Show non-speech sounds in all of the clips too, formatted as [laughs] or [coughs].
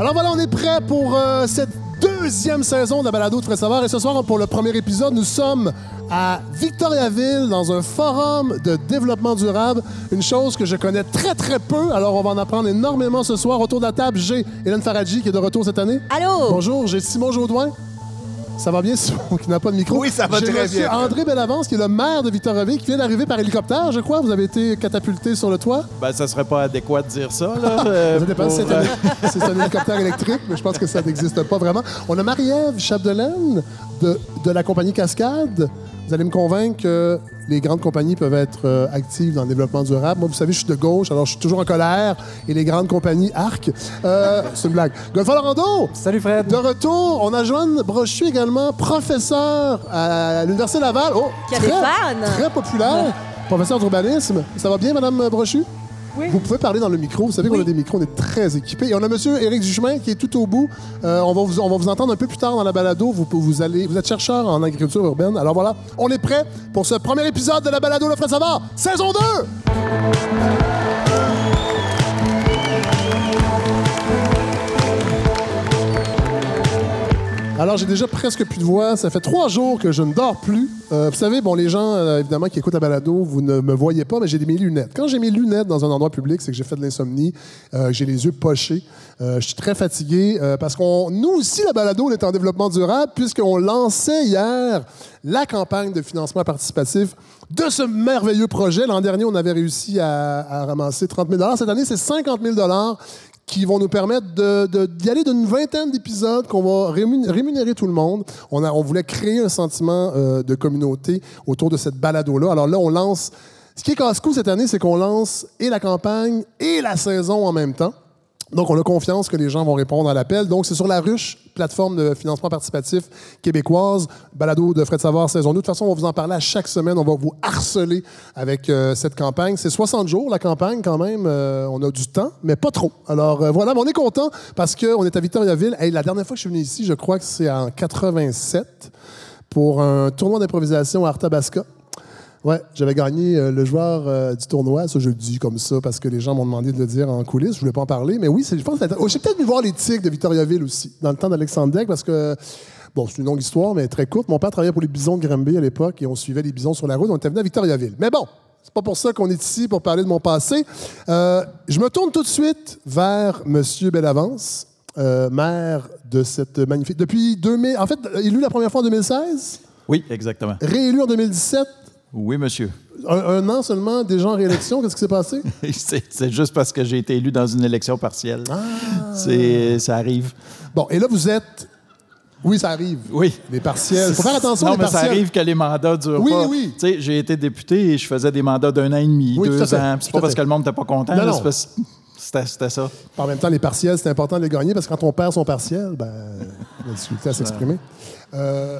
Alors voilà, on est prêt pour euh, cette deuxième saison de la balado de Frais Savoir. Et ce soir, pour le premier épisode, nous sommes à Victoriaville dans un forum de développement durable. Une chose que je connais très, très peu. Alors, on va en apprendre énormément ce soir. Autour de la table, j'ai Hélène Faradji qui est de retour cette année. Allô? Bonjour, j'ai Simon Jaudoin. Ça va bien, Simon, qui n'a pas de micro? Oui, ça va très bien. André Bellavance, qui est le maire de Victoriaville, qui vient d'arriver par hélicoptère, je crois. Vous avez été catapulté sur le toit. Ben, ça serait pas adéquat de dire ça, là. [laughs] euh, Ça dépend si c'est un, euh, [laughs] c'est un hélicoptère électrique, mais je pense que ça n'existe pas vraiment. On a Marie-Ève Chapdelaine de, de la compagnie Cascade. Vous allez me convaincre que les grandes compagnies peuvent être euh, actives dans le développement durable. Moi, vous savez, je suis de gauche, alors je suis toujours en colère. Et les grandes compagnies arc. Euh, [laughs] c'est une blague. Godefroy Lorando! Salut Fred. De retour, on a Joanne Brochu également, professeur à l'Université Laval. Oh, Qui a des fans. Très populaire. Professeur d'urbanisme. Ça va bien, Madame Brochu? Oui. Vous pouvez parler dans le micro. Vous savez qu'on Oui. a des micros, on est très équipés. Et on a Monsieur Éric Duchemin qui est tout au bout. Euh, on, va vous, on va vous entendre un peu plus tard dans la balado. Vous, vous, allez, vous êtes chercheur en agriculture urbaine. Alors voilà, on est prêt pour ce premier épisode de la balado Le Fred Savard, saison 2! Alors, j'ai déjà presque plus de voix. Ça fait trois jours que je ne dors plus. Euh, vous savez, bon, les gens, euh, évidemment, qui écoutent la balado, vous ne me voyez pas, mais j'ai mes lunettes. Quand j'ai mes lunettes dans un endroit public, c'est que j'ai fait de l'insomnie. Euh, j'ai les yeux pochés. Je suis très fatigué parce qu'on, nous aussi, la balado, on est en développement durable puisqu'on lançait hier la campagne de financement participatif de ce merveilleux projet. L'an dernier, on avait réussi à, à ramasser 30 000 Cette année, c'est 50 000 qui vont nous permettre d'y aller d'une vingtaine d'épisodes, qu'on va rémun- rémunérer tout le monde. On, a, on voulait créer un sentiment euh, de communauté autour de cette balado-là. Alors là, on lance... Ce qui est casse-cou cette année, c'est qu'on lance et la campagne et la saison en même temps. Donc, on a confiance que les gens vont répondre à l'appel. Donc, c'est sur la ruche, plateforme de financement participatif québécoise, balado de Fred Savard saison 2. De toute façon, on va vous en parler à chaque semaine. On va vous harceler avec euh, cette campagne. C'est 60 jours, la campagne, quand même. Euh, on a du temps, mais pas trop. Alors, euh, voilà, mais on est content parce qu'on est à Victoriaville. Hey, la dernière fois que je suis venu ici, je crois que c'est en 87 pour un tournoi d'improvisation à Arthabasca. Ouais, j'avais gagné euh, le joueur euh, du tournoi. Ça, je le dis comme ça parce que les gens m'ont demandé de le dire en coulisses. Je voulais pas en parler, mais oui, je pense. que Oh, j'ai peut-être dû voir les Tigres de Victoriaville aussi dans le temps d'Alexandre Deck parce que. Bon, c'est une longue histoire, mais très courte. Mon père travaillait pour les bisons de Granby à l'époque et on suivait les bisons sur la route. On était venu à Victoriaville. Mais bon, c'est pas pour ça qu'on est ici pour parler de mon passé. Euh, je me tourne tout de suite vers M. Bellavance, maire de cette magnifique. Depuis 2000. En fait, élu la première fois en 2016, Oui, exactement. réélu en 2017. Oui, monsieur. Un, un an seulement, déjà en réélection, qu'est-ce qui s'est passé? [laughs] c'est juste parce que j'ai été élu dans une élection partielle. Ah. Ça arrive. Bon, et là, vous êtes. Oui, ça arrive. Oui. Les partiels. Il faut faire attention Non, mais ça arrive que les mandats durent Oui, pas. oui. Sais, j'ai été député et je faisais des mandats d'un an et demi, Oui, deux ans. C'est pas parce que le monde n'était pas content. Non, là, non. C'était, ça. En même temps, les partiels, c'est important de les gagner parce que quand on perd son partiel, ben, il y a difficulté à s'exprimer. Euh,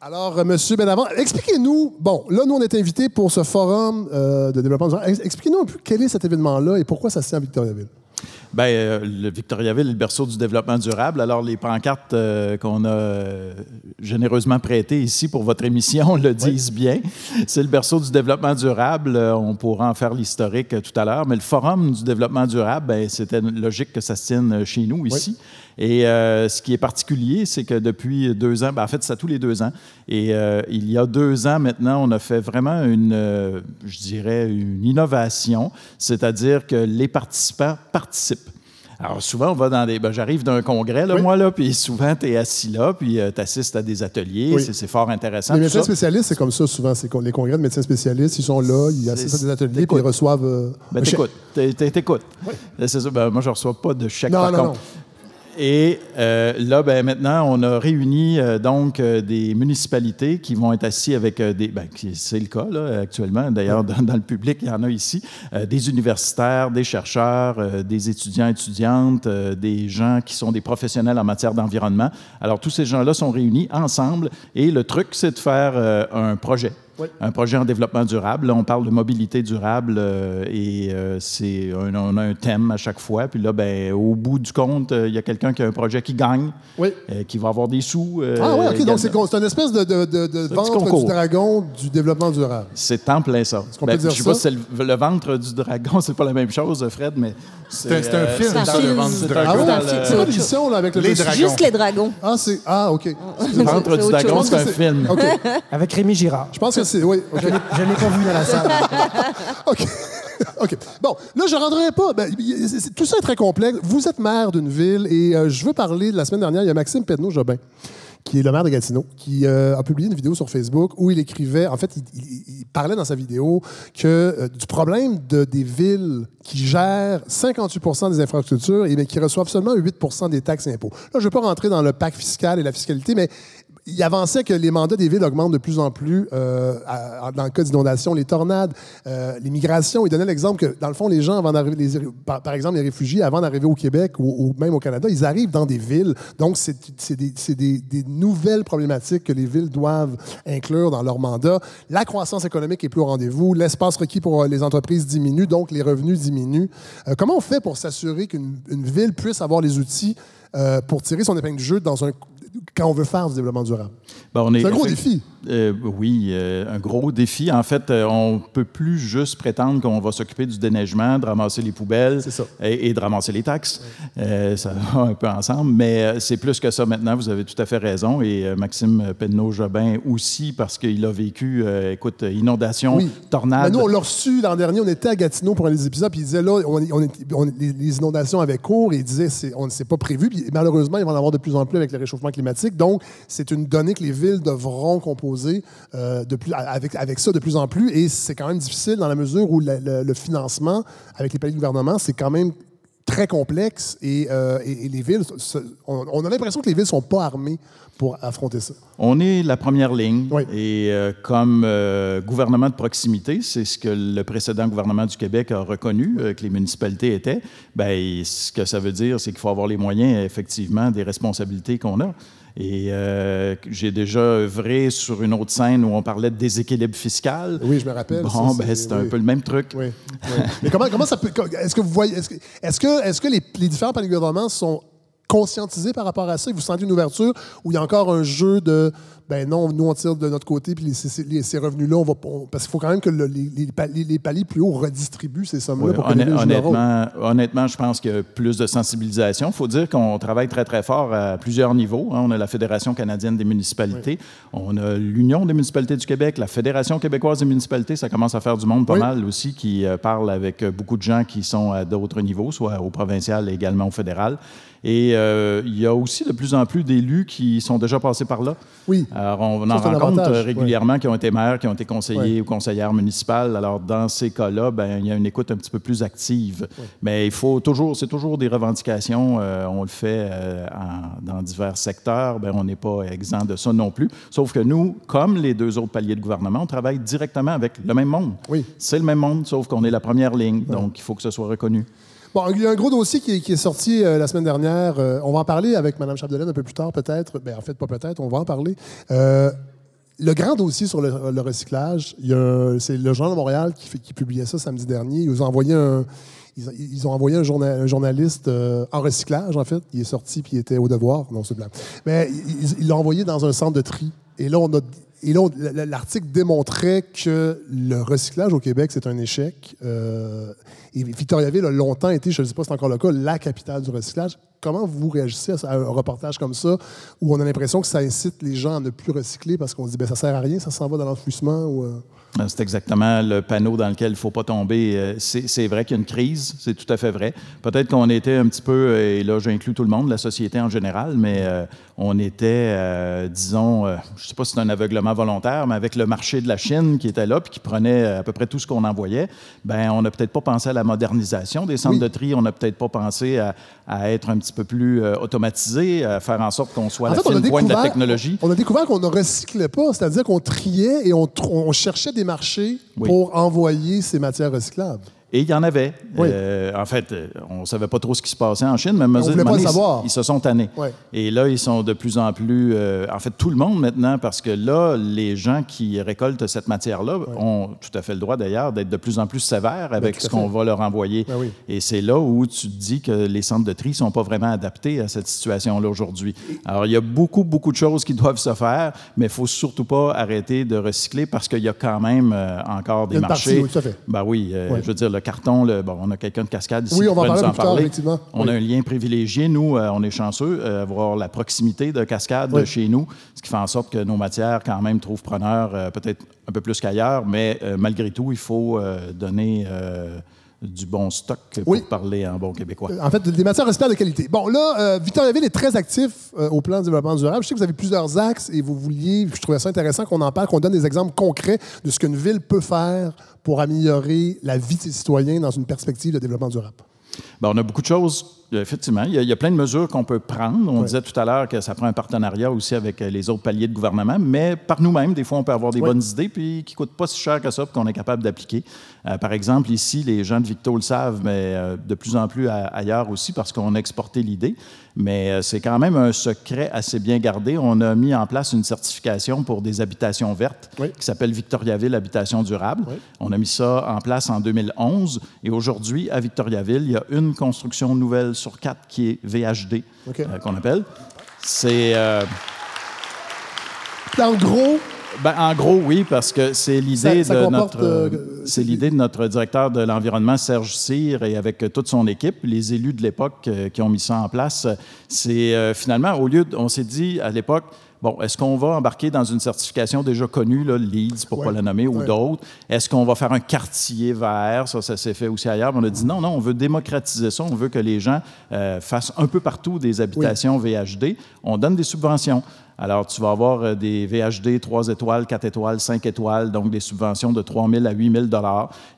alors, euh, Monsieur Benavent, expliquez-nous. Bon, là, nous, on est invités pour ce forum euh, de développement durable. Ex- Expliquez-nous un peu quel est cet événement-là et pourquoi ça se tient à Victoriaville? Ben, euh, le Victoriaville est le berceau du développement durable. Alors, les pancartes euh, qu'on a généreusement prêtées ici pour votre émission [laughs] le disent bien. C'est le berceau du développement durable. Euh, on pourra en faire l'historique tout à l'heure. Mais le Forum du développement durable, ben, c'était logique que ça se tienne chez nous, ici. Et euh, ce qui est particulier, c'est que depuis deux ans, ben, en fait, c'est à tous les deux ans. Et euh, il y a deux ans maintenant, on a fait vraiment une, euh, je dirais, une innovation, c'est-à-dire que les participants participent. Alors, souvent, on va dans des. ben, J'arrive d'un congrès, là, Oui. moi, là, puis souvent, tu es assis là, puis tu assistes à des ateliers. Oui. C'est- fort intéressant. Les médecins spécialistes, c'est comme ça souvent. C'est les congrès de médecins spécialistes, ils sont là, ils assistent à des ateliers, puis ils reçoivent. euh, Ben, t'écoutes. T'é- t'é- T'écoutes. C'est ça. Ben, moi, je ne reçois pas de chèque, Non, par non, contre. non. Et euh, là, ben, maintenant, on a réuni euh, donc euh, des municipalités qui vont être assis avec des. Ben, c'est le cas là, actuellement. D'ailleurs, dans, dans le public, il y en a ici. des universitaires, des chercheurs, des étudiants, étudiantes, des gens qui sont des professionnels en matière d'environnement. Alors, tous ces gens-là sont réunis ensemble et le truc, c'est de faire un projet. Un projet en développement durable. Là, on parle de mobilité durable euh, et euh, c'est un, on a un thème à chaque fois. Puis là, ben, au bout du compte, euh, il y a quelqu'un qui a un projet qui gagne, Oui. qui va avoir des sous. Ah oui, OK. Donc, c'est c'est une espèce de, de, de, de petit ventre du dragon du développement durable. C'est en plein ça. qu'on Ben, peut dire je sais pas si c'est le, le ventre du dragon, [laughs] c'est pas la même chose, Fred, mais C'est un- un film C'est un dans le film. ventre du dragon. Ah oui? C'est autre l'émission là, avec le Les dragons. Juste les dragons. Ah, c'est. Ah, OK. Le ventre du dragon, c'est un film. OK. [laughs] Avec Rémi Girard. Je pense que c'est. Oui, OK. Je l'ai je l'ai pas vu dans la salle. [laughs] OK. OK. Bon, là, je ne rentrerai pas. Ben, tout ça est très complexe. Vous êtes maire d'une ville et euh, je veux parler de la semaine dernière. Il y a Maxime Pedneau-Jobin, qui est le maire de Gatineau, qui euh, a publié une vidéo sur Facebook où il écrivait. En fait, il, parlait dans sa vidéo que euh, du problème de, des villes qui gèrent 58% des infrastructures et mais qui reçoivent seulement 8% des taxes et impôts. Là, je ne vais pas rentrer dans le pacte fiscal et la fiscalité, mais il avançait que les mandats des villes augmentent de plus en plus euh, dans le cas d'inondation, les tornades, euh, les migrations. Il donnait l'exemple que, dans le fond, les gens, par, exemple, les réfugiés, avant d'arriver au Québec ou, même au Canada, ils arrivent dans des villes. Donc, c'est des, nouvelles problématiques que les villes doivent inclure dans leur mandat. La croissance économique est plus au rendez-vous. L'espace requis pour euh, les entreprises diminue, donc les revenus diminuent. Comment on fait pour s'assurer qu'une une ville puisse avoir les outils pour tirer son épingle du jeu dans un, quand on veut faire du développement durable? Ben, C'est un gros défi. Euh, oui, euh, un gros défi. En fait, euh, on ne peut plus juste prétendre qu'on va s'occuper du déneigement, de ramasser les poubelles. Et, et de ramasser les taxes. Ça [laughs] va un peu ensemble, mais c'est plus que ça maintenant. Vous avez tout à fait raison. Et Maxime Penneau-Jobin aussi, parce qu'il a vécu, écoute, inondation, Oui. tornade. Ben, nous, on l'a reçu l'an dernier. On était à Gatineau pour un des épisodes. Puis il disait là, on, on est- on- les, les inondations avaient cours. Et il disait, on ne s'est pas prévu. Puis malheureusement, il va en avoir de plus en plus avec le réchauffement climatique. Donc, c'est une donnée que les villes devront composer euh, avec, ça de plus en plus. Et c'est quand même difficile dans la mesure où le financement avec les paliers de gouvernement, c'est quand même très complexe. Et, euh, et- et les villes, se- on, on a l'impression que les villes ne sont pas armées pour affronter ça. On est la première ligne Oui. et euh, comme euh, gouvernement de proximité, c'est ce que le précédent gouvernement du Québec a reconnu que les municipalités étaient. Ben, ce que ça veut dire, c'est qu'il faut avoir les moyens, effectivement, des responsabilités qu'on a. Et euh, j'ai déjà œuvré sur une autre scène où on parlait de déséquilibre fiscal. Oui, je me rappelle. Bon, ben, c'est un oui. peu le même truc. Oui. oui. Mais comment, comment ça peut. Est-ce que vous voyez. Est-ce que, est-ce que, est-ce que les, les différents paliers de gouvernement sont conscientisés par rapport à ça? Vous sentez une ouverture où il y a encore un jeu de. Ben non, nous, on tire de notre côté, puis les- ces, les- ces revenus-là, on va. on- parce qu'il faut quand même que le- les, les paliers, plus hauts redistribuent ces sommes-là Oui, pour honn- honnêtement, honnêtement, je pense qu'il y a plus de sensibilisation. Il faut dire qu'on travaille très, très fort à plusieurs niveaux. hein. On a la Fédération canadienne des municipalités, on a l'Union des municipalités du Québec, la Fédération québécoise des municipalités. Ça commence à faire du monde pas Oui. mal aussi, qui euh, parle avec euh, beaucoup de gens qui sont à d'autres niveaux, soit au provincial et également au fédéral. Et euh, il y a aussi de plus en plus d'élus qui sont déjà passés par là. Oui. Alors, on Ça, en rencontre avantage, régulièrement qui ont été maires, qui ont été conseillers Ouais. ou conseillères municipales. Alors, dans ces cas-là, ben, il y a une écoute un petit peu plus active. Mais il faut toujours, c'est toujours des revendications. euh, on le fait euh, en- dans divers secteurs. Ben, on n'est pas exempt de ça non plus. Sauf que nous, comme les deux autres paliers de gouvernement, on travaille directement avec le même monde. Oui. C'est le même monde, sauf qu'on est la première ligne. Donc, il faut que ce soit reconnu. Bon, il y a un gros dossier qui est, sorti euh, la semaine dernière. Euh, on va en parler avec Mme Chapdelaine un peu plus tard, peut-être. Ben, en fait, pas peut-être, on va en parler. Euh, le grand dossier sur le, recyclage, c'est le Journal de Montréal qui, publiait ça samedi dernier. Ils ont envoyé un, journaliste en recyclage, en fait. Il est sorti puis il était au devoir. Non, c'est blanc. Mais ils l'ont envoyé dans un centre de tri. Et là, on a. Et là, l'article démontrait que le recyclage au Québec, c'est un échec. Euh, et Victoriaville a longtemps été, je ne sais pas si c'est encore le cas, la capitale du recyclage. Comment vous réagissez à un reportage comme ça, où on a l'impression que ça incite les gens à ne plus recycler parce qu'on dit, ben, ça sert à rien, ça s'en va dans l'enfouissement? Ou, euh, Euh, C'est exactement le panneau dans lequel il ne faut pas tomber. Euh, C'est vrai qu'il y a une crise, c'est tout à fait vrai. Peut-être qu'on était un petit peu, et là j'inclus tout le monde, la société en général, mais on était, euh, disons, euh, je ne sais pas si c'est un aveuglement volontaire, mais avec le marché de la Chine qui était là, puis qui prenait à peu près tout ce qu'on envoyait, ben on n'a peut-être pas pensé à la modernisation des centres Oui. de tri, on n'a peut-être pas pensé à, à être un petit peu plus euh, automatisé, à faire en sorte qu'on soit à En la fait, fine pointe de la technologie. On a découvert qu'on ne recyclait pas, c'est-à-dire qu'on triait et on, cherchait des marchés Oui. pour envoyer ces matières recyclables. Et il y en avait. Oui. Euh, en fait, euh, on ne savait pas trop ce qui se passait en Chine, mais pas. Ils, ils se sont tannés. Et là, ils sont de plus en plus. euh, en fait, tout le monde maintenant, parce que là, les gens qui récoltent cette matière-là ont tout à fait le droit d'ailleurs d'être de plus en plus sévères avec à ce qu'on va leur envoyer. Ben. Et c'est là où tu te dis que les centres de tri ne sont pas vraiment adaptés à cette situation-là aujourd'hui. Alors, il y a beaucoup, beaucoup de choses qui doivent se faire, mais il ne faut surtout pas arrêter de recycler parce qu'il y a quand même euh, encore des une partie, marchés. oui, tout à fait. Ben oui, je veux dire, le carton, le, bon, on a quelqu'un de cascade ici Oui, on va en parler tard, effectivement. On Oui. a un lien privilégié. Nous, euh, on est chanceux euh, avoir la proximité de cascade Oui. euh, chez nous, ce qui fait en sorte que nos matières, quand même, trouvent preneur euh, peut-être un peu plus qu'ailleurs, mais euh, malgré tout, il faut euh, donner euh, du bon stock pour Oui. parler en bon québécois. En fait, des matières recyclables de qualité. Bon, là, euh, Victoriaville est très actif euh, au plan de développement durable. Je sais que vous avez plusieurs axes et vous vouliez, je trouvais ça intéressant qu'on en parle, qu'on donne des exemples concrets de ce qu'une ville peut faire pour améliorer la vie de ses citoyens dans une perspective de développement durable. Ben, on a beaucoup de choses, effectivement. Il y a, il y a plein de mesures qu'on peut prendre. On disait tout à l'heure que ça prend un partenariat aussi avec euh, les autres paliers de gouvernement, mais par nous-mêmes, des fois, on peut avoir des bonnes idées puis qui ne coûtent pas si cher que ça puis qu'on est capable d'appliquer. Euh, par exemple, ici, les gens de Victo le savent, mais euh, de plus en plus à- ailleurs aussi parce qu'on a exporté l'idée. Mais euh, c'est quand même un secret assez bien gardé. On a mis en place une certification pour des habitations vertes Oui. qui s'appelle Victoriaville Habitation Durable. On a mis ça en place en 2011 et aujourd'hui, à Victoriaville, il y a une construction nouvelle sur quatre qui est VHD, euh, qu'on appelle. C'est. euh, En gros, ben, en gros, oui, parce que c'est l'idée de notre, euh, euh, c'est l'idée de notre directeur de l'environnement Serge Cyr et avec euh, toute son équipe, les élus de l'époque euh, qui ont mis ça en place. C'est euh, finalement au lieu, de- on s'est dit à l'époque. Bon, est-ce qu'on va embarquer dans une certification déjà connue, là, LEEDS, pour Ouais. pas la nommer, ou Ouais. d'autres? Est-ce qu'on va faire un quartier vert? Ça, ça s'est fait aussi ailleurs. On a dit non, non, on veut démocratiser ça. On veut que les gens euh, fassent un peu partout des habitations VHD. On donne des subventions. Alors, tu vas avoir euh, des VHD 3 étoiles, 4 étoiles, 5 étoiles, donc des subventions de 3 000 à 8 000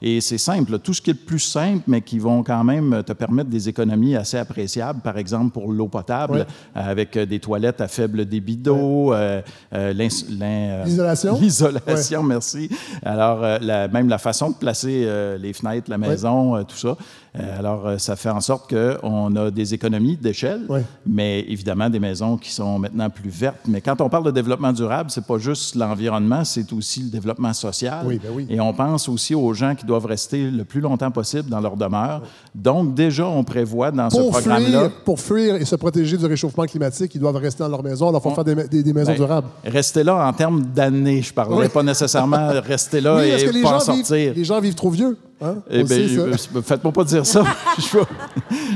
Et c'est simple, tout ce qui est le plus simple, mais qui vont quand même te permettre des économies assez appréciables, par exemple pour l'eau potable, Ouais. euh, avec euh, des toilettes à faible débit d'eau, euh, euh, euh, L'isolation? [laughs] L'isolation, merci. Alors, euh, la- même la façon de placer euh, les fenêtres, la maison, euh, tout ça. Euh, alors, euh, ça fait en sorte qu'on a des économies d'échelle, mais évidemment des maisons qui sont maintenant plus vertes. Mais quand on parle de développement durable, c'est pas juste l'environnement, c'est aussi le développement social. Oui, ben oui. Et on pense aussi aux gens qui doivent rester le plus longtemps possible dans leur demeure. Donc, déjà, on prévoit dans ce pour programme-là... fuir, pour fuir et se protéger du réchauffement climatique, ils doivent rester dans leur maison. Alors, il faut On- faire des, des- des maisons Ben, durables. Rester là en termes d'années, je parlais, Oui. pas nécessairement rester là et pas en gens, vivent, sortir. les gens vivent trop vieux. Hein? Eh ça. je- je- faites-moi pas dire ça. [laughs] je veux,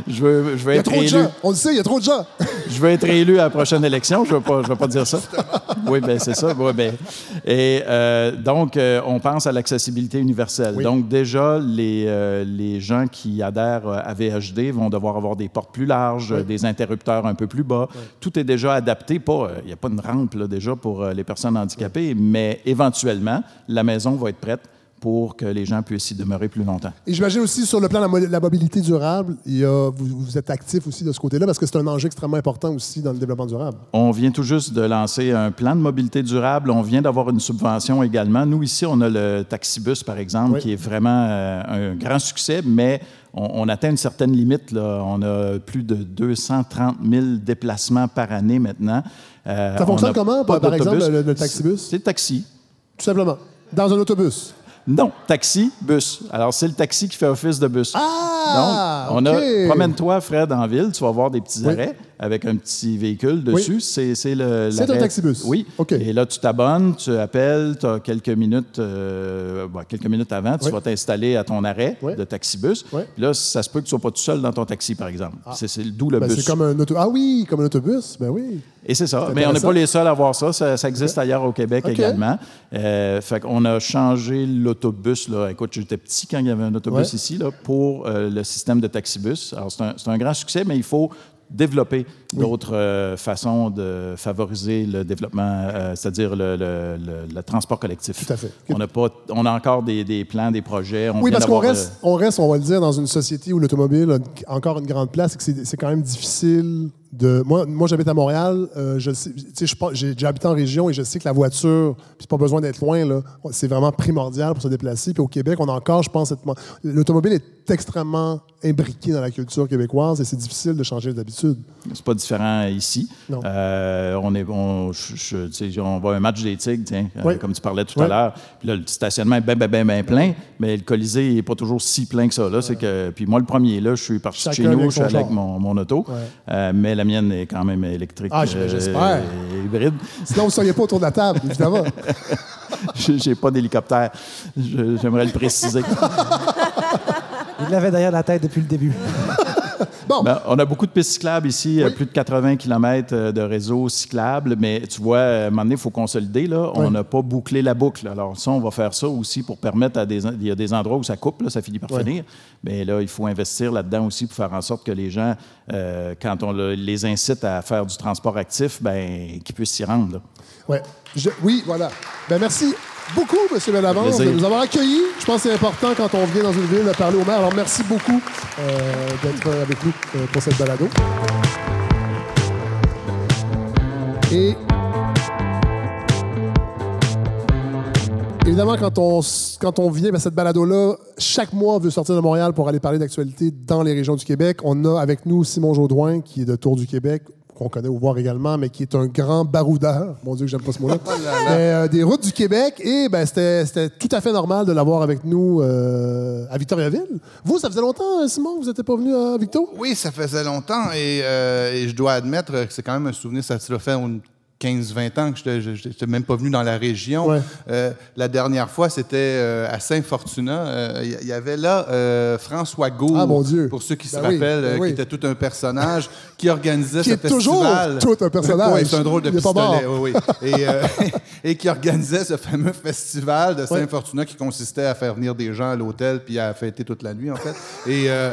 je veux, je veux Il y a être de élu. gens. On le sait, il y a trop de gens. [laughs] Je veux être élu à la prochaine élection. Je ne veux, veux pas dire ça. Oui, ben c'est ça. Oui, ben. Et euh, donc, euh, on pense à l'accessibilité universelle. Oui. Donc, déjà, les, euh, les gens qui adhèrent euh, à VHD vont devoir avoir des portes plus larges, euh, des interrupteurs un peu plus bas. Tout est déjà adapté. Euh, Il n'y a pas une rampe là, déjà pour euh, les personnes handicapées, mais éventuellement, la maison va être prête pour que les gens puissent y demeurer plus longtemps. Et j'imagine aussi, sur le plan de la, mo- la mobilité durable, il y a- vous, vous êtes actif aussi de ce côté-là parce que c'est un enjeu extrêmement important aussi dans le développement durable. On vient tout juste de lancer un plan de mobilité durable. On vient d'avoir une subvention également. Nous, ici, on a le taxibus, par exemple, Oui. qui est vraiment euh, un grand succès, mais on, on atteint une certaine limite. Là. On a plus de 230 000 déplacements par année maintenant. Euh, Ça on fonctionne comment, par exemple, le- le taxibus? C'est le taxi. Tout simplement. Dans un autobus. Non, taxi, bus. Alors, c'est le taxi qui fait office de bus. Ah! Donc, on OK. a. Promène-toi, Fred, en ville, tu vas voir des petits Oui. arrêts avec un petit véhicule dessus. C'est c'est le. C'est un taxibus. Oui. OK. Et là, tu t'abonnes, tu appelles, tu as quelques minutes, euh, bon, quelques minutes avant, tu Oui. vas t'installer à ton arrêt de taxibus. Oui. Puis là, ça se peut que tu sois pas tout seul dans ton taxi, par exemple. C'est c'est d'où le Ben, bus. c'est comme un auto... Ah oui, comme un autobus. Ben oui. Et c'est ça. Mais on n'est pas les seuls à voir ça. Ça, ça existe ailleurs au Québec également. Euh, fait qu'on a changé l'autobus. Écoute, j'étais petit quand il y avait un autobus Ouais. ici là, pour euh, le système de taxibus. Alors, c'est un, un grand succès, mais il faut développer d'autres euh, façons de favoriser le développement, euh, c'est-à-dire le, le- le- le transport collectif. Tout à fait. On a, pas, on a encore des, des plans, des projets. On Oui, parce qu'on reste, on reste, on va le dire, dans une société où l'automobile a encore une grande place et que c'est quand même difficile de. Moi, moi j'habite à Montréal. euh, je j'ai déjà habité en région et je sais que la voiture, puis c'est pas besoin d'être loin, là, c'est vraiment primordial pour se déplacer. Puis au Québec, on a encore, je pense, l'automobile est extrêmement imbriquée dans la culture québécoise et c'est difficile de changer d'habitude. C'est pas différent ici. Non. Euh, on, est, on, je- on voit un match des Tigres, tiens, euh, comme tu parlais tout Oui. à l'heure. Puis là, le stationnement est bien, bien, bien, bien plein, mais le Colisée n'est pas toujours si plein que ça. Là. C'est que, puis moi, le premier, là, je suis parti Chacun chez nous, je suis allé avec mon, mon auto, Ouais. Euh, mais la mienne est quand même électrique. Ah, je- j'espère. hybride. Sinon, vous ne seriez pas autour de la table, évidemment. [laughs] J'ai j'ai pas d'hélicoptère. Je- J'aimerais le préciser. [laughs] Il l'avait derrière la tête depuis le début. [laughs] Bon, Ben, on a beaucoup de pistes cyclables ici, euh, plus de 80 km de réseau cyclable, mais tu vois, à un moment donné, il faut consolider. Là. On Oui. n'a pas bouclé la boucle. Alors ça, on va faire ça aussi pour permettre à des... Il y a des endroits où ça coupe, là, ça finit par Oui. finir. Mais là, il faut investir là-dedans aussi pour faire en sorte que les gens, euh, quand on le- les incite à faire du transport actif, ben, qu'ils puissent s'y rendre. là. Ouais. Je- oui, voilà. Ben, merci beaucoup, M. Bellavance, de nous avoir accueillis. Je pense que c'est important quand on vient dans une ville de parler au maire. Alors, merci beaucoup euh, d'être avec nous euh, pour cette balado. Et évidemment, quand on, quand on vient à cette balado-là, chaque mois, on veut sortir de Montréal pour aller parler d'actualité dans les régions du Québec. On a avec nous Simon Jaudoin, qui est de Tour du Québec, qu'on connaît au voir également, mais qui est un grand baroudeur. Mon Dieu, que j'aime pas ce mot-là. [laughs] Mais, euh, des routes du Québec. Et ben, c'était tout à fait normal de l'avoir avec nous euh, à Victoriaville. Vous, ça faisait longtemps, Simon, vous n'étiez pas venu à Victo? Oui, ça faisait longtemps et, euh, et je dois admettre que c'est quand même un souvenir, ça se fait une 15-20 ans que je n'étais même pas venu dans la région. Ouais. Euh, la dernière fois, c'était euh, à Saint-Fortuna. Euh, Il y- il y avait là euh, François Gault, Ah, mon Dieu. pour ceux qui se Ben oui, rappellent, ben euh, oui. qui était tout un personnage, [laughs] qui organisait Qui ce est toujours festival. tout un personnage. Oui, c'est un drôle de Il pistolet. mort. oui, oui. Et, euh, [laughs] et qui organisait ce fameux festival de Saint-Fortuna qui consistait à faire venir des gens à l'hôtel puis à fêter toute la nuit, en fait. Et, euh,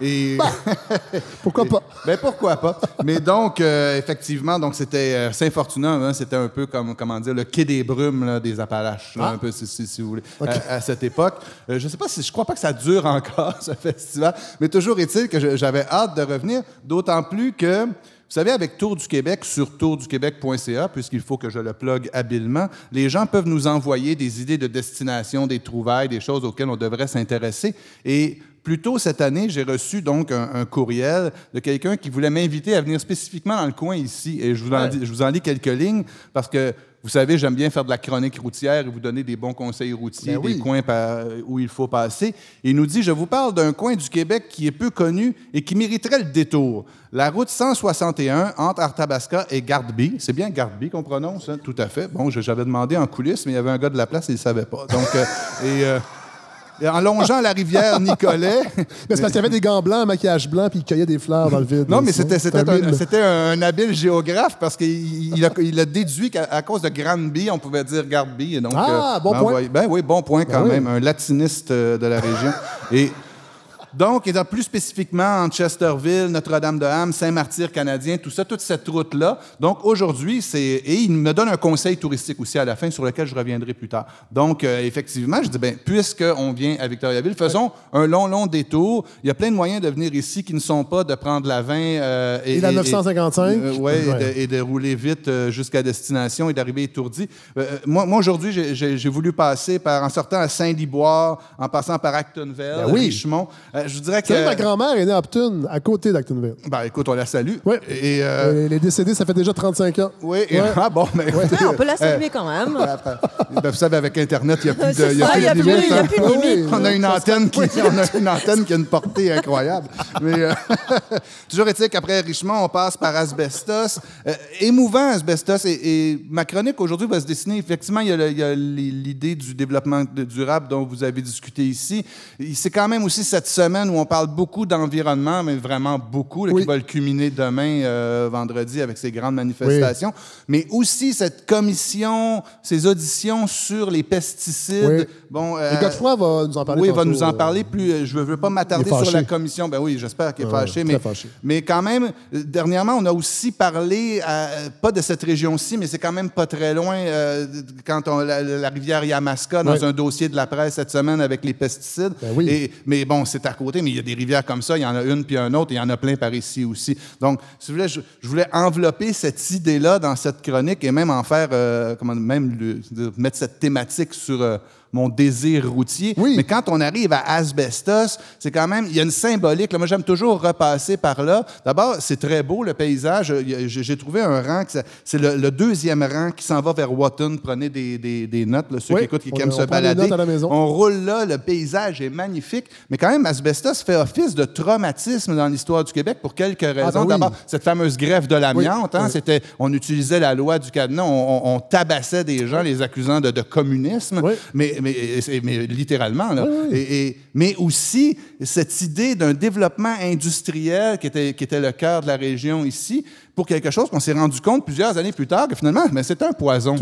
et [laughs] Pourquoi pas? ben pourquoi pas? Mais donc, euh, effectivement, donc c'était euh, Hein, c'était un peu comme, comment dire, le quai des brumes là, des Appalaches, là, un peu, si, si- si vous voulez, à, à cette époque. Euh, je sais pas si, je crois pas que ça dure encore, [laughs] ce festival, mais toujours est-il que j'avais hâte de revenir, d'autant plus que, vous savez, avec Tour du Québec, sur tourduquebec.ca, puisqu'il faut que je le plug habilement, les gens peuvent nous envoyer des idées de destination, des trouvailles, des choses auxquelles on devrait s'intéresser. Et plus tôt cette année, j'ai reçu donc un, un courriel de quelqu'un qui voulait m'inviter à venir spécifiquement dans le coin ici. Et je vous, en, dis- je vous en lis quelques lignes parce que, vous savez, j'aime bien faire de la chronique routière et vous donner des bons conseils routiers, Ben oui. des coins par- où il faut passer. Et il nous dit, je vous parle d'un coin du Québec qui est peu connu et qui mériterait le détour. La route 161 entre Arthabasca et Gardeby. C'est bien Gardeby qu'on prononce, hein? tout à fait. Bon, j'avais demandé en coulisses, mais il y avait un gars de la place et il ne savait pas. Donc, euh, et, euh, en longeant la rivière Nicolet, [laughs] Mais c'est parce qu'il y avait des gants blancs, un maquillage blanc, puis il cueillait des fleurs dans le vide. Non, mais c'était, c'était, un habile géographe parce qu'il il a, il a déduit qu'à cause de Granby, on pouvait dire Donc, Ah, bon ben, point. Ben oui, bon point quand oui. même. Un latiniste euh, de la région. Et donc, étant plus spécifiquement en Chesterville, Notre-Dame-de-Ham, Saint-Martyr canadien, tout ça, toute cette route-là. Donc, aujourd'hui, c'est. Et il me donne un conseil touristique aussi à la fin sur lequel je reviendrai plus tard. Donc, euh, effectivement, je dis, ben, puisqu'on vient à Victoriaville, faisons un long, long détour. Il y a plein de moyens de venir ici qui ne sont pas de prendre la 20 euh, Et la 955. euh, ouais, Ouais. Et, de, et de rouler vite euh, jusqu'à destination et d'arriver étourdi. Euh, moi, moi aujourd'hui, j'ai- voulu passer par, en sortant à Saint-Liboire, en passant par Actonville, Ben oui. Richmond. Je vous dirais savez, ma que. grand-mère est née à Upton, à côté d'Actonville. Ben, écoute, on la salue. Ouais. Et, euh, Elle est décédée, ça fait déjà 35 ans. oui, et- Ouais. ah bon, mais écoutez, Ah, on peut la euh, saluer quand même. [laughs] ben, vous savez, avec Internet, il n'y a plus de, il y a ça, plus de limite, il y a hein. plus de Ah oui. On a une antenne qui, on a une antenne qui a une portée incroyable. Mais euh, [laughs] toujours est-il qu'après Richemont, on passe par Asbestos. Euh, émouvant Asbestos. Et, et ma chronique aujourd'hui va se dessiner. Effectivement, il y a, l'idée du développement durable dont vous avez discuté ici. C'est quand même aussi cette semaine où on parle beaucoup d'environnement, mais vraiment beaucoup, là, Oui. qui va le culminer demain, euh, vendredi, avec ces grandes manifestations. Mais aussi cette commission, ces auditions sur les pesticides. Oui. Bon, Et euh, Godefroy va nous en parler oui, il va tantôt, nous en euh, parler plus. euh, Je ne veux pas m'attarder sur la commission. Ben oui, j'espère qu'il est fâché. Mais, fâché. mais quand même, dernièrement, on a aussi parlé, pas de cette région-ci, mais c'est quand même pas très loin, euh, quand on, la, la rivière Yamaska, dans un dossier de la presse cette semaine avec les pesticides. Ben oui. Et, mais bon, c'est à mais il y a des rivières comme ça, il y en a une puis un autre, et il y en a plein par ici aussi. Donc, si vous voulez, je, voulais envelopper cette idée-là dans cette chronique et même en faire, euh, comment, même mettre cette thématique sur euh, mon désir routier. Oui. Mais quand on arrive à Asbestos, c'est quand même, il y a une symbolique. là. Moi, j'aime toujours repasser par là. D'abord, c'est très beau, le paysage. J'ai trouvé un rang, c'est le, le deuxième rang qui s'en va vers Watton. Prenez des, des- des notes, là, ceux Oui, qui écoutent, qui on- aiment on se balader. On roule là, le paysage est magnifique. Mais quand même, Asbestos fait office de traumatisme dans l'histoire du Québec pour quelques raisons. ben oui. D'abord, cette fameuse grève de l'amiante, hein, c'était, on utilisait la loi du cadenas, on, on- tabassait des gens, les accusant de, de communisme, mais, mais, et- mais littéralement. Là. Oui, oui. Et- et- mais aussi cette idée d'un développement industriel qui était, qui était le cœur de la région ici, pour quelque chose qu'on s'est rendu compte plusieurs années plus tard que finalement, mais c'est un poison.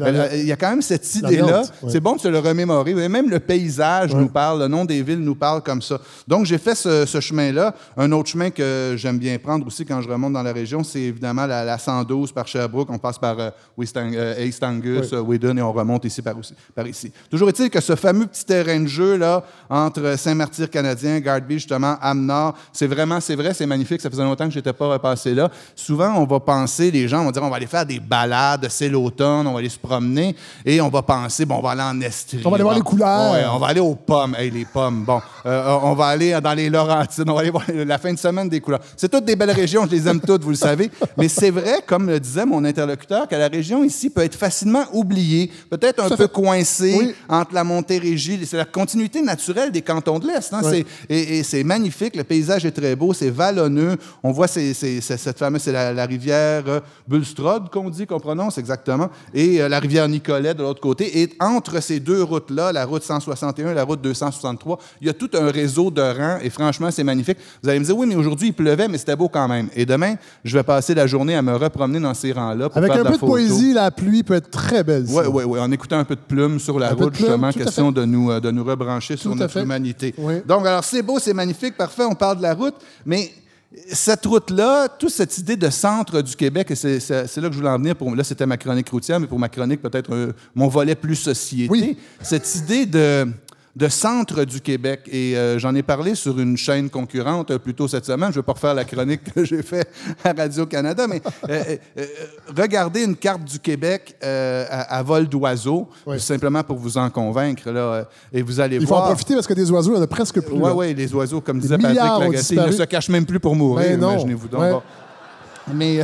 Euh, Il y a quand même cette idée-là. C'est bon de se le remémorer. Et même le paysage nous parle, le nom des villes nous parle comme ça. Donc, j'ai fait ce, ce chemin-là. Un autre chemin que j'aime bien prendre aussi quand je remonte dans la région, c'est évidemment la, la 112 par Sherbrooke. On passe par euh, euh, East Angus, Oui. euh, Whedon et on remonte ici par, aussi- par ici. Toujours est-il que ce fameux petit terrain de jeu là entre Saint-Martyr canadien, Garby justement, Amnord, c'est vraiment, c'est vrai, c'est magnifique. Ça faisait longtemps que j'étais pas repassé là. Souvent, on va penser, les gens vont dire, on va aller faire des balades, c'est l'automne, on va aller se promener et on va penser, bon, on va aller en Estrie. On va aller voir les couleurs. Ouais, on va aller aux pommes. Hey, les pommes. Bon, Euh, on va aller dans les Laurentides. On va aller voir la fin de semaine des couleurs. C'est toutes des belles régions. Je les aime toutes, vous le savez. Mais c'est vrai, comme le disait mon interlocuteur, que la région ici peut être facilement oubliée, peut-être un peu fait. coincée Oui. entre la Montérégie. C'est la continuité naturelle des cantons de l'Est. hein. Et, et c'est magnifique. Le paysage est très beau. C'est vallonneux. On voit ces- ces- ces- cette fameuse, c'est la, la rivière euh, Bulstrode qu'on dit, qu'on prononce exactement, et euh, la rivière Nicolet de l'autre côté. Et entre ces deux routes-là, la route 161 et la route 263, il y a tout un réseau de rangs. Et franchement, c'est magnifique. Vous allez me dire, oui, mais aujourd'hui, il pleuvait, mais c'était beau quand même. Et demain, je vais passer la journée à me repromener dans ces rangs-là Avec faire un de peu de poésie, la pluie peut être très belle. Oui, oui, oui. En écoutant un peu de plumes sur la Un route, justement, question de nous, euh, de nous rebrancher sur notre fait. humanité. Oui. Donc, alors, c'est beau, c'est magnifique, parfait, on parle de la route, mais cette route-là, toute cette idée de centre du Québec, et c'est là que je voulais en venir, pour, là, c'était ma chronique routière, mais pour ma chronique, peut-être euh, mon volet plus société, Oui. cette idée de de centre du Québec. Et euh, j'en ai parlé sur une chaîne concurrente euh, plus tôt cette semaine. Je ne vais pas refaire la chronique que j'ai faite à Radio-Canada, mais euh, regardez une carte du Québec à, à vol d'oiseau, Oui. simplement pour vous en convaincre. Là, et vous allez Il faut en voir... profiter parce que des oiseaux, il y en a presque plus. Oui, oui, les oiseaux, comme Des disait Patrick Lagacé, ils ne se cachent même plus pour mourir, Ben imaginez-vous donc. Ouais. Bon. Mais,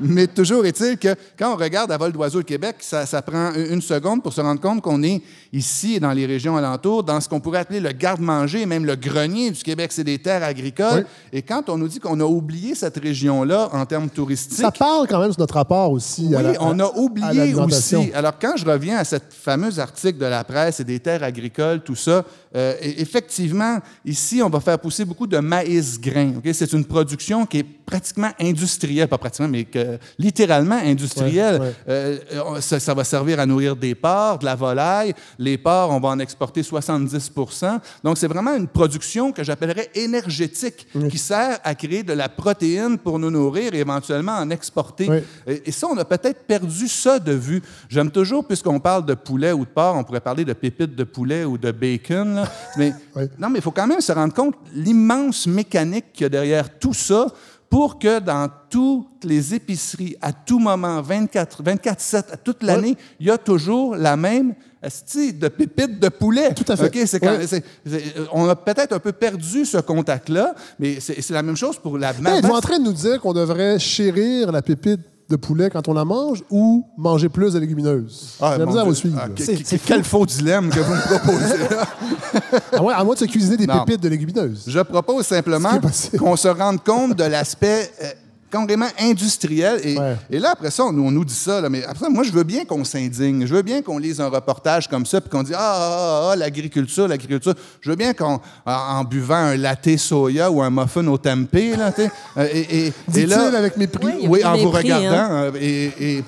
mais toujours est-il que quand on regarde à vol d'oiseau le Québec, ça, ça prend une seconde pour se rendre compte qu'on est ici, dans les régions alentours, dans ce qu'on pourrait appeler le garde-manger, et même le grenier du Québec, c'est des terres agricoles. Et quand on nous dit qu'on a oublié cette région-là en termes touristiques, Ça parle quand même sur notre rapport aussi oui, à la- on a oublié aussi. Alors, quand je reviens à cette fameuse article de la presse et des terres agricoles, tout ça, euh, e- effectivement, ici, on va faire pousser beaucoup de maïs grain. ok? C'est une production qui est pratiquement industrielle, pas pratiquement, mais que, littéralement industrielle. Ouais, ouais. Euh, euh, ça, ça va servir à nourrir des porcs, de la volaille. Les porcs, on va en exporter 70% Donc, c'est vraiment une production que j'appellerais énergétique, qui sert à créer de la protéine pour nous nourrir et éventuellement en exporter. Oui. Et, et ça, on a peut-être perdu ça de vue. J'aime toujours, puisqu'on parle de poulet ou de porc, on pourrait parler de pépites de poulet ou de bacon. là. Mais, [laughs] Oui. Non, mais il faut quand même se rendre compte l'immense mécanique qu'il y a derrière tout ça pour que dans toutes les épiceries, à tout moment, 24 24-7, à toute l'année, il y a toujours la même de pépites de poulet. Tout à fait. Quand- Oui. on a peut-être un peu perdu ce contact-là, mais c'est la même chose pour la Hey, Êtes-vous maman. en train de nous dire qu'on devrait chérir la pépite de poulet quand on la mange ou manger plus de légumineuses? Ah, J'ai la mon misère à vous suivre. Ah, là. C'est- que- c'est quel faux dilemme que vous me proposez. [laughs] [laughs] là. à, moins de se cuisiner des Non. pépites de légumineuses. Je propose simplement qu'on se rende compte de l'aspect euh, carrément industriel. Et, Ouais. et là, après ça, on, on nous dit ça. là, mais après ça, moi, je veux bien qu'on s'indigne. Je veux bien qu'on lise un reportage comme ça puis qu'on dise Ah, ah, ah, ah, l'agriculture, l'agriculture. Je veux bien qu'on, en, en buvant un latte soya ou un muffin au tempeh, là, tu sais, euh, et, et, et là, avec mépris? Oui, oui, en vous hein. regardant, euh, et, et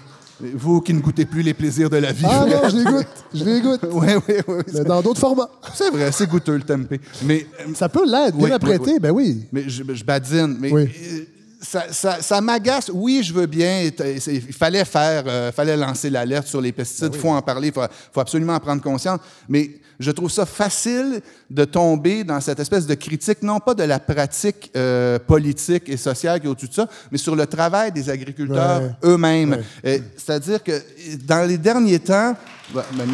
vous qui ne goûtez plus les plaisirs de la vie. Ah non, [laughs] je les goûte. Je les goûte. oui, oui, oui. Mais dans d'autres formats. C'est vrai, c'est goûteux le tempeh. Mais euh, Ça peut l'être. Bien Oui, apprêté, oui, oui. ben oui. mais je, je badine. Mais Oui. Ça, ça- ça m'agace. Oui, je veux bien. Il fallait faire, euh, fallait lancer l'alerte sur les pesticides. Il faut en parler. Il faut, faut absolument en prendre conscience. Mais je trouve ça facile de tomber dans cette espèce de critique, non pas de la pratique euh, politique et sociale qui est au-dessus de ça, mais sur le travail des agriculteurs Ouais. eux-mêmes. Euh, C'est-à-dire que dans les derniers temps, Ouais, [laughs] ben,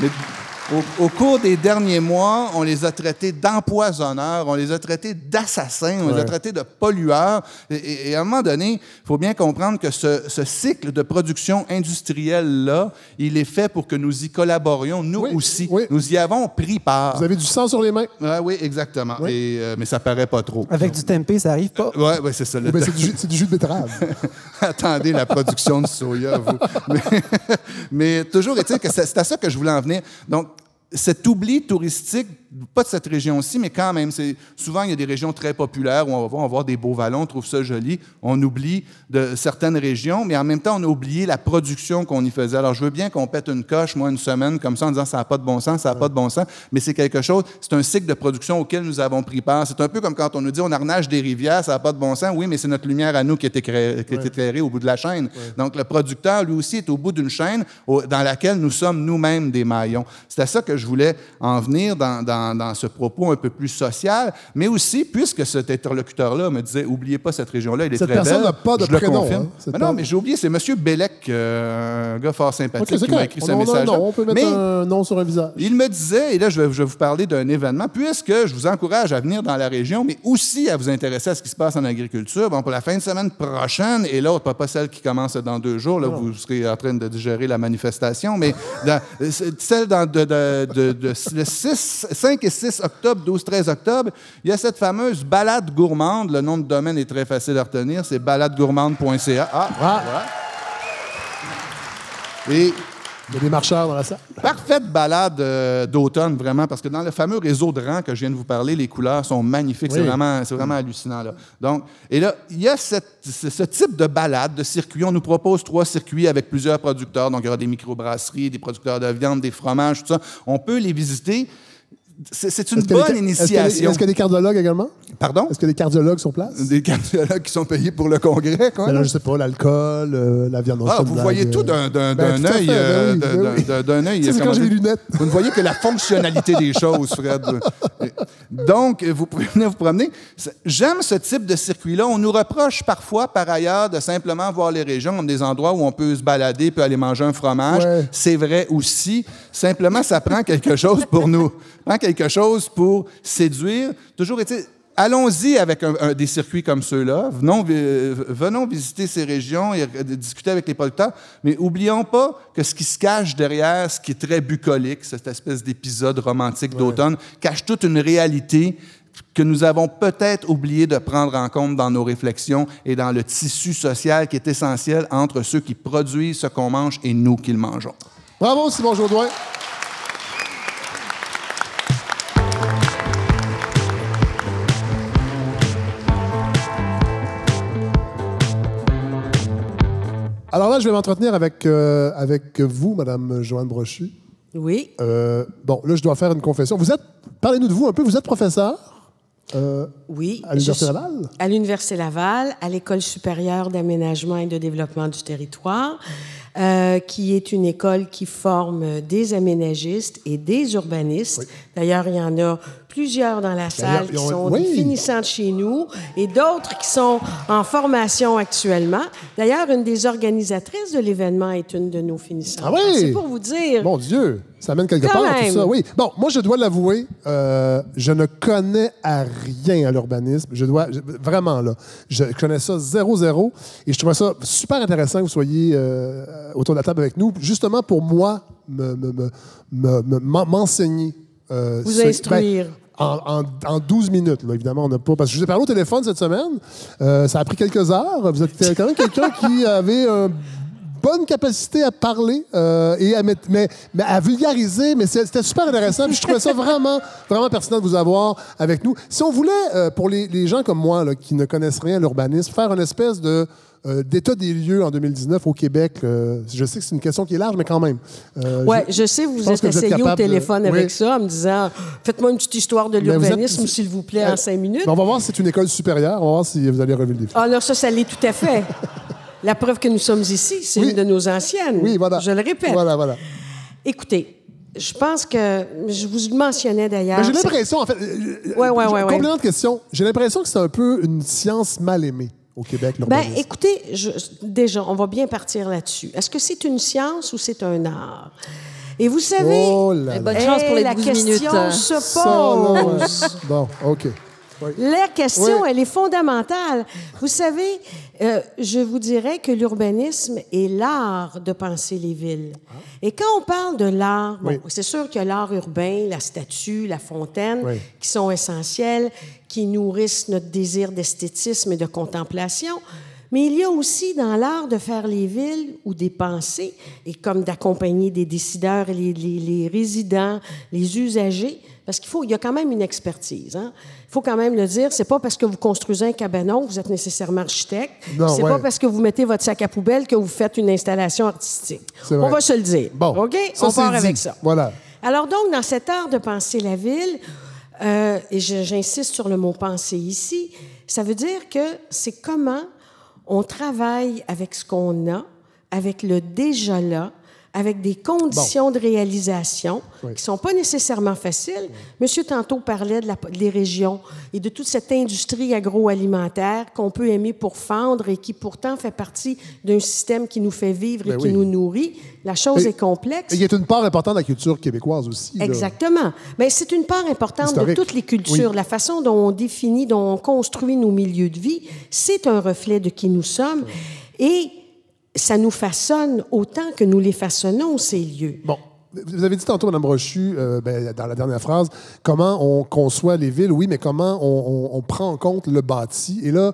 mais au, au cours des derniers mois, on les a traités d'empoisonneurs, on les a traités d'assassins, on les a traités de pollueurs. Et, et- et à un moment donné, il faut bien comprendre que ce, ce cycle de production industrielle-là, il est fait pour que nous y collaborions, nous Oui, aussi. oui. Nous y avons pris part. Vous avez du sang sur les mains? Ouais, oui, exactement. Oui. Et, euh, mais ça paraît pas trop. Avec du tempeh, ça arrive pas. Ouais, ouais, c'est ça. le Eh ben, c'est, du, jus- c'est du jus de betterave. [laughs] Attendez la production de soya, vous. [laughs] Mais, mais toujours est-il que c'est c'est à ça que je voulais en venir. Donc, cet oubli touristique, pas de cette région-ci, mais quand même, c'est souvent il y a des régions très populaires où on va voir, on va voir des beaux vallons, on trouve ça joli. On oublie de certaines régions, mais en même temps, on a oublié la production qu'on y faisait. Alors, je veux bien qu'on pète une coche, moi, une semaine, comme ça, en disant ça n'a pas de bon sens, ça n'a pas de bon sens, mais c'est quelque chose, c'est un cycle de production auquel nous avons pris part. C'est un peu comme quand on nous dit on arnage des rivières, ça n'a pas de bon sens. Oui, mais c'est notre lumière à nous qui est éclairée, qui est éclairée au bout de la chaîne. Donc, le producteur, lui aussi, est au bout d'une chaîne dans laquelle nous sommes nous-mêmes des maillons. C'est à ça que je voulais en venir dans, dans- dans ce propos un peu plus social, mais aussi, puisque cet interlocuteur-là me disait, oubliez pas cette région-là, elle est Cette très personne belle. n'a pas de je le prénom, confirme. hein, cette Mais non, mais j'ai oublié, c'est M. Bellec, euh, un gars fort sympathique, OK, c'est qui m'a écrit ce message nom, on peut mettre Mais un nom sur un visage. il me disait, et là, je vais, je vais vous parler d'un événement, puisque je vous encourage à venir dans la région, mais aussi à vous intéresser à ce qui se passe en agriculture. Bon, pour la fin de semaine prochaine, et l'autre, pas, celle qui commence dans deux jours, là, vous serez en train de digérer la manifestation, mais dans- euh, celle dans, de, de- de- de- le 6, 5 et 6 octobre, 12-13 octobre, il y a cette fameuse balade gourmande. Le nom de domaine est très facile à retenir, c'est baladegourmande.ca. Ah, Ah. et Il y a des marcheurs dans la salle. Parfaite balade euh, d'automne, vraiment, parce que dans le fameux réseau de rangs que je viens de vous parler, les couleurs sont magnifiques. C'est Oui. vraiment, c'est vraiment hallucinant. Là. Donc, et là, il y a cette- ce type de balade, de circuit. On nous propose trois circuits avec plusieurs producteurs. Donc, il y aura des microbrasseries, des producteurs de viande, des fromages, tout ça. On peut les visiter. C'est, une bonne initiation. Est-ce qu'il y a des cardiologues également? Pardon? Est-ce a des cardiologues sur place? Des cardiologues qui sont payés pour le congrès, quoi. Je sais pas, l'alcool, euh, la viande. Ah, vous voyez tout d'un, Ben, œil. ben euh, d'un- ben d'un- œil, c'est quand j'ai les lunettes. Vous ne voyez que la fonctionnalité des [laughs] choses, Fred. Donc, vous pouvez venir vous promener. J'aime ce type de circuit-là. On nous reproche parfois, par ailleurs, de simplement voir les régions comme des endroits où on peut se balader, peut aller manger un fromage. C'est vrai aussi. Simplement, ça prend quelque chose pour nous. Quelque chose pour séduire. Toujours Allons-y avec un- un- des circuits comme ceux-là. Venons, venons visiter ces régions et euh, discuter avec les producteurs. Mais oublions pas que ce qui se cache derrière ce qui est très bucolique, cette espèce d'épisode romantique d'automne, cache toute une réalité que nous avons peut-être oublié de prendre en compte dans nos réflexions et dans le tissu social qui est essentiel entre ceux qui produisent ce qu'on mange et nous qui le mangeons. Bravo, Simon Jourdouin. Alors là, je vais m'entretenir avec, euh, avec vous, Madame Joanne Brochu. Oui, Euh, bon, là, je dois faire une confession. Vous êtes, parlez-nous de vous un peu, vous êtes professeur euh, oui. à l'Université Laval? À l'Université Laval, à l'École supérieure d'aménagement et de développement du territoire, euh, qui est une école qui forme des aménagistes et des urbanistes. D'ailleurs, il y en a plusieurs dans la salle qui ont- sont oui. des finissants de chez nous et d'autres qui sont en formation actuellement. D'ailleurs, une des organisatrices de l'événement est une de nos finissantes. Ah oui? C'est pour vous dire. Mon Dieu, ça mène quelque Quand part, même. tout ça. Oui. Bon, moi, je dois l'avouer, euh, je ne connais à rien à l'urbanisme. Je dois, je- vraiment, là, je connais ça zéro, zéro. Et je trouvais ça super intéressant que vous soyez euh, autour de la table avec nous, justement pour moi, me- me- me- me- me- m'enseigner. euh, Vous ce- instruire. ben, en, en- en 12 minutes, là, évidemment, on n'a pas. Parce que je vous ai parlé au téléphone cette semaine. Euh, ça a pris quelques heures. Vous êtes quand même quelqu'un qui avait un bonne capacité à parler euh, et à, mais, mais à vulgariser. Mais c'était super intéressant. Puis je trouvais ça vraiment, vraiment pertinent de vous avoir avec nous. Si on voulait, euh, pour les, gens comme moi qui ne connaissent rien à l'urbanisme, faire une espèce de euh, d'état des lieux en 2019 au Québec, euh, je sais que c'est une question qui est large, mais quand même. Euh, Oui, je sais, vous vous êtes essayé au de- téléphone Oui. avec ça en me disant Faites-moi une petite histoire de êtes- l'urbanisme, s'il vous plaît, en cinq minutes. Ben, on va voir si c'est une école supérieure. On va voir si vous allez relever le défi. Ah, là, ça, ça l'est tout à fait. La preuve que nous sommes ici, c'est Oui. une de nos anciennes. Oui, voilà. Je le répète. Voilà, voilà. Écoutez, je pense que je vous le mentionnais d'ailleurs. Mais j'ai l'impression, en fait. euh, Ouais, euh, ouais, ouais. Complément de question. J'ai l'impression que c'est un peu une science mal aimée au Québec, Ben, l'urbanisme. écoutez, je- déjà, on va bien partir là-dessus. Est-ce que c'est une science ou c'est un art? Et vous savez, Oh là là. Et bonne chance pour les la 12 question minutes. se Ça, là, ouais. pose. Bon, OK. Oui. La question, Oui. elle est fondamentale. Vous savez, euh, je vous dirais que l'urbanisme est l'art de penser les villes. Et quand on parle de l'art, bon, c'est sûr que l'art urbain, la statue, la fontaine, qui sont essentiels, qui nourrissent notre désir d'esthétisme et de contemplation. Mais il y a aussi dans l'art de faire les villes ou des pensées, et comme d'accompagner des décideurs, et les, les- les résidents, les usagers, parce qu'il faut, il y a quand même une expertise. hein. Il faut quand même le dire. C'est pas parce que vous construisez un cabanon que vous êtes nécessairement architecte. Non, c'est ouais. pas parce que vous mettez votre sac à poubelle que vous faites une installation artistique. C'est On va se le dire. Bon. OK? Ça, On part dit. avec ça. Voilà. Alors donc, dans cet art de penser la ville, euh, et j'insiste sur le mot penser ici, ça veut dire que c'est comment on travaille avec ce qu'on a, avec le déjà là, avec des conditions de réalisation Oui. qui sont pas nécessairement faciles. Monsieur tantôt parlait de la- des régions et de toute cette industrie agroalimentaire qu'on peut aimer pour fendre et qui pourtant fait partie d'un système qui nous fait vivre et Ben qui oui. nous nourrit. La chose Et- est complexe. Et il y a une part importante de la culture québécoise aussi. là. Exactement. Mais c'est une part importante Historique. de toutes les cultures. La façon dont on définit, dont on construit nos milieux de vie, c'est un reflet de qui nous sommes. Et ça nous façonne autant que nous les façonnons, ces lieux. Bon. Vous avez dit tantôt, Mme Brochu, euh, ben, dans la dernière phrase, comment on conçoit les villes, oui, mais comment on, on- on prend en compte le bâti. Et là,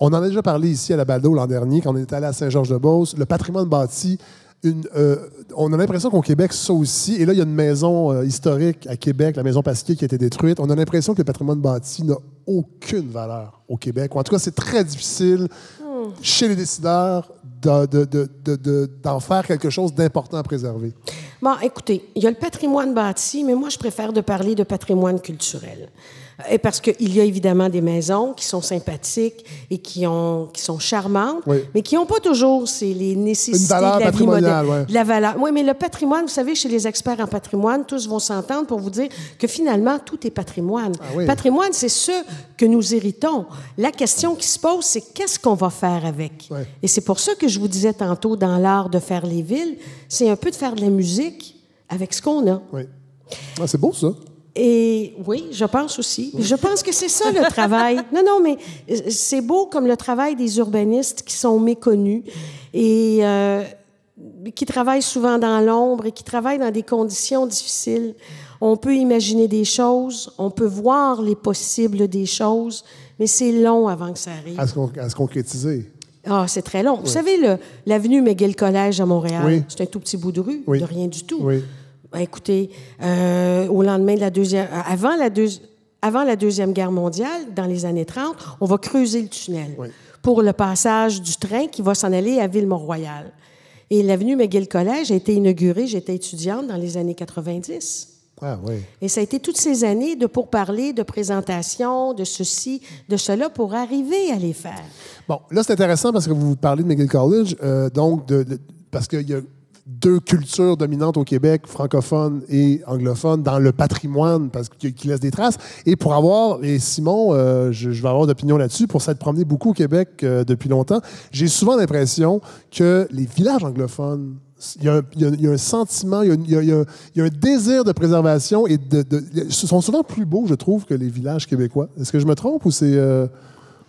on en a déjà parlé ici à la Baldo l'an dernier, quand on est allé à Saint-Georges-de-Beauce, le patrimoine bâti. Une, euh, on a l'impression qu'au Québec, ça aussi, et là, il y a une maison euh, historique à Québec, la maison Pasquier, qui a été détruite. On a l'impression que le patrimoine bâti n'a aucune valeur au Québec. Ou en tout cas, c'est très difficile chez les décideurs de- de- de- d'en faire quelque chose d'important à préserver. Bon, écoutez, il y a le patrimoine bâti, mais moi, je préfère de parler de patrimoine culturel. Et parce qu'il y a évidemment des maisons qui sont sympathiques et qui, ont, qui sont charmantes, Oui. mais qui n'ont pas toujours c'est les nécessités valeur de la vie moderne. ouais. La valeur. Oui, mais le patrimoine, vous savez, chez les experts en patrimoine, tous vont s'entendre pour vous dire que finalement, tout est patrimoine. Ah oui. Patrimoine, c'est ce que nous héritons. La question qui se pose, c'est qu'est-ce qu'on va faire avec? Et c'est pour ça que je vous disais tantôt, dans l'art de faire les villes, c'est un peu de faire de la musique avec ce qu'on a. Oui. Ah, c'est beau, ça. Et oui, je pense aussi. Je pense que c'est ça le [laughs] travail. Non, non, mais euh, c'est beau comme le travail des urbanistes qui sont méconnus et euh, qui travaillent souvent dans l'ombre et qui travaillent dans des conditions difficiles. On peut imaginer des choses, on peut voir les possibles des choses, mais c'est long avant que ça arrive. À se, con- à se concrétiser. Ah, c'est très long. Vous savez, l'avenue McGill Collège à Montréal, Oui. c'est un tout petit bout de rue, Oui. de rien du tout. Oui. Ben, écoutez, euh, au lendemain de la deuxième, euh, avant la, deux- avant la deuxième guerre mondiale, dans les années 30, on va creuser le tunnel Oui. pour le passage du train qui va s'en aller à Ville-Mont-Royal. Et l'avenue McGill Collège a été inaugurée, j'étais étudiante dans les années 90. Ah, oui. Et ça a été toutes ces années de pourparler, de présentation, de ceci, de cela, pour arriver à les faire. Bon, là, c'est intéressant parce que vous parlez de McGill College, euh, donc, de, de- parce qu'il y a deux cultures dominantes au Québec, francophone et anglophone, dans le patrimoine, parce que, qui laissent des traces. Et pour avoir, et Simon, euh, je, vais avoir d'opinion là-dessus, pour s'être promené beaucoup au Québec euh, depuis longtemps, j'ai souvent l'impression que les villages anglophones, il y, a, un- sentiment, il y a, un désir de préservation et de, de- sont souvent plus beaux, je trouve, que les villages québécois. Est-ce que je me trompe ou c'est... euh,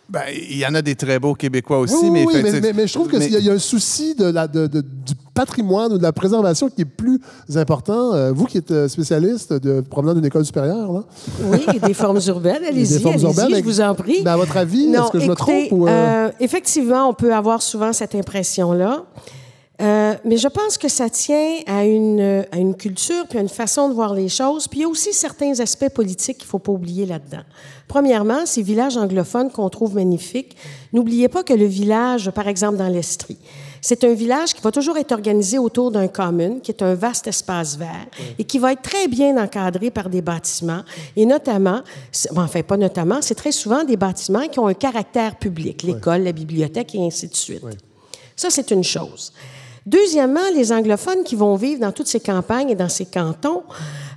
Ben, il y en a des très beaux Québécois aussi, oui, mais, oui, fait, mais, c'est- mais- mais je trouve qu'il mais- y, a- il y a un souci de la, de- de- du patrimoine ou de la préservation qui est plus important. Euh, vous qui êtes euh, spécialiste de, provenant d'une école supérieure, là, Oui, et des formes urbaines, allez-y, des formes allez-y, urbaines, je vous en prie. mais à votre avis, est-ce que je me trompe ou, euh? euh, effectivement, on peut avoir souvent cette impression-là. Euh, mais je pense que ça tient à une, à une culture, puis à une façon de voir les choses. Puis il y a aussi certains aspects politiques qu'il ne faut pas oublier là-dedans. Premièrement, ces villages anglophones qu'on trouve magnifiques, n'oubliez pas que le village, par exemple dans l'Estrie, c'est un village qui va toujours être organisé autour d'un commune, qui est un vaste espace vert, et qui va être très bien encadré par des bâtiments, et notamment, enfin pas notamment, c'est très souvent des bâtiments qui ont un caractère public, l'école, la bibliothèque et ainsi de suite. Ça, c'est une chose. Deuxièmement, les anglophones qui vont vivre dans toutes ces campagnes et dans ces cantons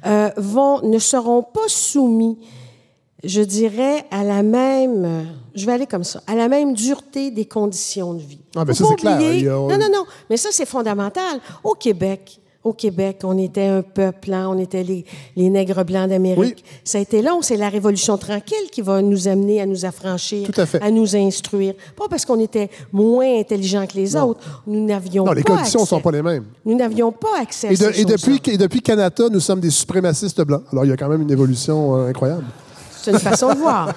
euh, vont, ne seront pas soumis je dirais, à la même, je vais aller comme ça, à la même dureté des conditions de vie. Ah, ben ça, c'est clair. Non, non, non, mais ça, c'est fondamental. Au Québec, au Québec, on était un peuple, hein, on était les, les nègres blancs d'Amérique. Ça a été long, c'est la Révolution tranquille qui va nous amener à nous affranchir, à, nous instruire. Pas parce qu'on était moins intelligents que les autres. Nous n'avions pas Non, les conditions ne sont pas les mêmes. Nous n'avions pas accès à et, ces et depuis, et depuis Canada, nous sommes des suprémacistes blancs. Alors, il y a quand même une évolution euh, incroyable. C'est une façon de voir.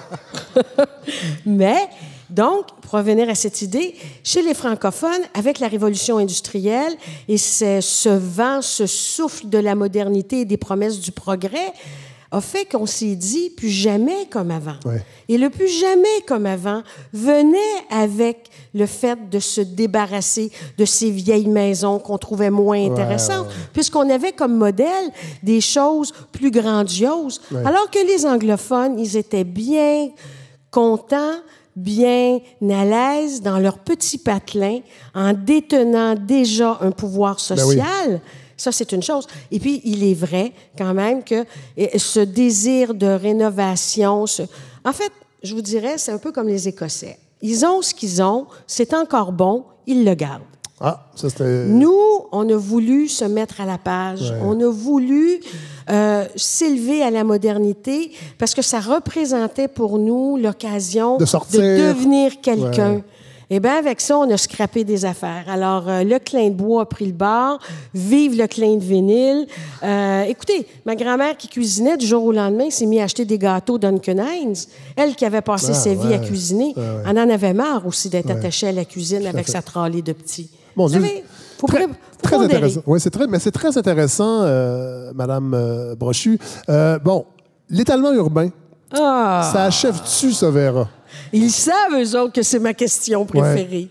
[laughs] Mais, donc, pour revenir à cette idée, chez les francophones, avec la révolution industrielle et ce vent, ce souffle de la modernité et des promesses du progrès, a fait qu'on s'est dit plus jamais comme avant. Et le plus jamais comme avant venait avec le fait de se débarrasser de ces vieilles maisons qu'on trouvait moins intéressantes, puisqu'on avait comme modèle des choses plus grandioses, alors que les anglophones, ils étaient bien contents bien à l'aise dans leur petit patelin en détenant déjà un pouvoir ben social. Ça, c'est une chose. Et puis, il est vrai quand même que ce désir de rénovation, en fait, je vous dirais, c'est un peu comme les Écossais. Ils ont ce qu'ils ont, c'est encore bon, ils le gardent. Ah, ça c'était. Nous, on a voulu se mettre à la page. On a voulu euh, s'élever à la modernité parce que ça représentait pour nous l'occasion de, de, devenir quelqu'un. Eh bien, avec ça, on a scrappé des affaires. Alors, euh, le clin de bois a pris le bord. Vive le clin de vinyle. Euh, écoutez, ma grand-mère qui cuisinait du jour au lendemain s'est mise à acheter des gâteaux Duncan Hines. Elle qui avait passé ah, sa vie à cuisiner, elle en avait marre aussi d'être attachée à la cuisine avec sa tralée de petits. Bon, faut très, très intéressant. Oui, c'est très, mais c'est très intéressant, euh, Madame Brochu. bon, l'étalement urbain, ah. ça achève-tu, ça, Vera? Ils savent, eux autres, que c'est ma question préférée.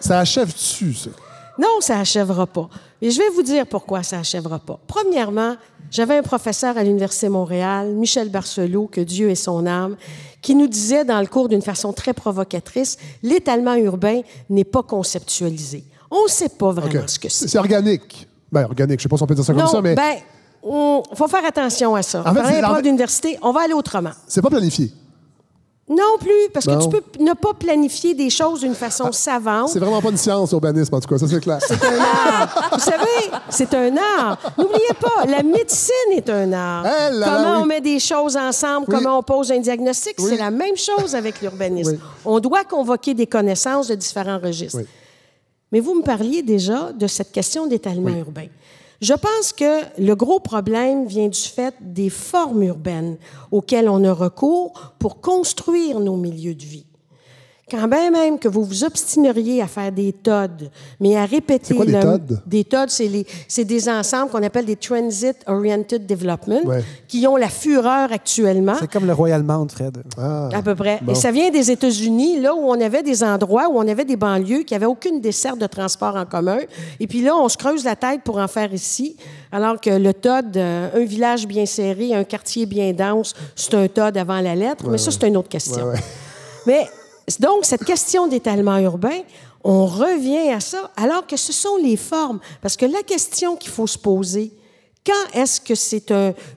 Ça achève-tu, ça? Non, ça achèvera pas. Et je vais vous dire pourquoi ça achèvera pas. Premièrement, j'avais un professeur à l'Université Montréal, Michel Barcelot, que Dieu est son âme, qui nous disait dans le cours d'une façon très provocatrice, l'étalement urbain n'est pas conceptualisé. On ne sait pas vraiment ce que c'est. C'est organique. Ben, organique, je ne sais pas si on peut dire ça comme ça, mais... Ben, il faut faire attention à ça. En fait, d'université, on va aller autrement. C'est pas planifié. Non plus, parce que tu peux ne pas planifier des choses d'une façon ah, savante. C'est vraiment pas une science, l'urbanisme, en tout cas, ça c'est clair. C'est un art. Vous savez, c'est un art. N'oubliez pas, la médecine est un art. comment on met des choses ensemble, comment on pose un diagnostic, c'est la même chose avec l'urbanisme. On doit convoquer des connaissances de différents registres. Mais vous me parliez déjà de cette question d'étalement urbain. Je pense que le gros problème vient du fait des formes urbaines auxquelles on a recours pour construire nos milieux de vie. Quand bien même que vous vous obstineriez à faire des TOD, mais à répéter... Quoi, des TOD? Des TOD, c'est des ensembles qu'on appelle des Transit Oriented Development, qui ont la fureur actuellement. C'est comme le Royal Mount, Fred. Ah. À peu près. Et ça vient des États-Unis, là où on avait des endroits, où on avait des banlieues qui n'avaient aucune desserte de transport en commun. Et puis là, on se creuse la tête pour en faire ici, alors que le TOD, euh, un village bien serré, un quartier bien dense, c'est un TOD avant la lettre. mais ça, c'est une autre question. Mais donc, cette question d'étalement urbain, on revient à ça, alors que ce sont les formes. Parce que la question qu'il faut se poser, quand est-ce que c'est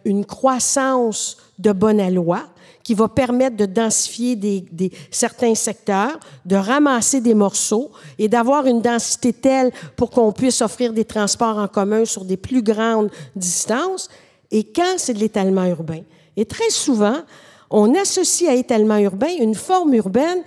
une croissance de bonne loi qui va permettre de densifier certains secteurs, de ramasser des morceaux et d'avoir une densité telle pour qu'on puisse offrir des transports en commun sur des plus grandes distances, et quand c'est de l'étalement urbain? Et très souvent, on associe à étalement urbain une forme urbaine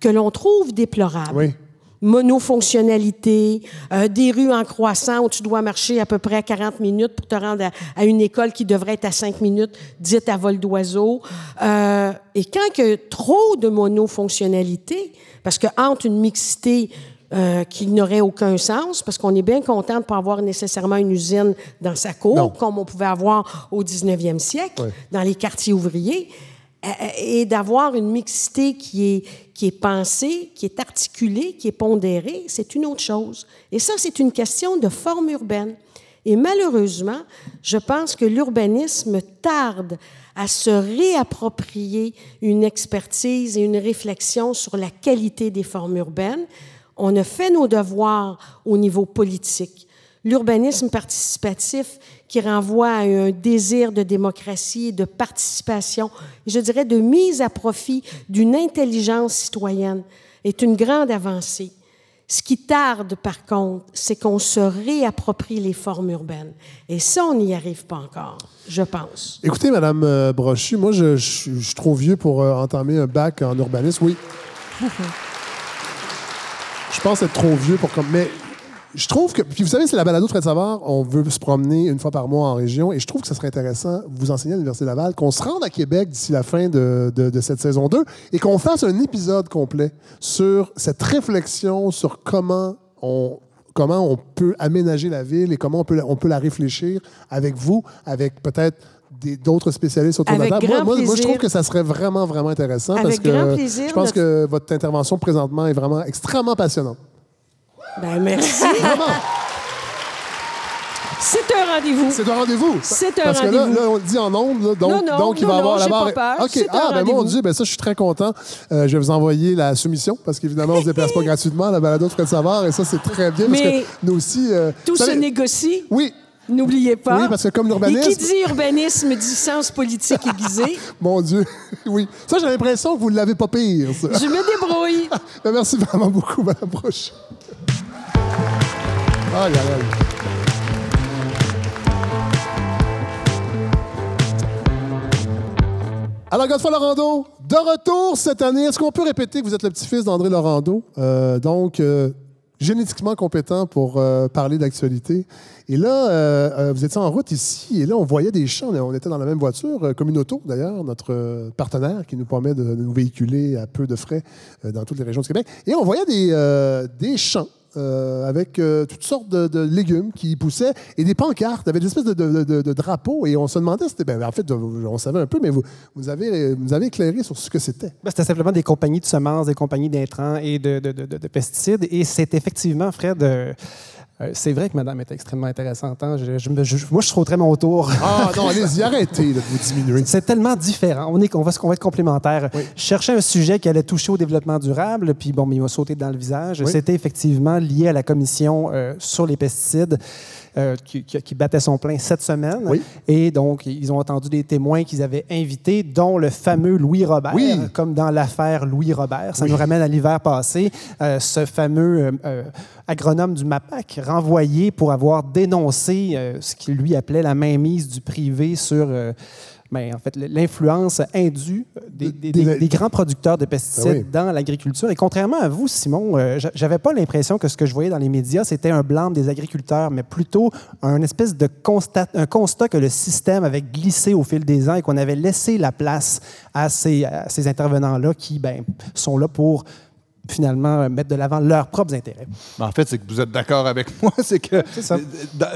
que l'on trouve déplorable. Monofonctionnalité, euh, des rues en croissant où tu dois marcher à peu près 40 minutes pour te rendre à, une école qui devrait être à 5 minutes, dite à vol d'oiseau. Euh, et quand a trop de monofonctionnalité, parce que entre une mixité euh, qui n'aurait aucun sens parce qu'on est bien content de ne pas avoir nécessairement une usine dans sa cour, Non. comme on pouvait avoir au 19e siècle, dans les quartiers ouvriers, et d'avoir une mixité qui est, qui est pensée, qui est articulée, qui est pondérée, c'est une autre chose. Et ça, c'est une question de forme urbaine. Et malheureusement, je pense que l'urbanisme tarde à se réapproprier une expertise et une réflexion sur la qualité des formes urbaines. On a fait nos devoirs au niveau politique. L'urbanisme participatif qui renvoie à un désir de démocratie de participation, je dirais de mise à profit d'une intelligence citoyenne, est une grande avancée. Ce qui tarde, par contre, c'est qu'on se réapproprie les formes urbaines. Et ça, on n'y arrive pas encore, je pense. Écoutez, Madame euh, Brochu, moi, je, je- je suis trop vieux pour euh, entamer un bac en urbanisme. Oui. [laughs] je pense être trop vieux pour. Mais je trouve que. Puis vous savez, c'est la balado Fred Savard. On veut se promener une fois par mois en région. Et je trouve que ce serait intéressant, vous enseignez à l'Université Laval, qu'on se rende à Québec d'ici la fin de, de- de cette saison 2 et qu'on fasse un épisode complet sur cette réflexion sur comment on comment on peut aménager la ville et comment on peut, la- on peut la réfléchir avec vous, avec peut-être d'autres spécialistes autour de la table. Moi, grand moi, moi, je trouve que ça serait vraiment, vraiment intéressant Avec parce que plaisir, je pense notre- que votre intervention présentement est vraiment extrêmement passionnante. Ben, merci. [laughs] Vraiment. C'est un rendez-vous. C'est un rendez-vous. C'est un Parce que là, rendez-vous. là, on le dit en ondes, là, donc, Non, non, donc il va non, avoir non, la barre. pas peur. OK. Ah, ben mon rendez-vous. Dieu, ben ça, je suis très content. Euh, je vais vous envoyer la soumission parce qu'évidemment, on se déplace pas gratuitement à la balado de Fred Savard et ça, c'est très bien parce Mais que nous aussi. euh, Tout se négocie. Oui. N'oubliez pas. Oui, parce que comme Et l'urbanisme- qui dit urbanisme dit sens politique aiguisé. [laughs] Mon Dieu. [laughs] oui. Ça, j'ai l'impression que vous ne l'avez pas pire, ça. Je me débrouille. Ben, merci vraiment beaucoup, Madame Broche. Alors, Godefroy Laurando, de retour cette année. Est-ce qu'on peut répéter que vous êtes le petit-fils d'André Laurando? Euh, donc, euh, génétiquement compétent pour euh, parler d'actualité. Et là, vous étiez en route ici, et là, on voyait des champs. On était dans la même voiture, Communauto, d'ailleurs, notre partenaire qui nous permet de, nous véhiculer à peu de frais dans toutes les régions du Québec. Et on voyait des champs euh, avec euh, toutes sortes de, légumes qui poussaient et des pancartes, avec des espèces de, de- drapeaux. Et on se demandait, c'était, ben, en fait, on savait un peu, mais vous, vous, avez, vous avez éclairé sur ce que c'était. Ben, C'était simplement des compagnies de semences, des compagnies d'intrants et de, de- de- de- de pesticides. Et c'est effectivement, Fred, euh, c'est vrai que madame est extrêmement intéressante. hein. Je- je me- je- moi, je sauterais mon tour. Ah non, [laughs] allez-y, arrêtez là, de vous diminuer. C'est tellement différent. On, est, on, va, on va être complémentaires. Je cherchais un sujet qui allait toucher au développement durable, puis bon, mais il m'a sauté dans le visage. C'était effectivement lié à la commission euh, sur les pesticides. Euh, qui, battait son plein cette semaine. Oui. Et donc, ils ont entendu des témoins qu'ils avaient invités, dont le fameux Louis Robert, Oui. comme dans l'affaire Louis Robert. Ça nous ramène à l'hiver passé. Euh, ce fameux euh, agronome du MAPAC, renvoyé pour avoir dénoncé ce qu'il lui appelait la mainmise du privé sur euh, ben, en fait, l'influence indue des, des- Des- des- des grands producteurs de pesticides Ben oui. dans l'agriculture. Et contrairement à vous, Simon, euh, j'a- j'avais pas l'impression que ce que je voyais dans les médias, c'était un blâme des agriculteurs, mais plutôt un espèce de constat, un constat que le système avait glissé au fil des ans et qu'on avait laissé la place à ces, ces intervenants-là qui ben, sont là pour finalement mettre de l'avant leurs propres intérêts. En fait, c'est que vous êtes d'accord avec [laughs] moi. C'est que ça.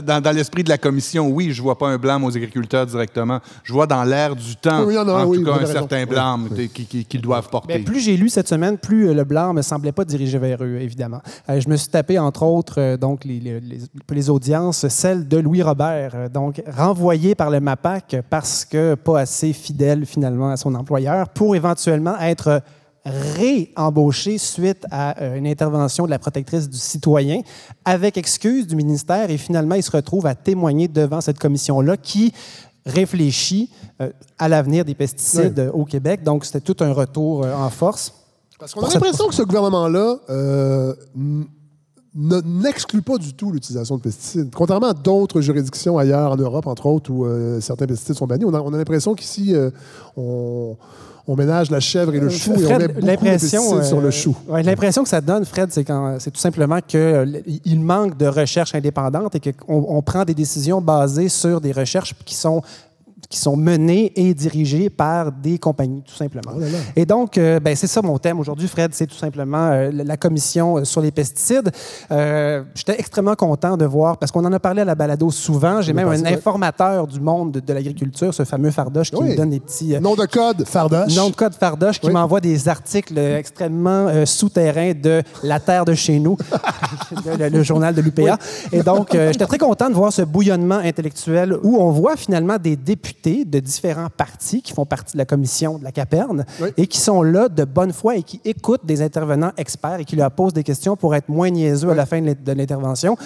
dans, l'esprit de la commission, oui, je vois pas un blâme aux agriculteurs directement. Je vois dans l'air du temps, Oui, en a, en oui, tout cas, un raison. certain blâme oui. t'sais, qui- qui- qu'ils doivent porter. Ben, plus j'ai lu cette semaine, plus euh, le blâme ne semblait pas dirigé vers eux, évidemment. Euh, je me suis tapé, entre autres, euh, donc les, les- les- les audiences, celle de Louis Robert, euh, donc renvoyé par le MAPAC parce que pas assez fidèle finalement à son employeur pour éventuellement être réembauché suite à euh, une intervention de la protectrice du citoyen avec excuse du ministère et finalement il se retrouve à témoigner devant cette commission-là qui réfléchit euh, à l'avenir des pesticides euh, au Québec. Donc c'était tout un retour en force. Parce qu'on a l'impression que ce gouvernement-là euh, n'exclut pas du tout l'utilisation de pesticides. Contrairement à d'autres juridictions ailleurs en Europe, entre autres, où euh, certains pesticides sont bannis, on a, on a l'impression qu'ici, euh, on, on ménage la chèvre et le chou et on Fred, met beaucoup de l'impression, pesticides sur le euh, chou. ouais, l'impression que ça donne, Fred, c'est, quand, c'est tout simplement qu'il manque de recherche indépendante et qu'on on prend des décisions basées sur des recherches qui sont qui sont menées et dirigées par des compagnies, tout simplement. Oh là là. Et donc, euh, ben, c'est ça mon thème aujourd'hui, Fred, c'est tout simplement euh, la commission euh, sur les pesticides. Euh, J'étais extrêmement content de voir, parce qu'on en a parlé à la balado souvent, j'ai même un que- informateur du monde de, de l'agriculture, ce fameux Fardoche, qui Oui. me donne des petits... Nom de code, Fardoche. Nom de code Fardoche qui Oui. m'envoie des articles extrêmement souterrains de La Terre de chez nous, [laughs] le, le journal de l'UPA. Et donc, j'étais très content de voir ce bouillonnement intellectuel où on voit finalement des députés de différents partis qui font partie de la commission de la Caperne Oui. et qui sont là de bonne foi et qui écoutent des intervenants experts et qui leur posent des questions pour être moins niaiseux à la fin de l'intervention.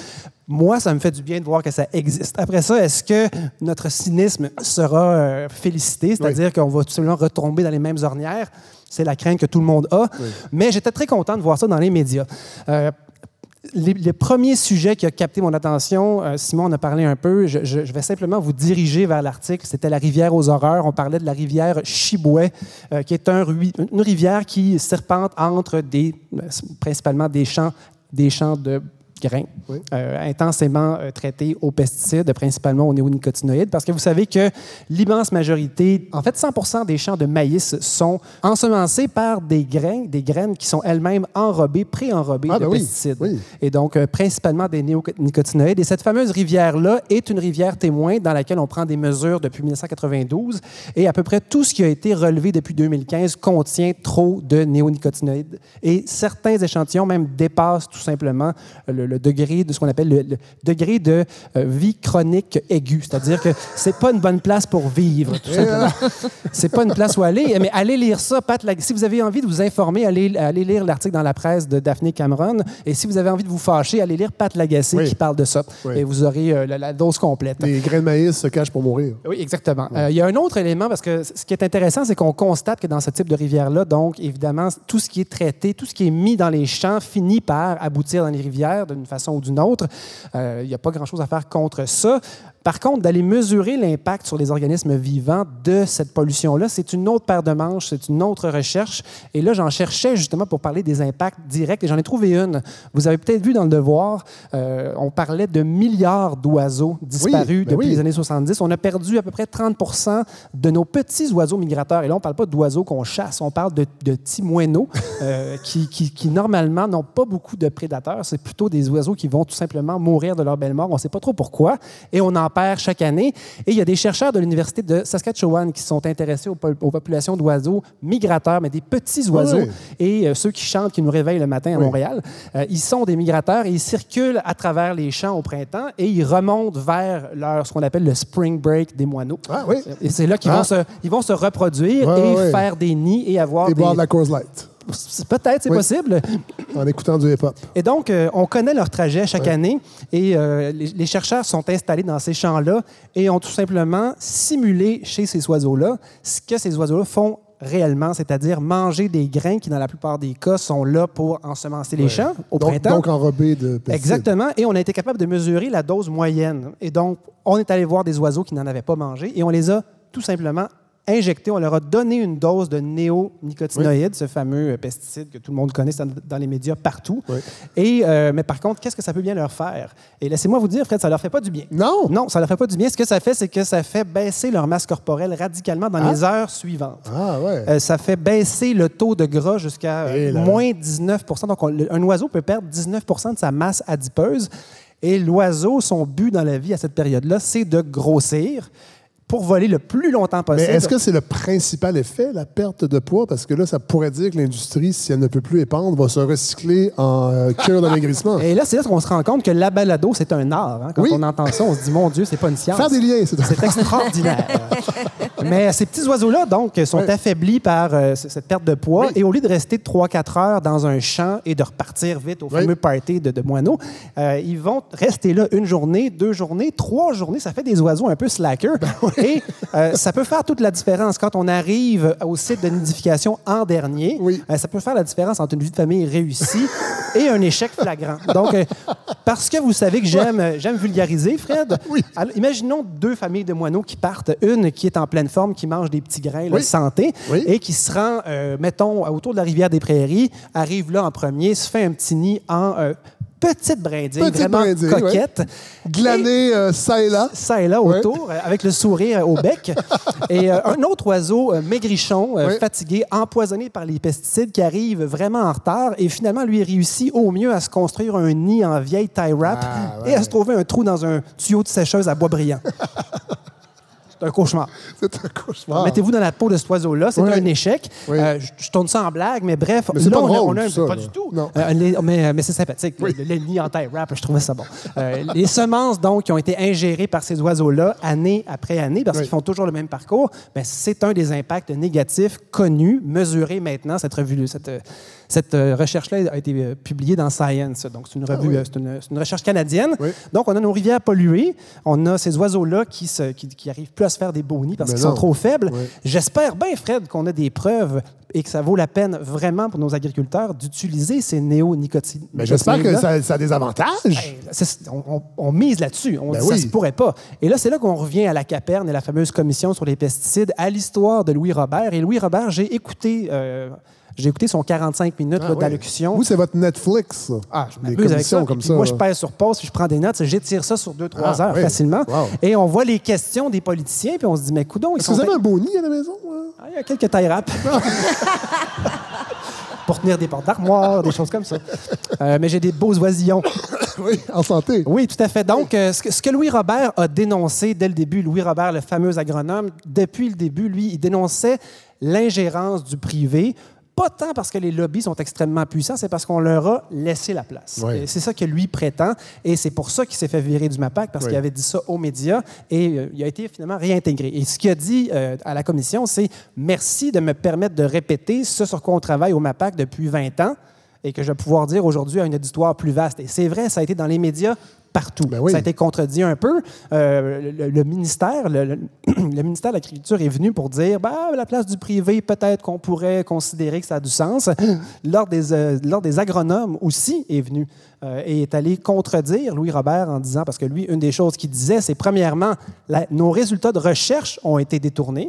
Moi, ça me fait du bien de voir que ça existe. Après ça, est-ce que notre cynisme sera euh, félicité, c'est-à-dire qu'on va tout simplement retomber dans les mêmes ornières? C'est la crainte que tout le monde a. Mais j'étais très content de voir ça dans les médias. Euh, les, les premiers sujets qui ont capté mon attention, euh, Simon en a parlé un peu, je, vais simplement vous diriger vers l'article. C'était la rivière aux horreurs. On parlait de la rivière Chibouet, euh, qui est une rivière qui serpente entre des, euh, principalement des champs, des champs de grains Oui. euh, intensément euh, traités aux pesticides, principalement aux néonicotinoïdes, parce que vous savez que l'immense majorité, en fait 100 des champs de maïs sont ensemencés par des grains, des graines qui sont elles-mêmes enrobées, pré-enrobées Ah, de ben pesticides. oui. Et donc, euh, principalement des néonicotinoïdes. Et cette fameuse rivière-là est une rivière témoin dans laquelle on prend des mesures depuis 1992. Et à peu près tout ce qui a été relevé depuis 2015 contient trop de néonicotinoïdes. Et certains échantillons même dépassent tout simplement le, le degré de ce qu'on appelle le, le degré de euh, vie chronique aiguë. C'est-à-dire que c'est pas une bonne place pour vivre, tout simplement. c'est pas une place où aller. Mais allez lire ça, Pat. Lag- Si vous avez envie de vous informer, allez, allez lire l'article dans la presse de Daphné Cameron. Et si vous avez envie de vous fâcher, allez lire Pat Lagacé Oui. qui parle de ça. Oui. Et vous aurez euh, la, la dose complète. Les grains de maïs se cachent pour mourir. Oui, exactement. Euh, il y a un autre élément, parce que ce qui est intéressant, c'est qu'on constate que dans ce type de rivière-là, donc, évidemment, tout ce qui est traité, tout ce qui est mis dans les champs finit par aboutir dans les rivières d'une façon ou d'une autre. Euh, il n'y a pas grand-chose à faire contre ça. Par contre, d'aller mesurer l'impact sur les organismes vivants de cette pollution-là, c'est une autre paire de manches, c'est une autre recherche. Et là, j'en cherchais justement pour parler des impacts directs et j'en ai trouvé une. Vous avez peut-être vu dans le Devoir, euh, on parlait de milliards d'oiseaux disparus ben depuis oui. les années 70. On a perdu à peu près 30 de nos petits oiseaux migrateurs. Et là, on ne parle pas d'oiseaux qu'on chasse, on parle de, de petits moineaux euh, [laughs] qui, qui- qui, normalement, n'ont pas beaucoup de prédateurs. C'est plutôt des oiseaux qui vont tout simplement mourir de leur belle mort. On ne sait pas trop pourquoi. Et on en perd chaque année. Et il y a des chercheurs de l'Université de Saskatchewan qui sont intéressés aux, populations d'oiseaux migrateurs, mais des petits oiseaux. oui. Et euh, ceux qui chantent, qui nous réveillent le matin à Oui. Montréal, euh, ils sont des migrateurs et ils circulent à travers les champs au printemps et ils remontent vers leur, ce qu'on appelle le spring break des moineaux. Ah oui. Et c'est là qu'ils Ah. vont, se, ils vont se reproduire Ouais, et ouais. faire des nids et avoir Et des... boire de la Coors Light Peut-être, c'est Oui. possible. en écoutant du hip-hop. Et donc, euh, on connaît leur trajet chaque année et euh, les, les chercheurs sont installés dans ces champs-là et ont tout simplement simulé chez ces oiseaux-là ce que ces oiseaux-là font réellement, c'est-à-dire manger des grains qui, dans la plupart des cas, sont là pour ensemencer les champs au donc, printemps. donc enrobé de pesticides. Exactement. Et on a été capable de mesurer la dose moyenne. Et donc, on est allé voir des oiseaux qui n'en avaient pas mangé et on les a tout simplement injectés. On leur a donné une dose de néonicotinoïdes, ce fameux euh, pesticide que tout le monde connaît dans, les médias partout. Oui. Et, euh, mais par contre, qu'est-ce que ça peut bien leur faire? Et laissez-moi vous dire, Fred, ça leur fait pas du bien. Non. Non, ça leur fait pas du bien. Ce que ça fait, c'est que ça fait baisser leur masse corporelle radicalement dans Ah. les heures suivantes. Ah ouais. Euh, ça fait baisser le taux de gras jusqu'à moins 19 Donc, on- le- un oiseau peut perdre 19% de sa masse adipeuse. Et l'oiseau, son but dans la vie à cette période-là, c'est de grossir pour voler le plus longtemps Mais possible. est-ce que c'est le principal effet, la perte de poids? Parce que là, ça pourrait dire que l'industrie, si elle ne peut plus épandre, va se recycler en euh, cure d'amaigrissement. Et là, c'est là qu'on se rend compte que la balado, c'est un art. hein. Quand Oui. on entend ça, on se dit, mon Dieu, c'est pas une science. Faire des liens, c'est C'est extraordinaire. [laughs] Mais ces petits oiseaux-là, donc, sont affaiblis par euh, cette perte de poids. Oui. Et au lieu de rester 3-4 heures dans un champ et de repartir vite au fameux party de, de moineaux, euh, ils vont rester là une journée, deux journées, trois journées. Ça fait des oiseaux un peu slackers. Ben Et euh, ça peut faire toute la différence. Quand on arrive au site de nidification en dernier, Oui. euh, ça peut faire la différence entre une vie de famille réussie et un échec flagrant. Donc, euh, parce que vous savez que j'aime j'aime vulgariser, Fred, [laughs] Oui. alors, imaginons deux familles de moineaux qui partent. Une qui est en pleine forme, qui mange des petits grains, Oui. santé, et qui se rend, mettons, autour de la rivière des Prairies, arrive là en premier, se fait un petit nid en petite brindille, Petite vraiment brindille, coquette. Euh, ça et là. Ça et là Ouais. autour, euh, avec le sourire au bec. [laughs] Et euh, un autre oiseau, euh, maigrichon, euh, Ouais. fatigué, empoisonné par les pesticides, qui arrive vraiment en retard. Et finalement, lui réussit au mieux à se construire un nid en vieille tie wrap Ah, ouais. et à se trouver un trou dans un tuyau de sécheuse à bois brillant. [laughs] C'est un cauchemar. [laughs] C'est un cauchemar. Mettez-vous dans la peau de cet oiseau-là, c'est un échec. Oui. Euh, je, tourne ça en blague, mais bref, Mais là, pas on, a, on a ça, pas là. du tout. Non. Euh, les- mais mais c'est sympathique. Le, le nid en taille wrap, je trouvais ça bon. Euh, les semences, donc, qui ont été ingérées par ces oiseaux-là année après année, parce Oui. qu'ils font toujours le même parcours, ben, c'est un des impacts négatifs connus, mesurés maintenant. Cette revue, cette, euh, cette euh, recherche-là a été euh, publiée dans Science. Donc, c'est une revue, oui. euh, c'est une, recherche canadienne. Oui. Donc, on a nos rivières polluées. On a ces oiseaux-là qui, se, qui, qui arrivent plus à se faire des beaux nids parce Mais qu'ils sont trop faibles. Oui. J'espère bien, Fred, qu'on a des preuves et que ça vaut la peine vraiment pour nos agriculteurs d'utiliser ces néonicotinoïdes. Mais j'espère que ça, ça a des avantages. C'est- on, on- on mise là-dessus. On Ben dit ça se pourrait pas. Et là, c'est là qu'on revient à la Caperne et la fameuse commission sur les pesticides, à l'histoire de Louis Robert. Et Louis Robert, j'ai écouté, euh, j'ai écouté son 45 minutes Ah, oui. d'allocution. Vous, c'est votre Netflix? ça. Ah, je Des m'amuse avec ça. comme puis ça. moi, je pèse sur pause, puis je prends des notes, j'étire ça sur 2-3 Ah, heures oui. facilement. Wow. Et on voit les questions des politiciens, puis on se dit, mais coudons, ils Est-ce que sont vous avez un beau nid à la maison? hein? ah, il y a quelques tailles rap. [laughs] Pour tenir des portes d'armoire, des choses comme ça. Euh, mais j'ai des beaux oisillons. [coughs] oui, en santé. Oui, tout à fait. Donc, euh, ce, que, ce que Louis Robert a dénoncé dès le début, Louis Robert, le fameux agronome, depuis le début, lui, il dénonçait l'ingérence du privé. Pas tant parce que les lobbies sont extrêmement puissants, c'est parce qu'on leur a laissé la place. Oui. C'est ça que lui prétend, et c'est pour ça qu'il s'est fait virer du MAPAC, parce Oui. qu'il avait dit ça aux médias, et euh, il a été finalement réintégré. Et ce qu'il a dit euh, à la commission, c'est « Merci de me permettre de répéter ce sur quoi on travaille au MAPAC depuis 20 ans, et que je vais pouvoir dire aujourd'hui à un auditoire plus vaste. » Et c'est vrai, ça a été dans les médias partout. Ben oui. Ça a été contredit un peu. Euh, le, le ministère, le, le- [clears throat] le ministère de l'Agriculture est venu pour dire, à la place du privé, peut-être qu'on pourrait considérer que ça a du sens. [clears throat] L'ordre des, euh, des agronomes aussi est venu euh, et est allé contredire Louis Robert en disant, parce que lui, une des choses qu'il disait, c'est premièrement, la- nos résultats de recherche ont été détournés.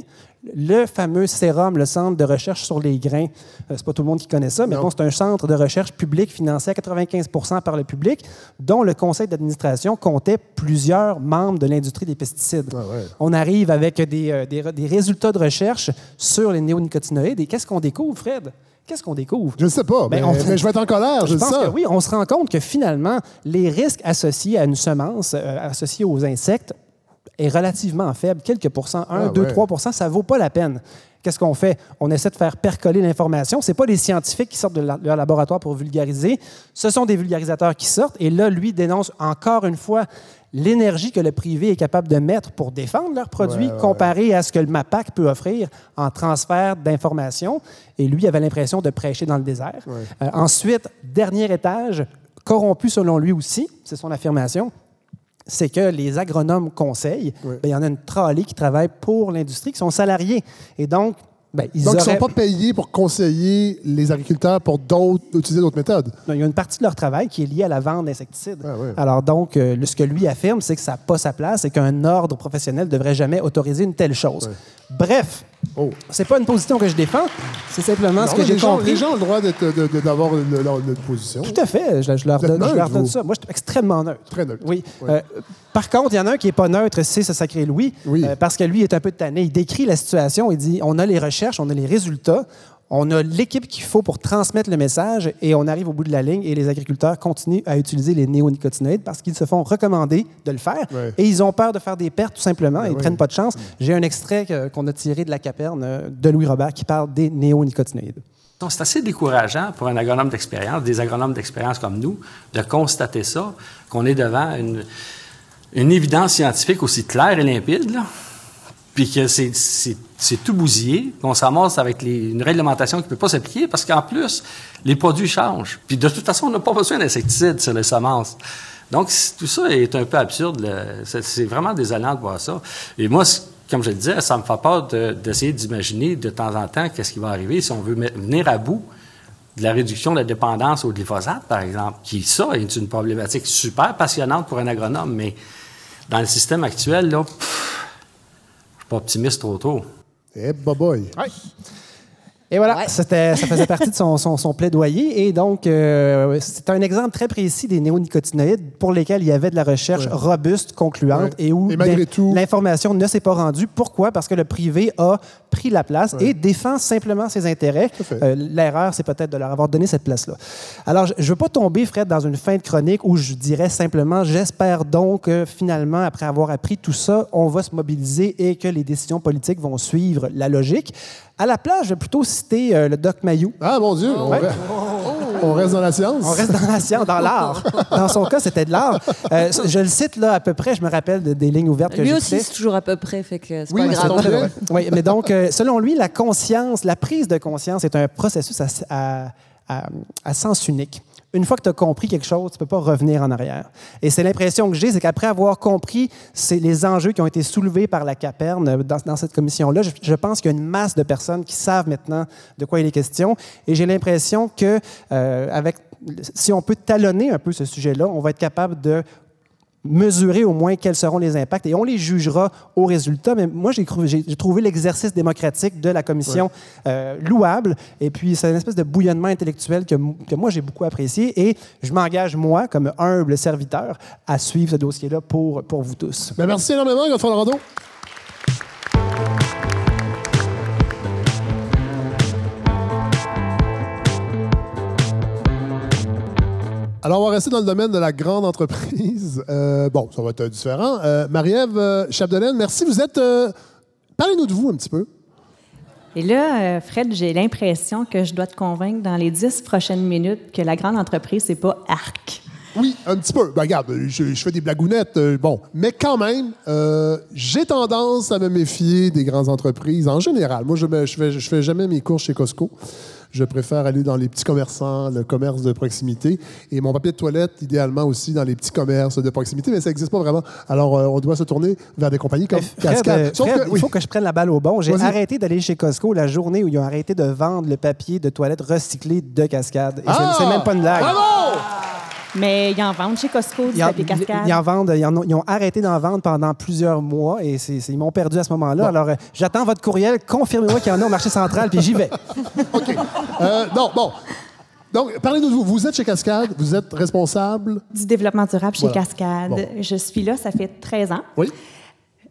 Le fameux sérum, le centre de recherche sur les grains, euh, c'est pas tout le monde qui connaît ça, mais bon, c'est un centre de recherche public financé à 95% par le public, dont le conseil d'administration comptait plusieurs membres de l'industrie des pesticides. Ah ouais. On arrive avec des, euh, des, résultats de recherche sur les néonicotinoïdes. Et qu'est-ce qu'on découvre, Fred? Qu'est-ce qu'on découvre? Je ne sais pas, Ben, mais, on- mais je vais être en colère, je, pense ça. que oui, on se rend compte que finalement, les risques associés à une semence, euh, associés aux insectes, est relativement faible. Quelques pourcents, 1, Ah 2, ouais. 3 ça ne vaut pas la peine. Qu'est-ce qu'on fait? On essaie de faire percoler l'information. Ce pas les scientifiques qui sortent de leur laboratoire pour vulgariser. Ce sont des vulgarisateurs qui sortent. Et là, lui dénonce encore une fois l'énergie que le privé est capable de mettre pour défendre leurs produits Ouais, ouais, comparé à ce que le MAPAC peut offrir en transfert d'informations. Et lui avait l'impression de prêcher dans le désert. Euh, ensuite, dernier étage, corrompu selon lui aussi, c'est son affirmation, c'est que les agronomes conseillent, Oui. ben, il y en a une trolley qui travaille pour l'industrie, qui sont salariés. Et donc, ben, ils Donc, ils ne sont pas payés pour conseiller les agriculteurs pour d'autres, utiliser d'autres méthodes. Non, il y a une partie de leur travail qui est liée à la vente d'insecticides. Ah oui. Alors donc, euh, ce que lui affirme, c'est que ça n'a pas sa place et qu'un ordre professionnel ne devrait jamais autoriser une telle chose. Bref, Oh. c'est pas une position que je défends, c'est simplement ce que j'ai compris. les gens ont le droit d'avoir une, une position. Tout à fait, je, je leur donne, je leur donne ça. Moi, je suis extrêmement neutre. Très neutre. Oui. Oui. Euh, par contre, il y en a un qui n'est pas neutre, c'est ce sacré Louis, Oui. euh, parce que lui est un peu tanné. Il décrit la situation, il dit on a les recherches, on a les résultats, on a l'équipe qu'il faut pour transmettre le message et on arrive au bout de la ligne et les agriculteurs continuent à utiliser les néonicotinoïdes parce qu'ils se font recommander de le faire Ouais. et ils ont peur de faire des pertes tout simplement, ils ne oui. prennent pas de chance. J'ai un extrait qu'on a tiré de la caperne euh, de Louis Robert qui parle des néonicotinoïdes. Donc, c'est assez décourageant pour un agronome d'expérience, des agronomes d'expérience comme nous, de constater ça, qu'on est devant une, une évidence scientifique aussi claire et limpide, là, puis que c'est, tout bousillé, qu'on ramasse avec les- une réglementation qui ne peut pas s'appliquer, parce qu'en plus, les produits changent. Puis de toute façon, on n'a pas besoin d'insecticides sur les semences. Donc, tout ça est un peu absurde. C'est, vraiment désolant de voir ça. Et moi, comme je le disais, ça me fait peur de- d'essayer d'imaginer de temps en temps qu'est-ce qui va arriver si on veut venir à bout de la réduction de la dépendance au glyphosate, par exemple, qui, ça, est une problématique super passionnante pour un agronome, mais dans le système actuel, là, pff, pas optimiste trop tôt. Eh, boy. Et voilà, Ouais. c'était, ça faisait partie de son, son- son plaidoyer. Et donc, euh, c'est un exemple très précis des néonicotinoïdes pour lesquels il y avait de la recherche Ouais. robuste, concluante, Ouais. et où Et malgré l'in- tout- l'information ne s'est pas rendue. Pourquoi? Parce que le privé a pris la place et défend simplement ses intérêts. Euh, L'erreur, c'est peut-être de leur avoir donné cette place-là. Alors, je ne veux pas tomber, Fred, dans une fin de chronique où je dirais simplement, j'espère donc que finalement, après avoir appris tout ça, on va se mobiliser et que les décisions politiques vont suivre la logique. À la place, je vais plutôt citer euh, le Doc Mayou. Ah, mon Dieu, Ouais. reste, on reste dans la science. On reste dans la science, dans l'art. Dans son cas, c'était de l'art. Euh, je le cite là à peu près, je me rappelle de- des lignes ouvertes que Lui aussi, c'est toujours à peu près, fait que c'est Oui, pas grave. [laughs] Oui, mais donc, euh, selon lui, la conscience, la prise de conscience est un processus à, à- à- à sens unique. Une fois que tu as compris quelque chose, tu ne peux pas revenir en arrière. Et c'est l'impression que j'ai, c'est qu'après avoir compris les enjeux qui ont été soulevés par la CAPERN euh, dans, dans cette commission-là, je, je pense qu'il y a une masse de personnes qui savent maintenant de quoi il est question. Et j'ai l'impression que euh, avec, si on peut talonner un peu ce sujet-là, on va être capable de mesurer au moins quels seront les impacts et on les jugera au résultat. Mais moi, j'ai trouvé l'exercice démocratique de la commission euh, louable et puis c'est une espèce de bouillonnement intellectuel que, que moi, j'ai beaucoup apprécié et je m'engage, moi, comme humble serviteur, à suivre ce dossier-là pour, pour vous tous. Ben, merci énormément, Godefroy Lorando. Alors, on va rester dans le domaine de la grande entreprise. [laughs] Euh, bon, ça va être différent. Euh, Marie-Ève euh, Chapdelaine, merci. Vous êtes... euh, Parlez-nous de vous un petit peu. Et là, Fred, j'ai l'impression que je dois te convaincre dans les dix prochaines minutes que la grande entreprise, c'est pas ARC. Oui, un petit peu. Ben, regarde, je, je fais des blagounettes, euh, bon. Mais quand même, euh, j'ai tendance à me méfier des grandes entreprises en général. Moi, je ne je fais, je fais jamais mes courses chez Costco. Je préfère aller dans les petits commerçants, le commerce de proximité. Et mon papier de toilette, idéalement aussi dans les petits commerces de proximité, mais ça n'existe pas vraiment. Alors, euh, on doit se tourner vers des compagnies comme Cascade. euh, que- il faut que je prenne la balle au bon. J'ai arrêté d'aller chez Costco la journée où ils ont arrêté de vendre le papier de toilette recyclé de Cascade. Et c'est- Ah! c'est même pas une blague. Bravo! Mais ils en vendent chez Costco du papier cascade. ils en vendent, ils, en ont, ils ont arrêté d'en vendre pendant plusieurs mois et c'est- ils m'ont perdu à ce moment-là. Alors, euh, j'attends votre courriel. Confirmez-moi qu'il y en a au marché central, puis j'y vais. [laughs] OK. Euh, non, bon. Donc, parlez-nous de vous. Vous êtes chez Cascade, vous êtes responsable. Du développement durable chez Voilà. Cascade. Bon. Je suis là, ça fait 13 ans. Oui.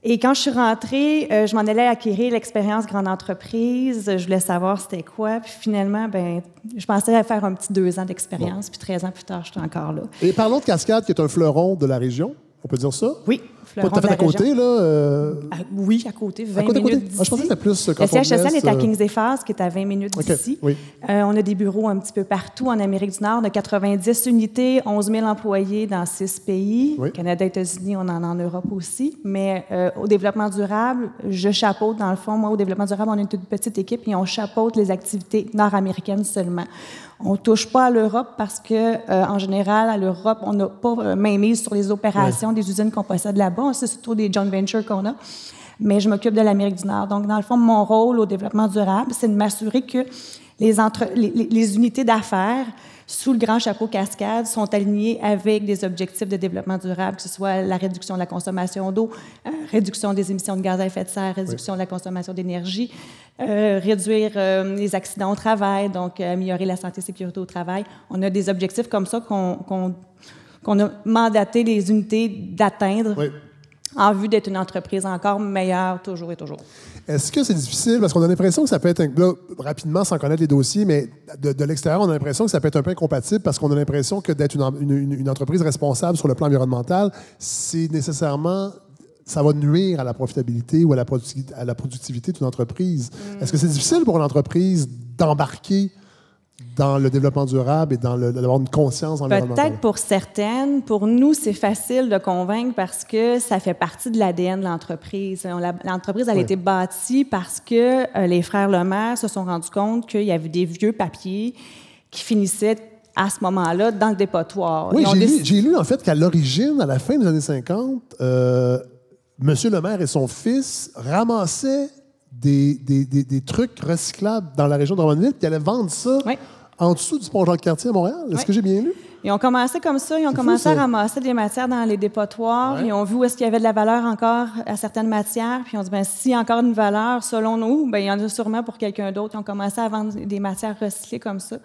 Et quand je suis rentrée, euh, je m'en allais acquérir l'expérience grande entreprise. Je voulais savoir c'était quoi. Puis finalement, ben, je pensais à faire un petit deux ans d'expérience. Puis 13 ans plus tard, je suis encore là. Et parlons de Cascade, qui est un fleuron de la région. On peut dire ça? Oui, Pas tout à fait à côté, là. euh, Ah, oui, à côté, 20 à côté, côté? minutes d'ici. Ah, je pensais que c'était plus euh, quand Le siège on social laisse, est à euh, Kings Phase, qui est à 20 minutes OK, d'ici. oui. Euh, on a des bureaux un petit peu partout en Amérique du Nord, de 90 unités, 11 000 employés dans six pays. Oui. Canada, États-Unis, on en a en Europe aussi. Mais euh, au développement durable, je chapeaute, dans le fond, moi, au développement durable, on est une petite équipe et on chapeaute les activités nord-américaines seulement. On touche pas à l'Europe parce que, euh, en général, à l'Europe, on n'a pas euh, main mise sur les opérations des usines qu'on possède là-bas. C'est surtout des joint ventures qu'on a. Mais je m'occupe de l'Amérique du Nord. Donc, dans le fond, mon rôle au développement durable, c'est de m'assurer que les, entre, les, les- les unités d'affaires sous le grand chapeau cascade sont alignées avec des objectifs de développement durable, que ce soit la réduction de la consommation d'eau, euh, réduction des émissions de gaz à effet de serre, réduction de la consommation d'énergie, euh, réduire euh, les accidents au travail, donc améliorer la santé et sécurité au travail. On a des objectifs comme ça qu'on a mandaté les unités d'atteindre Oui. En vue d'être une entreprise encore meilleure toujours et toujours. Est-ce que c'est difficile? Parce qu'on a l'impression que ça peut être, un- là, rapidement, sans connaître les dossiers, mais de, de l'extérieur, on a l'impression que ça peut être un peu incompatible parce qu'on a l'impression que d'être une, en- une- une- une entreprise responsable sur le plan environnemental, c'est nécessairement. Ça va nuire à la profitabilité ou à la, producti- à la productivité d'une entreprise. Est-ce que c'est difficile pour une entreprise d'embarquer dans le développement durable et dans d'avoir une conscience environnementale? Peut-être pour certaines. Pour nous, c'est facile de convaincre parce que ça fait partie de l'ADN de l'entreprise. L'entreprise, elle a été bâtie parce que euh, les frères Lemaire se sont rendus compte qu'il y avait des vieux papiers qui finissaient à ce moment-là dans le dépotoir. Oui, j'ai lu, décidé- j'ai lu, en fait qu'à l'origine, à la fin des années 50, euh, M. le maire et son fils ramassaient des, des- des- des trucs recyclables dans la région de Drummondville, puis ils allaient vendre ça Oui. en dessous du pont Jean-Cartier à Montréal. Est-ce Oui. que j'ai bien lu? Ils ont commencé comme ça, ils ont commencé à ramasser des matières dans les dépotoirs, ils ont vu où est-ce qu'il y avait de la valeur encore à certaines matières, puis ils ont dit, ben s'il y a encore une valeur, selon nous, ben il y en a sûrement pour quelqu'un d'autre. Ils ont commencé à vendre des matières recyclées comme ça.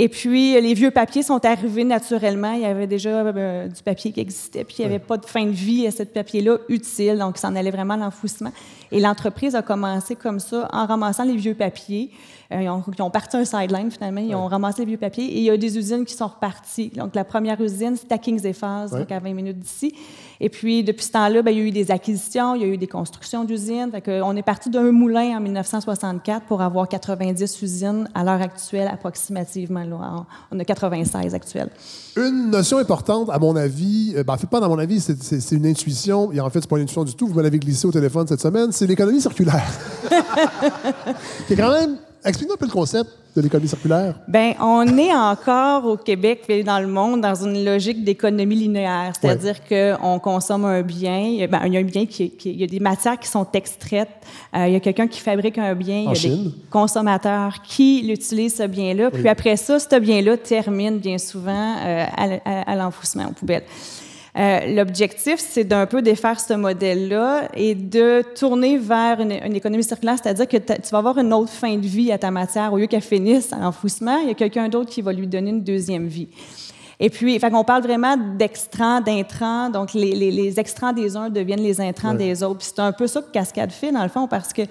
Et puis, euh, les vieux papiers sont arrivés naturellement. Il y avait déjà euh, du papier qui existait, puis il n'y avait pas de fin de vie à ce papier-là utile, donc ça en allait vraiment à l'enfouissement. Et l'entreprise a commencé comme ça, en ramassant les vieux papiers. Euh, ils, ont, ils ont parti un sideline, finalement. Ils ont ramassé les vieux papiers. Et il y a des usines qui sont reparties. Donc, la première usine, c'était à Kings Phase, donc à 20 minutes d'ici. Et puis, depuis ce temps-là, ben, il y a eu des acquisitions, il y a eu des constructions d'usines. On est parti d'un moulin en 1964 pour avoir 90 usines à l'heure actuelle, approximativement. Là. On a 96 actuelles. Une notion importante, à mon avis, euh, ben, en fait, pas dans mon avis, c'est une intuition, et en fait, c'est pas une intuition du tout, vous me l'avez glissé au téléphone cette semaine, c'est l'économie circulaire. [laughs] qui est quand même. Explique-nous un peu le concept de l'économie circulaire. Ben, on est encore au Québec et dans le monde dans une logique d'économie linéaire, c'est-à-dire qu'on consomme un bien, ben, il y a un bien qui, qui- il y a des matières qui sont extraites, euh, il y a quelqu'un qui fabrique un bien, En il y a Chine. des consommateurs qui l'utilisent ce bien-là, puis après ça, ce bien-là termine bien souvent euh, à- à l'enfouissement aux poubelles. Euh, L'objectif, c'est d'un peu défaire ce modèle-là et de tourner vers une, une économie circulaire, c'est-à-dire que tu vas avoir une autre fin de vie à ta matière. Au lieu qu'elle finisse à l'enfouissement, il y a quelqu'un d'autre qui va lui donner une deuxième vie. Et puis, fait qu'on parle vraiment d'extrants, d'intrants. Donc, les, les, les extrants des uns deviennent les intrants des autres. Puis c'est un peu ça que Cascade fait, dans le fond, parce que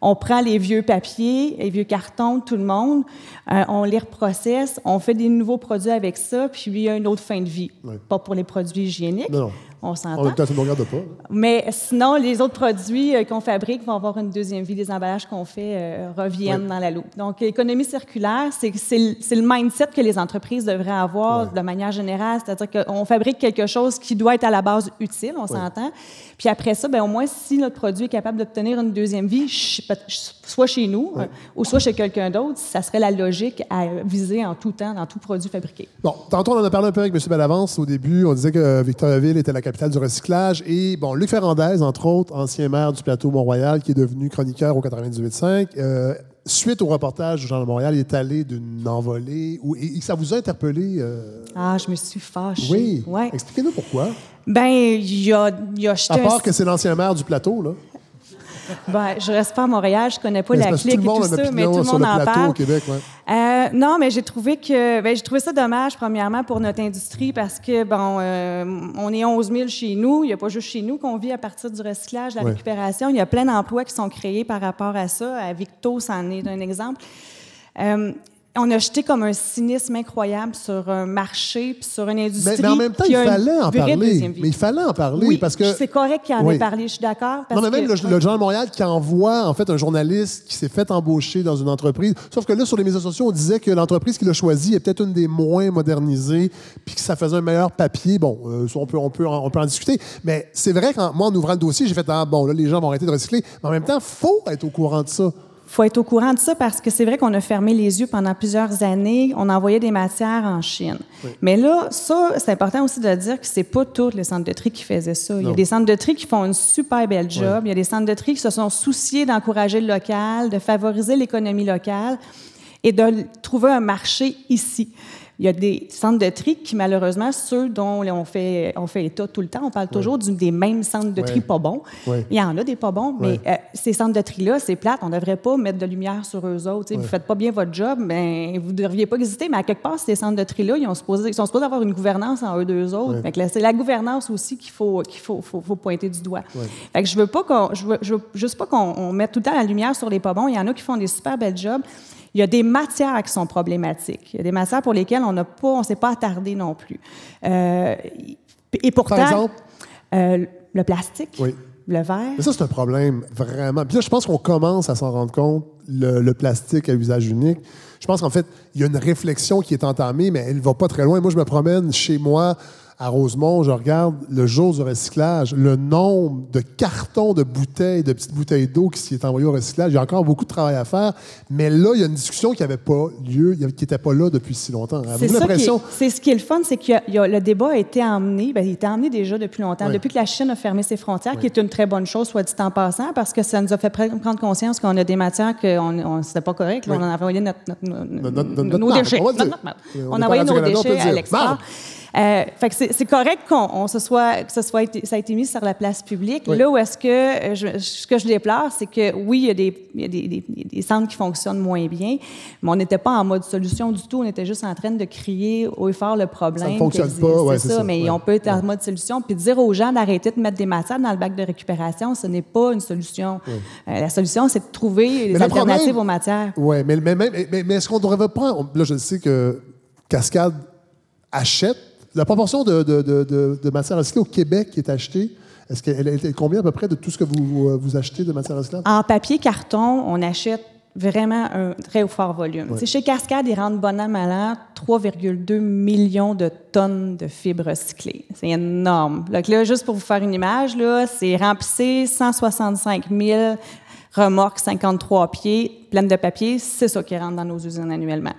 on prend les vieux papiers, les vieux cartons de tout le monde, euh, on les reprocesse, on fait des nouveaux produits avec ça, puis il y a une autre fin de vie. Pas pour les produits hygiéniques, Non, non. on En s'entend. même temps, ne pas. Mais sinon, les autres produits euh, qu'on fabrique vont avoir une deuxième vie. Les emballages qu'on fait euh, reviennent dans la loupe. Donc, l'économie circulaire, c'est c'est le c'est le mindset que les entreprises devraient avoir de manière générale. C'est-à-dire qu'on fabrique quelque chose qui doit être à la base utile, on s'entend. Puis après ça, ben, au moins, si notre produit est capable d'obtenir une deuxième vie, soit chez nous euh, ou soit chez quelqu'un d'autre, ça serait la logique à viser en tout temps dans tout produit fabriqué. Bon, tantôt, on en a parlé un peu avec M. Bellavance au début. On disait que Victoriaville était la capitale du recyclage. Et, bon, Luc Ferrandez, entre autres, ancien maire du plateau Mont-Royal, qui est devenu chroniqueur au 98.5, euh, suite au reportage du Journal de Montréal, il est allé d'une envolée. Où, et, et ça vous a interpellé? euh, Ah, je me suis fâchée. oui. Ouais. Expliquez-nous pourquoi. Ben, il a, il a jeté À un part que c'est l'ancien maire du plateau, là. Ben, je reste pas à Montréal, je connais pas Mais la clique tout le monde et tout ça, mais tout le sur monde le en plateau parle. au Québec, ouais. Euh, non, mais j'ai trouvé que ben, j'ai trouvé ça dommage, premièrement, pour notre industrie, parce que bon, euh, on est 11 000 chez nous. Il n'y a pas juste chez nous qu'on vit à partir du recyclage, de la Ouais. récupération. Il y a plein d'emplois qui sont créés par rapport à ça. À Victo, c'en est un exemple. Euh, on a jeté comme un cynisme incroyable sur un marché puis sur une industrie. Mais, mais en même temps, qui il fallait en parler. Mais il fallait en parler oui, parce que. c'est correct qu'il en Oui. ait parlé, je suis d'accord. Non, mais même que- le, le Journal de Montréal qui envoie en fait un journaliste qui s'est fait embaucher dans une entreprise. Sauf que là, sur les médias sociaux, on disait que l'entreprise qu'il a choisie est peut-être une des moins modernisées, puis que ça faisait un meilleur papier. Bon, euh, on, peut, on, peut en, on peut en discuter. Mais c'est vrai que moi, en ouvrant le dossier, j'ai fait Ah, bon, là, les gens vont arrêter de recycler. Mais en même temps, faut être au courant de ça. Faut être au courant de ça parce que c'est vrai qu'on a fermé les yeux pendant plusieurs années. On envoyait des matières en Chine. Mais là, ça, c'est important aussi de dire que c'est pas tous les centres de tri qui faisaient ça. Il y a des centres de tri qui font une super belle job. Il y a des centres de tri qui se sont souciés d'encourager le local, de favoriser l'économie locale et de trouver un marché ici. Il y a des centres de tri qui, malheureusement, ceux dont on fait, on fait état tout le temps, on parle toujours du- des mêmes centres de tri Ouais. pas bons. Ouais. Il y en a des pas bons, mais euh, ces centres de tri-là, c'est plate. On ne devrait pas mettre de lumière sur eux autres. Vous ne faites pas bien votre job, ben, vous ne devriez pas exister. Mais à quelque part, ces centres de tri-là, ils, ont supposé- ils sont supposés avoir une gouvernance en eux deux autres. C'est la gouvernance aussi qu'il faut, qu'il faut, faut- faut pointer du doigt. Fait que je veux pas qu'on, je veux, je veux juste pas qu'on on mette tout le temps la lumière sur les pas bons. Il y en a qui font des super belles jobs. Il y a des matières qui sont problématiques. Il y a des matières pour lesquelles on n'a pas, on s'est pas attardé non plus. Euh, et pourtant, Par exemple? euh, le plastique, Oui. le verre. Mais ça, c'est un problème, vraiment. Puis là, je pense qu'on commence à s'en rendre compte, le, le plastique à usage unique. Je pense qu'en fait, il y a une réflexion qui est entamée, mais elle ne va pas très loin. Moi, je me promène chez moi à Rosemont, je regarde le jour du recyclage, le nombre de cartons de bouteilles, de petites bouteilles d'eau qui s'est envoyé au recyclage. Il y a encore beaucoup de travail à faire. Mais là, il y a une discussion qui n'avait pas lieu, qui n'était pas là depuis si longtemps. C'est ce qui est le fun, c'est que le débat a été emmené, bien, il était emmené déjà depuis longtemps, depuis que la Chine a fermé ses frontières, qui est une très bonne chose, soit dit en passant, parce que ça nous a fait prendre conscience qu'on a des matières on, c'était pas correct. on a envoyé notre, nos déchets. On, a envoyé nos déchets à l'export. Euh, fait que c'est correct qu'on se soit, que ce soit ça a été mis sur la place publique. Là où est-ce que euh, je, ce que je déplore, c'est que oui, il y a, des, il y a des, des, centres qui fonctionnent moins bien, mais on n'était pas en mode solution du tout. On était juste en train de crier haut et fort le problème. Ça ne fonctionne pas, ouais, c'est ça, Mais on peut être en mode solution puis dire aux gens d'arrêter de mettre des matières dans le bac de récupération, ce n'est pas une solution. Euh, la solution, c'est de trouver des alternatives aux matières. Oui, mais, mais, mais, mais est-ce qu'on ne devrait pas. Là, je sais que Cascade achète la proportion de, de, de, de matière recyclée au Québec qui est achetée, est-ce qu'elle est combien à peu près de tout ce que vous, vous achetez de matière recyclable? En papier, carton, on achète vraiment un très fort volume. Chez Cascade, ils rentrent bon an, mal an 3,2 millions de tonnes de fibres recyclées. C'est énorme. Donc là, juste pour vous faire une image, là, c'est remplissé 165 000 remorques 53 pieds pleines de papier. C'est ça qui rentre dans nos usines annuellement.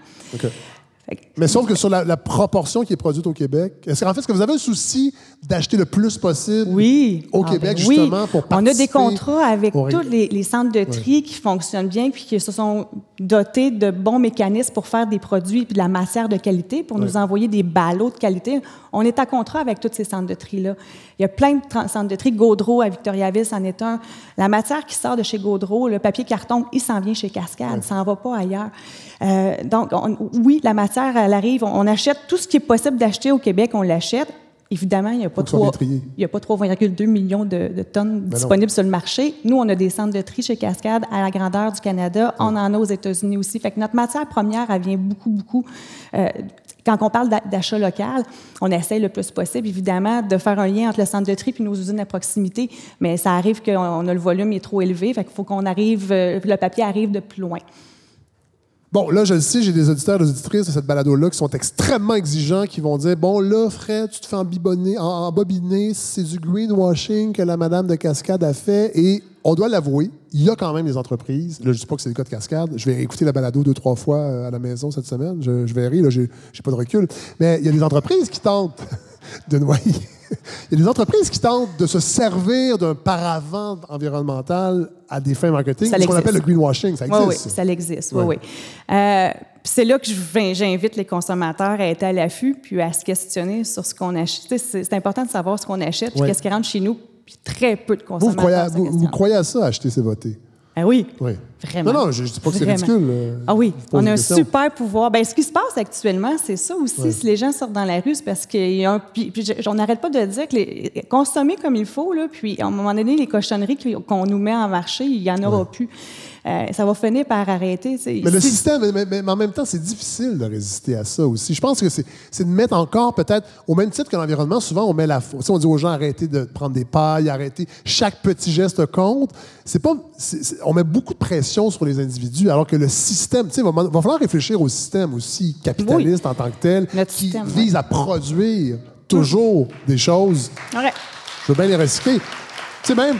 Mais sauf que sur la, proportion qui est produite au Québec, est-ce qu'en fait, est-ce que vous avez un souci d'acheter le plus possible oui. au ah, Québec, ben justement, oui. pour On a des contrats avec tous les, centres de tri qui fonctionnent bien puis qui se sont dotés de bons mécanismes pour faire des produits et de la matière de qualité, pour nous envoyer des ballots de qualité. On est à contrat avec tous ces centres de tri-là. Il y a plein de centres de tri. Gaudreau à Victoriaville, c'en est un. La matière qui sort de chez Gaudreau, le papier carton, il s'en vient chez Cascade, ça n'en va pas ailleurs. Euh, donc, oui, la matière, elle arrive. On, achète tout ce qui est possible d'acheter au Québec, on l'achète. Évidemment, il n'y a pas 3,2 millions de, tonnes ben disponibles sur le marché. Nous, on a des centres de tri chez Cascade à la grandeur du Canada. On en a aux États-Unis aussi. Fait que notre matière première, elle vient beaucoup, beaucoup. Euh, quand on parle d'achat local, on essaie le plus possible, évidemment, de faire un lien entre le centre de tri et nos usines à proximité. Mais ça arrive qu'on a le volume est trop élevé. Fait qu'il faut qu'on arrive, euh, le papier arrive de plus loin. Bon, là, je le sais, j'ai des auditeurs et des auditrices de cette balado-là qui sont extrêmement exigeants, qui vont dire Bon, là, Fred, tu te fais embobiner, embobiner c'est du greenwashing que la madame de Cascade a fait. Et on doit l'avouer, il y a quand même des entreprises. Là, je ne dis pas que c'est le cas de Cascade. Je vais écouter la balado deux, trois fois euh, à la maison cette semaine. Je, je verrai, là, j'ai pas de recul. Mais il y a des entreprises qui tentent [laughs] de noyer. Il y a des entreprises qui tentent de se servir d'un paravent environnemental à des fins marketing, ce qu'on appelle le greenwashing. Ça existe. Oui, oui, ça existe. Oui, oui. Euh, c'est là que j'invite les consommateurs à être à l'affût puis à se questionner sur ce qu'on achète. C'est important de savoir ce qu'on achète, qu'est-ce qui rentre chez nous. Puis très peu de consommateurs. Vous, vous, vous croyez à ça, acheter, c'est voter? Ah oui. oui. Vraiment. Non, non, je ne dis pas que c'est ridicule. Euh, ah oui, on a un super pouvoir. Ben, ce qui se passe actuellement, c'est ça aussi. Si les gens sortent dans la rue, c'est parce qu'il y a un. Puis, on n'arrête pas de dire que les... consommer comme il faut, là, puis à un moment donné, les cochonneries qu'on nous met en marché, il n'y en aura plus. Euh, ça va finir par arrêter. Mais le système, mais, en même temps, c'est difficile de résister à ça aussi. Je pense que c'est de mettre encore peut-être, au même titre que l'environnement, souvent on met la faute. On dit aux gens arrêtez de prendre des pailles, arrêtez. Chaque petit geste compte. C'est pas, on met beaucoup de pression sur les individus, alors que le système, il va, va falloir réfléchir au système aussi capitaliste en tant que tel, qui vise à produire toujours des choses. Je veux bien les recycler. Tu sais, même,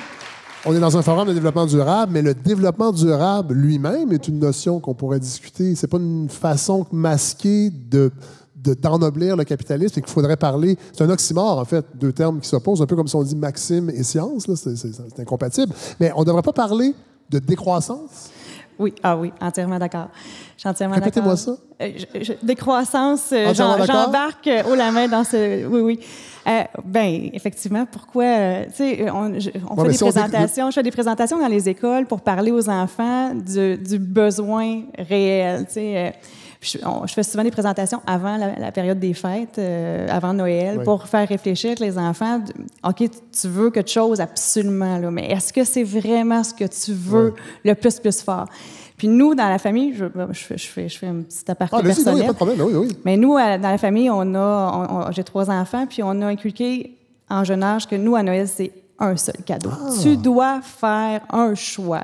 on est dans un forum de développement durable, mais le développement durable lui-même est une notion qu'on pourrait discuter. C'est pas une façon masquée de d'ennoblir le capitalisme et qu'il faudrait parler. C'est un oxymore, en fait, deux termes qui s'opposent, un peu comme si on dit maxime et science. C'est incompatible. Mais on ne devrait pas parler de décroissance? Oui, ah oui, entièrement d'accord. Je suis entièrement d'accord. Répétez-moi ça. Euh, décroissance, euh, j'embarque haut la main dans ce. Oui, oui. Euh, ben, effectivement, pourquoi, euh, tu sais, on, on fait des présentations, je fais des présentations dans les écoles pour parler aux enfants du, du besoin réel, tu sais. Euh, je, je, fais souvent des présentations avant la, période des fêtes, euh, avant Noël, pour faire réfléchir les enfants. OK, tu veux quelque chose absolument, là, mais est-ce que c'est vraiment ce que tu veux le plus, plus fort? Puis nous, dans la famille, je, je, fais, je, fais, je fais un petit aparté ah, personnel. pas de problème. Oui, oui. Mais nous, dans la famille, on a, j'ai trois enfants, puis on a inculqué en jeune âge que nous, à Noël, c'est un seul cadeau. Ah. Tu dois faire un choix.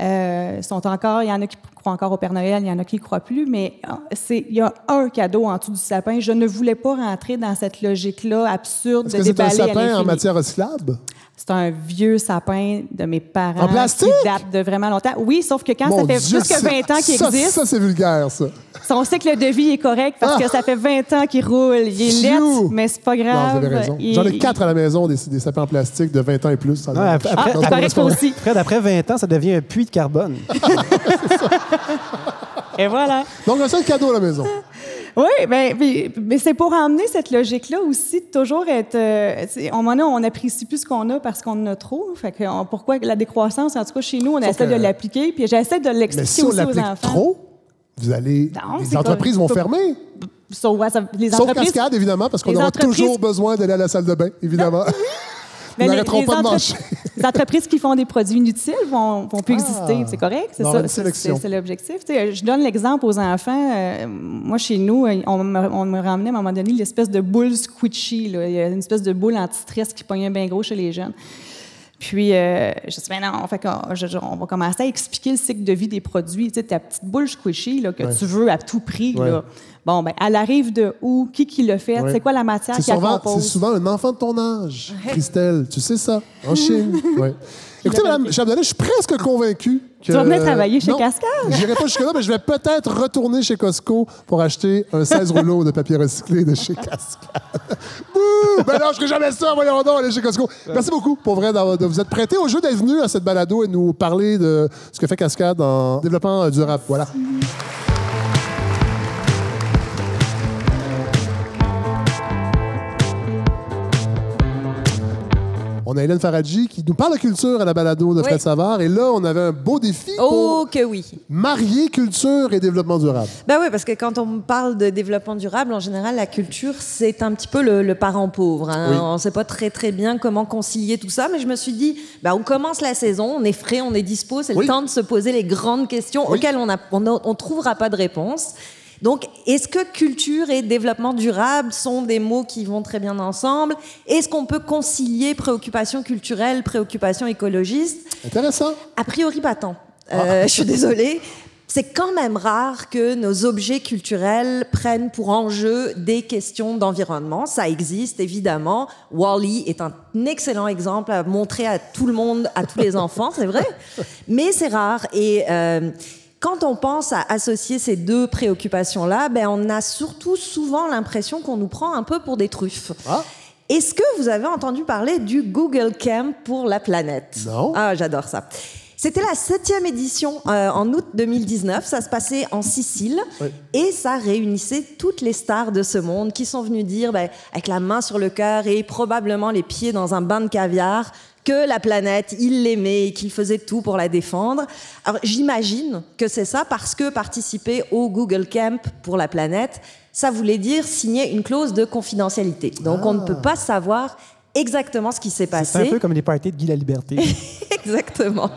Euh, sont encore, il y en a qui croient encore au Père Noël, il y en a qui ne croient plus, mais euh, c'est, il y a un cadeau en dessous du sapin. Je ne voulais pas rentrer dans cette logique-là absurde Est-ce de que c'est un sapin en matière recyclable? C'est un vieux sapin de mes parents. En plastique? Qui date de vraiment longtemps. Oui, sauf que quand Mon ça fait Dieu, plus que c'est- 20 ans qu'il existe, Ça, c'est vulgaire, ça. son cycle de vie est correct parce que ça fait 20 ans qu'il roule. Il est lettre, mais c'est pas Non, grave. vous avez raison. Il- J'en ai quatre à la maison, des, des sapins en plastique de 20 ans et plus. Ça après- Ah, après- Non, pas aussi. Fred, après 20 ans, ça devient un puits de carbone. [laughs] Et voilà. Donc, un seul cadeau à la maison. Oui, ben, mais c'est pour emmener cette logique-là aussi de toujours être. Euh, on, on, on apprécie plus ce qu'on a parce qu'on en a trop. Fait que on- pourquoi la décroissance, en tout cas chez nous, on essaie que- de l'appliquer. Puis j'essaie de l'expliquer si on aussi aux enfants. trop, vous allez. Non, les entreprises pas- vont fermer. Sauf, ouais, ça- les Sauf cascade, évidemment, parce qu'on aura toujours besoin d'aller à la salle de bain, évidemment. [laughs] Mais Nous les, n'arrêterons les pas de entre- marcher. [laughs] les entreprises qui font des produits inutiles vont, vont plus Ah. exister. C'est correct? C'est ça. une c'est- sélection. C'est c'est l'objectif. Tu sais, je donne l'exemple aux enfants. Euh, moi, chez nous, euh, on me, on me ramenait à un moment donné l'espèce de boule squishy. Là. Il y a une espèce de boule anti-stress qui pognait bien gros chez les jeunes. Puis, euh, je dis, ben non, fait qu'on- je- je- on va commencer à expliquer le cycle de vie des produits. Tu sais, ta petite boule squishy là, que tu veux à tout prix. Ouais. Là. Bon, ben, elle arrive de où? Qui qui l'a fait? Ouais. C'est quoi la matière C'est qui la souvent, c'est compose? souvent un enfant de ton âge, Christelle. Tu sais ça, en [laughs] Chine. Ouais. Écoutez, Mme Chapdelaine, je suis presque convaincu que... Tu vas venir travailler chez Cascade? J'irai pas jusque-là, mais je vais peut-être retourner chez Costco pour acheter un 16 rouleaux de papier recyclé de chez Cascade. Bouh! Ben non, je ferai jamais ça, voyons donc, aller chez Costco. Merci beaucoup, pour vrai, de vous être prêté au jeu d'être venu à cette balado et nous parler de ce que fait Cascade en développement euh, durable. Voilà. On a Hélène Faradji qui nous parle de culture à la balado de Fred Oui. Savard. Et là, on avait un beau défi pour Oh que oui. marier culture et développement durable. Ben oui, parce que quand on parle de développement durable, en général, la culture, c'est un petit peu le, le parent pauvre. hein. Oui. On ne sait pas très très bien comment concilier tout ça, mais je me suis dit, ben, on commence la saison, on est frais, on est dispo, c'est Oui. le temps de se poser les grandes questions auxquelles on ne on, on trouvera pas de réponse. Donc, est-ce que culture et développement durable sont des mots qui vont très bien ensemble? Est-ce qu'on peut concilier préoccupation culturelle, préoccupation écologiste? Intéressant. a priori, pas tant. Euh, Je suis désolée. C'est quand même rare que nos objets culturels prennent pour enjeu des questions d'environnement. Ça existe, évidemment. Wally est un excellent exemple à montrer à tout le monde, à tous les [laughs] enfants, c'est vrai. Mais c'est rare. Et euh, quand on pense à associer ces deux préoccupations-là, ben, on a surtout souvent l'impression qu'on nous prend un peu pour des truffes. Ah. Est-ce que vous avez entendu parler du Google Camp pour la planète? Non. Ah, j'adore ça. C'était la septième édition euh, en août 2019. Ça se passait en Sicile Oui. et ça réunissait toutes les stars de ce monde qui sont venues dire, ben, avec la main sur le cœur et probablement les pieds dans un bain de caviar, que la planète, ils l'aimaient et qu'ils faisaient tout pour la défendre. Alors j'imagine que c'est ça parce que participer au Google Camp pour la planète, ça voulait dire signer une clause de confidentialité. Donc on ne peut pas savoir exactement ce qui s'est passé. C'est un peu comme les parties de Guy la Liberté. [laughs] Exactement.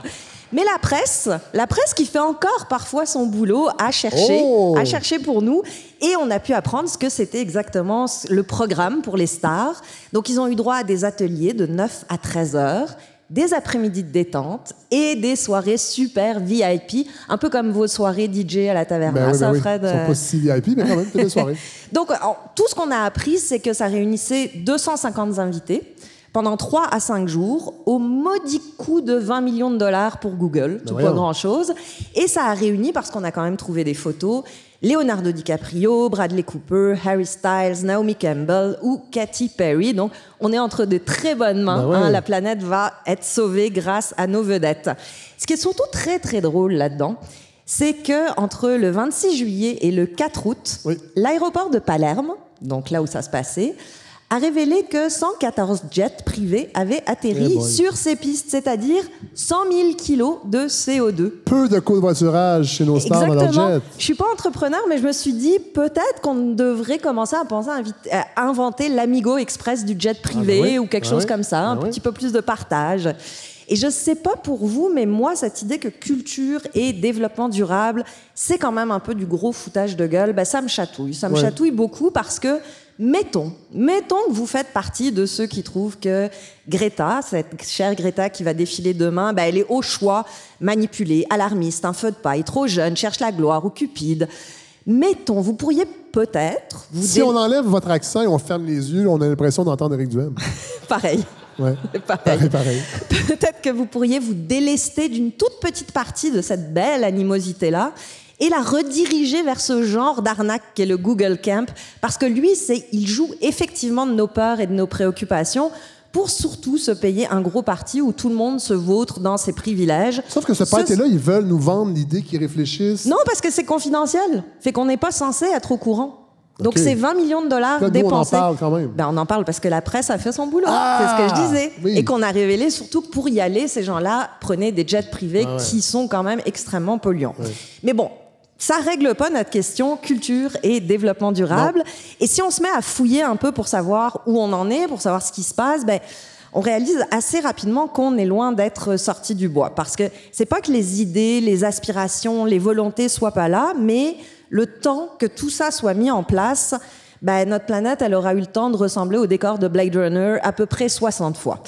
Mais la presse, la presse qui fait encore parfois son boulot à chercher, Oh. à chercher pour nous, et on a pu apprendre ce que c'était exactement le programme pour les stars. Donc ils ont eu droit à des ateliers de 9 à 13 heures, des après-midi de détente et des soirées super VIP, un peu comme vos soirées DJ à la taverne. Ben oui, ça, ben oui. Fred, euh, pas si VIP, mais quand même, c'est des [laughs] soirées. donc, tout ce qu'on a appris, c'est que ça réunissait 250 invités pendant 3 à 5 jours, au modique coût de 20 millions de dollars pour Google, tout pas grand-chose. Et ça a réuni, parce qu'on a quand même trouvé des photos, Leonardo DiCaprio, Bradley Cooper, Harry Styles, Naomi Campbell ou Katy Perry. Donc, on est entre de très bonnes mains. Ben ouais. hein. la planète va être sauvée grâce à nos vedettes. Ce qui est surtout très, très drôle là-dedans, c'est que entre le 26 juillet et le 4 août, Oui. l'aéroport de Palerme, donc là où ça se passait, a révélé que 114 jets privés avaient atterri sur ces pistes, c'est-à-dire 100 000 kilos de CO2. Peu de covoiturage chez nos stars dans leur Exactement. jet. Je suis pas entrepreneur, mais je me suis dit peut-être qu'on devrait commencer à penser à, inventer l'Amigo Express du jet privé Ah ben oui. ou quelque Ah chose oui. comme ça, un Ah oui. petit peu plus de partage. Et je sais pas pour vous, mais moi, cette idée que culture et développement durable, c'est quand même un peu du gros foutage de gueule, ben, ça me chatouille. Ça me Ouais. chatouille beaucoup parce que Mettons, mettons que vous faites partie de ceux qui trouvent que Greta, cette chère Greta qui va défiler demain, ben, elle est au choix manipulée, alarmiste, un feu de paille, trop jeune, cherche la gloire ou cupide. Mettons, vous pourriez peut-être... Vous Si on enlève votre accent et on ferme les yeux, on a l'impression d'entendre Eric Duhem. [laughs] Pareil. Ouais. [laughs] Pareil. Pareil, pareil. Peut-être que vous pourriez vous délester d'une toute petite partie de cette belle animosité-là et la rediriger vers ce genre d'arnaque qu'est le Google Camp, parce que lui, c'est, il joue effectivement de nos peurs et de nos préoccupations pour surtout se payer un gros parti où tout le monde se vautre dans ses privilèges. Sauf que ce party-là, ils veulent nous vendre l'idée qu'ils réfléchissent. Non, parce que c'est confidentiel. Fait qu'on n'est pas censé être au courant. Donc c'est 20 millions de dollars Là, nous, on en dépensés. parle quand même. Ben, on en parle parce que la presse a fait son boulot. Ah! c'est ce que je disais. Oui. Et qu'on a révélé surtout que pour y aller, ces gens-là prenaient des jets privés Ah ouais. qui sont quand même extrêmement polluants. Mais bon. Ça règle pas notre question culture et développement durable. Et si on se met à fouiller un peu pour savoir où on en est, pour savoir ce qui se passe, ben, on réalise assez rapidement qu'on est loin d'être sorti du bois. Parce que c'est pas que les idées, les aspirations, les volontés soient pas là, mais le temps que tout ça soit mis en place, ben, notre planète, elle aura eu le temps de ressembler au décor de Blade Runner à peu près 60 fois.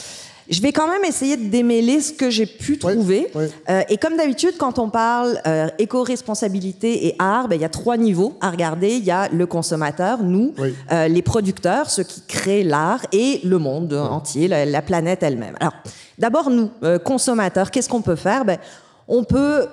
Je vais quand même essayer de démêler ce que j'ai pu Oui, trouver. oui. Euh, et comme d'habitude, quand on parle euh, éco-responsabilité et art, ben, il y a trois niveaux à regarder. Il y a le consommateur, nous, Oui. euh, les producteurs, ceux qui créent l'art, et le monde entier, la, la planète elle-même. Alors, d'abord, nous, euh, consommateurs, qu'est-ce qu'on peut faire? Ben, On peut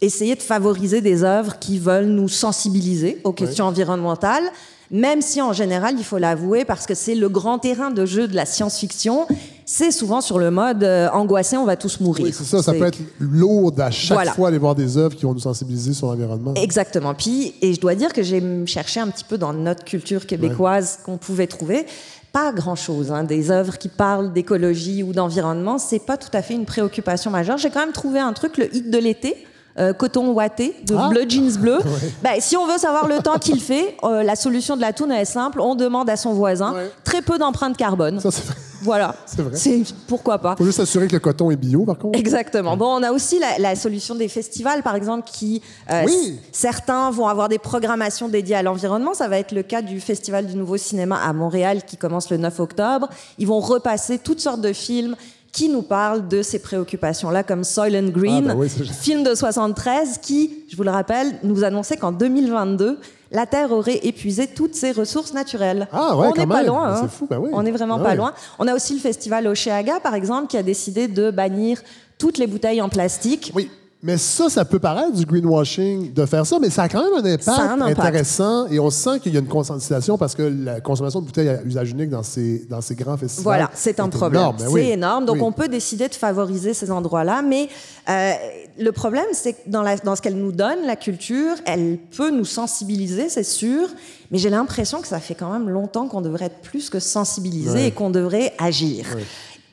essayer de favoriser des œuvres qui veulent nous sensibiliser aux questions environnementales, même si en général, il faut l'avouer, parce que c'est le grand terrain de jeu de la science-fiction, c'est souvent sur le mode euh, angoissé, on va tous mourir. Oui, c'est ça. Ça peut être lourd à chaque Voilà. fois aller voir des œuvres qui vont nous sensibiliser sur l'environnement. Exactement. Puis, et je dois dire que j'ai cherché un petit peu dans notre culture québécoise qu'on pouvait trouver. Pas grand-chose. Hein. Des œuvres qui parlent d'écologie ou d'environnement, c'est pas tout à fait une préoccupation majeure. J'ai quand même trouvé un truc, le hit de l'été. Euh, coton ouaté de Ah. bleu jeans bleu. [laughs] Ben, si on veut savoir le temps qu'il fait, euh, la solution de la toune est simple. On demande à son voisin. Ouais. Très peu d'empreinte carbone. Ça, c'est vrai. Voilà. [laughs] C'est vrai. pourquoi pas. faut juste s'assurer que le coton est bio, par contre. Exactement. Bon, on a aussi la, la solution des festivals, par exemple, qui euh, Oui. certains vont avoir des programmations dédiées à l'environnement. Ça va être le cas du Festival du Nouveau Cinéma à Montréal qui commence le 9 octobre. Ils vont repasser toutes sortes de films qui nous parlent de ces préoccupations-là, comme Soil and Green, Ah, oui, c'est- film de 73 qui, je vous le rappelle, nous annonçait qu'en 2022, la Terre aurait épuisé toutes ses ressources naturelles. Ah ouais, on n'est pas loin. Hein. fou, ben oui. On n'est vraiment Ah pas ouais. loin. On a aussi le festival Oceaga, par exemple, qui a décidé de bannir toutes les bouteilles en plastique. Oui. Mais ça, ça peut paraître du greenwashing de faire ça, mais ça a quand même un impact, un intéressant et on sent qu'il y a une conscientisation parce que la consommation de bouteilles à usage unique dans ces, dans ces grands festivals. Voilà, c'est un problème. énorme, ben c'est oui. énorme. Donc, Oui. on peut décider de favoriser ces endroits-là. Mais euh, le problème, c'est que dans, la- dans ce qu'elle nous donne, la culture, elle peut nous sensibiliser, c'est sûr. Mais j'ai l'impression que ça fait quand même longtemps qu'on devrait être plus que sensibilisé Ouais. et qu'on devrait agir.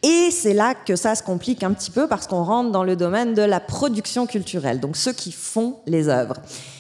Et c'est là que ça se complique un petit peu parce qu'on rentre dans le domaine de la production culturelle, donc ceux qui font les œuvres.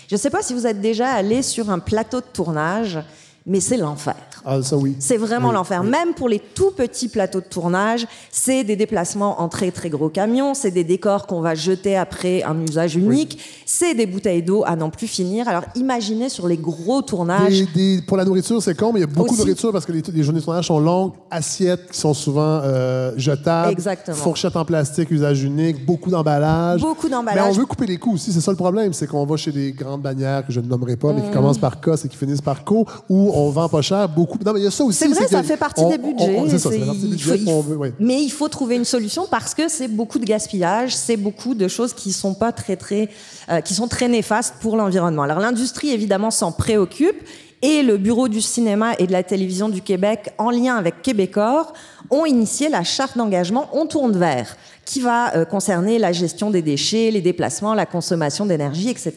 Je ne sais pas si vous êtes déjà allé sur un plateau de tournage, mais c'est l'enfer. Ah, ça oui. C'est vraiment Oui, l'enfer. oui. Même pour les tout petits plateaux de tournage, c'est des déplacements en très très gros camions, c'est des décors qu'on va jeter après un usage unique, c'est des bouteilles d'eau à n'en plus finir. Alors imaginez sur les gros tournages. Des- des- pour la nourriture, c'est con, mais il y a beaucoup Aussi. de nourriture parce que les, les journées de tournage sont longues, assiettes qui sont souvent euh, jetables, Exactement. fourchettes en plastique, usage unique, beaucoup d'emballage. Beaucoup Mais d'emballage. on veut couper les coûts aussi, c'est ça le problème, c'est qu'on va chez des grandes bannières que je ne nommerai pas, mais qui commencent par COS et qui finissent par CO, où on vend pas cher, beaucoup. Non, mais il y a ça aussi. C'est vrai, ça fait partie on- des budgets. on- ça, ça fait partie des budgets faut- veut. Mais il faut trouver une solution parce que c'est beaucoup de gaspillage, c'est beaucoup de choses qui sont pas très très, euh, qui sont très néfastes pour l'environnement. Alors l'industrie évidemment s'en préoccupe et le bureau du cinéma et de la télévision du Québec, en lien avec Québecor, ont initié la charte d'engagement On tourne vert qui va euh, concerner la gestion des déchets, les déplacements, la consommation d'énergie, etc.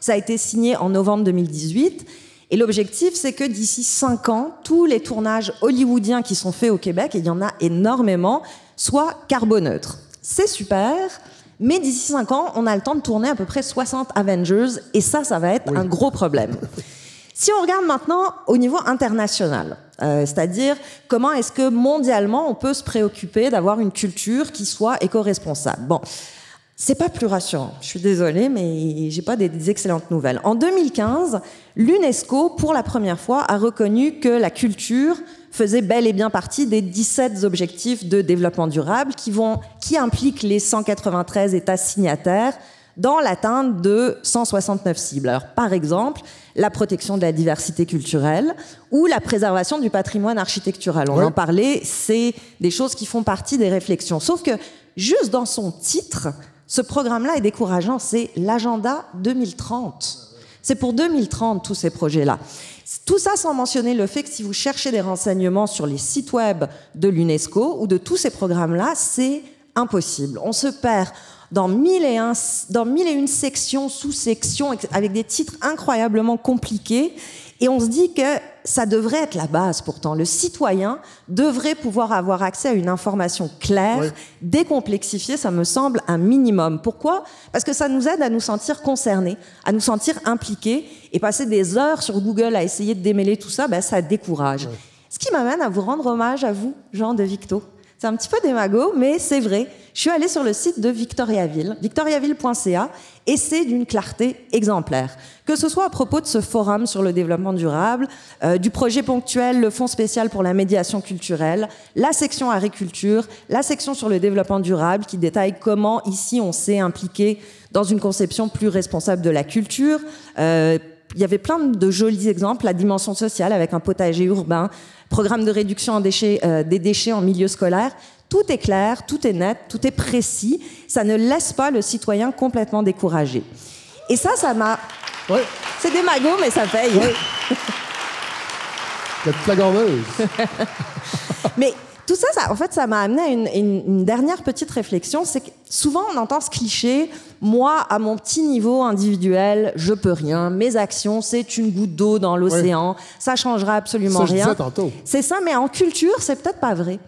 Ça a été signé en novembre 2018. Et l'objectif, c'est que d'ici cinq ans, tous les tournages hollywoodiens qui sont faits au Québec, et il y en a énormément, soient carboneutres. C'est super, mais d'ici cinq ans, on a le temps de tourner à peu près 60 Avengers, et ça, ça va être un gros problème. Si on regarde maintenant au niveau international, euh, c'est-à-dire comment est-ce que mondialement on peut se préoccuper d'avoir une culture qui soit éco-responsable. Bon, C'est pas plus rassurant. Je suis désolée, mais j'ai pas des, des excellentes nouvelles. En 2015, l'UNESCO, pour la première fois, a reconnu que la culture faisait bel et bien partie des 17 objectifs de développement durable qui, vont, qui impliquent les 193 États signataires dans l'atteinte de 169 cibles. Alors, par exemple, la protection de la diversité culturelle ou la préservation du patrimoine architectural. On Ouais. en parlait, c'est des choses qui font partie des réflexions. Sauf que, juste dans son titre, ce programme-là est décourageant, c'est l'agenda 2030. C'est pour 2030, tous ces projets-là. Tout ça sans mentionner le fait que si vous cherchez des renseignements sur les sites web de l'UNESCO ou de tous ces programmes-là, c'est impossible. On se perd dans mille et, un, mille et une sections, sous-sections, avec des titres incroyablement compliqués. Et on se dit que ça devrait être la base pourtant. Le citoyen devrait pouvoir avoir accès à une information claire, Oui. décomplexifiée, ça me semble un minimum. Pourquoi? Parce que ça nous aide à nous sentir concernés, à nous sentir impliqués, et passer des heures sur Google à essayer de démêler tout ça, ben, ça décourage. Ce qui m'amène à vous rendre hommage à vous, Jean de Victo. C'est un petit peu démago, mais c'est vrai. Je suis allée sur le site de Victoriaville, victoriaville.ca, et c'est d'une clarté exemplaire. Que ce soit à propos de ce forum sur le développement durable, euh, du projet ponctuel, le Fonds spécial pour la médiation culturelle, la section agriculture, la section sur le développement durable qui détaille comment ici on s'est impliqué dans une conception plus responsable de la culture. Euh, il y avait plein de jolis exemples, la dimension sociale avec un potager urbain, programme de réduction euh, des déchets en milieu scolaire. Tout est clair, tout est net, tout est précis. Ça ne laisse pas le citoyen complètement découragé. Et ça, ça m'a... Ouais. C'est des magots, mais ça paye. [laughs] La petite flagorneuse. [laughs] Mais tout ça, ça, en fait, ça m'a amené à une, une- une dernière petite réflexion. C'est que souvent, on entend ce cliché moi, à mon petit niveau individuel, je peux rien. Mes actions, c'est une goutte d'eau dans l'océan. Ça changera absolument Ça, rien. C'est ça, mais en culture, c'est peut-être pas vrai.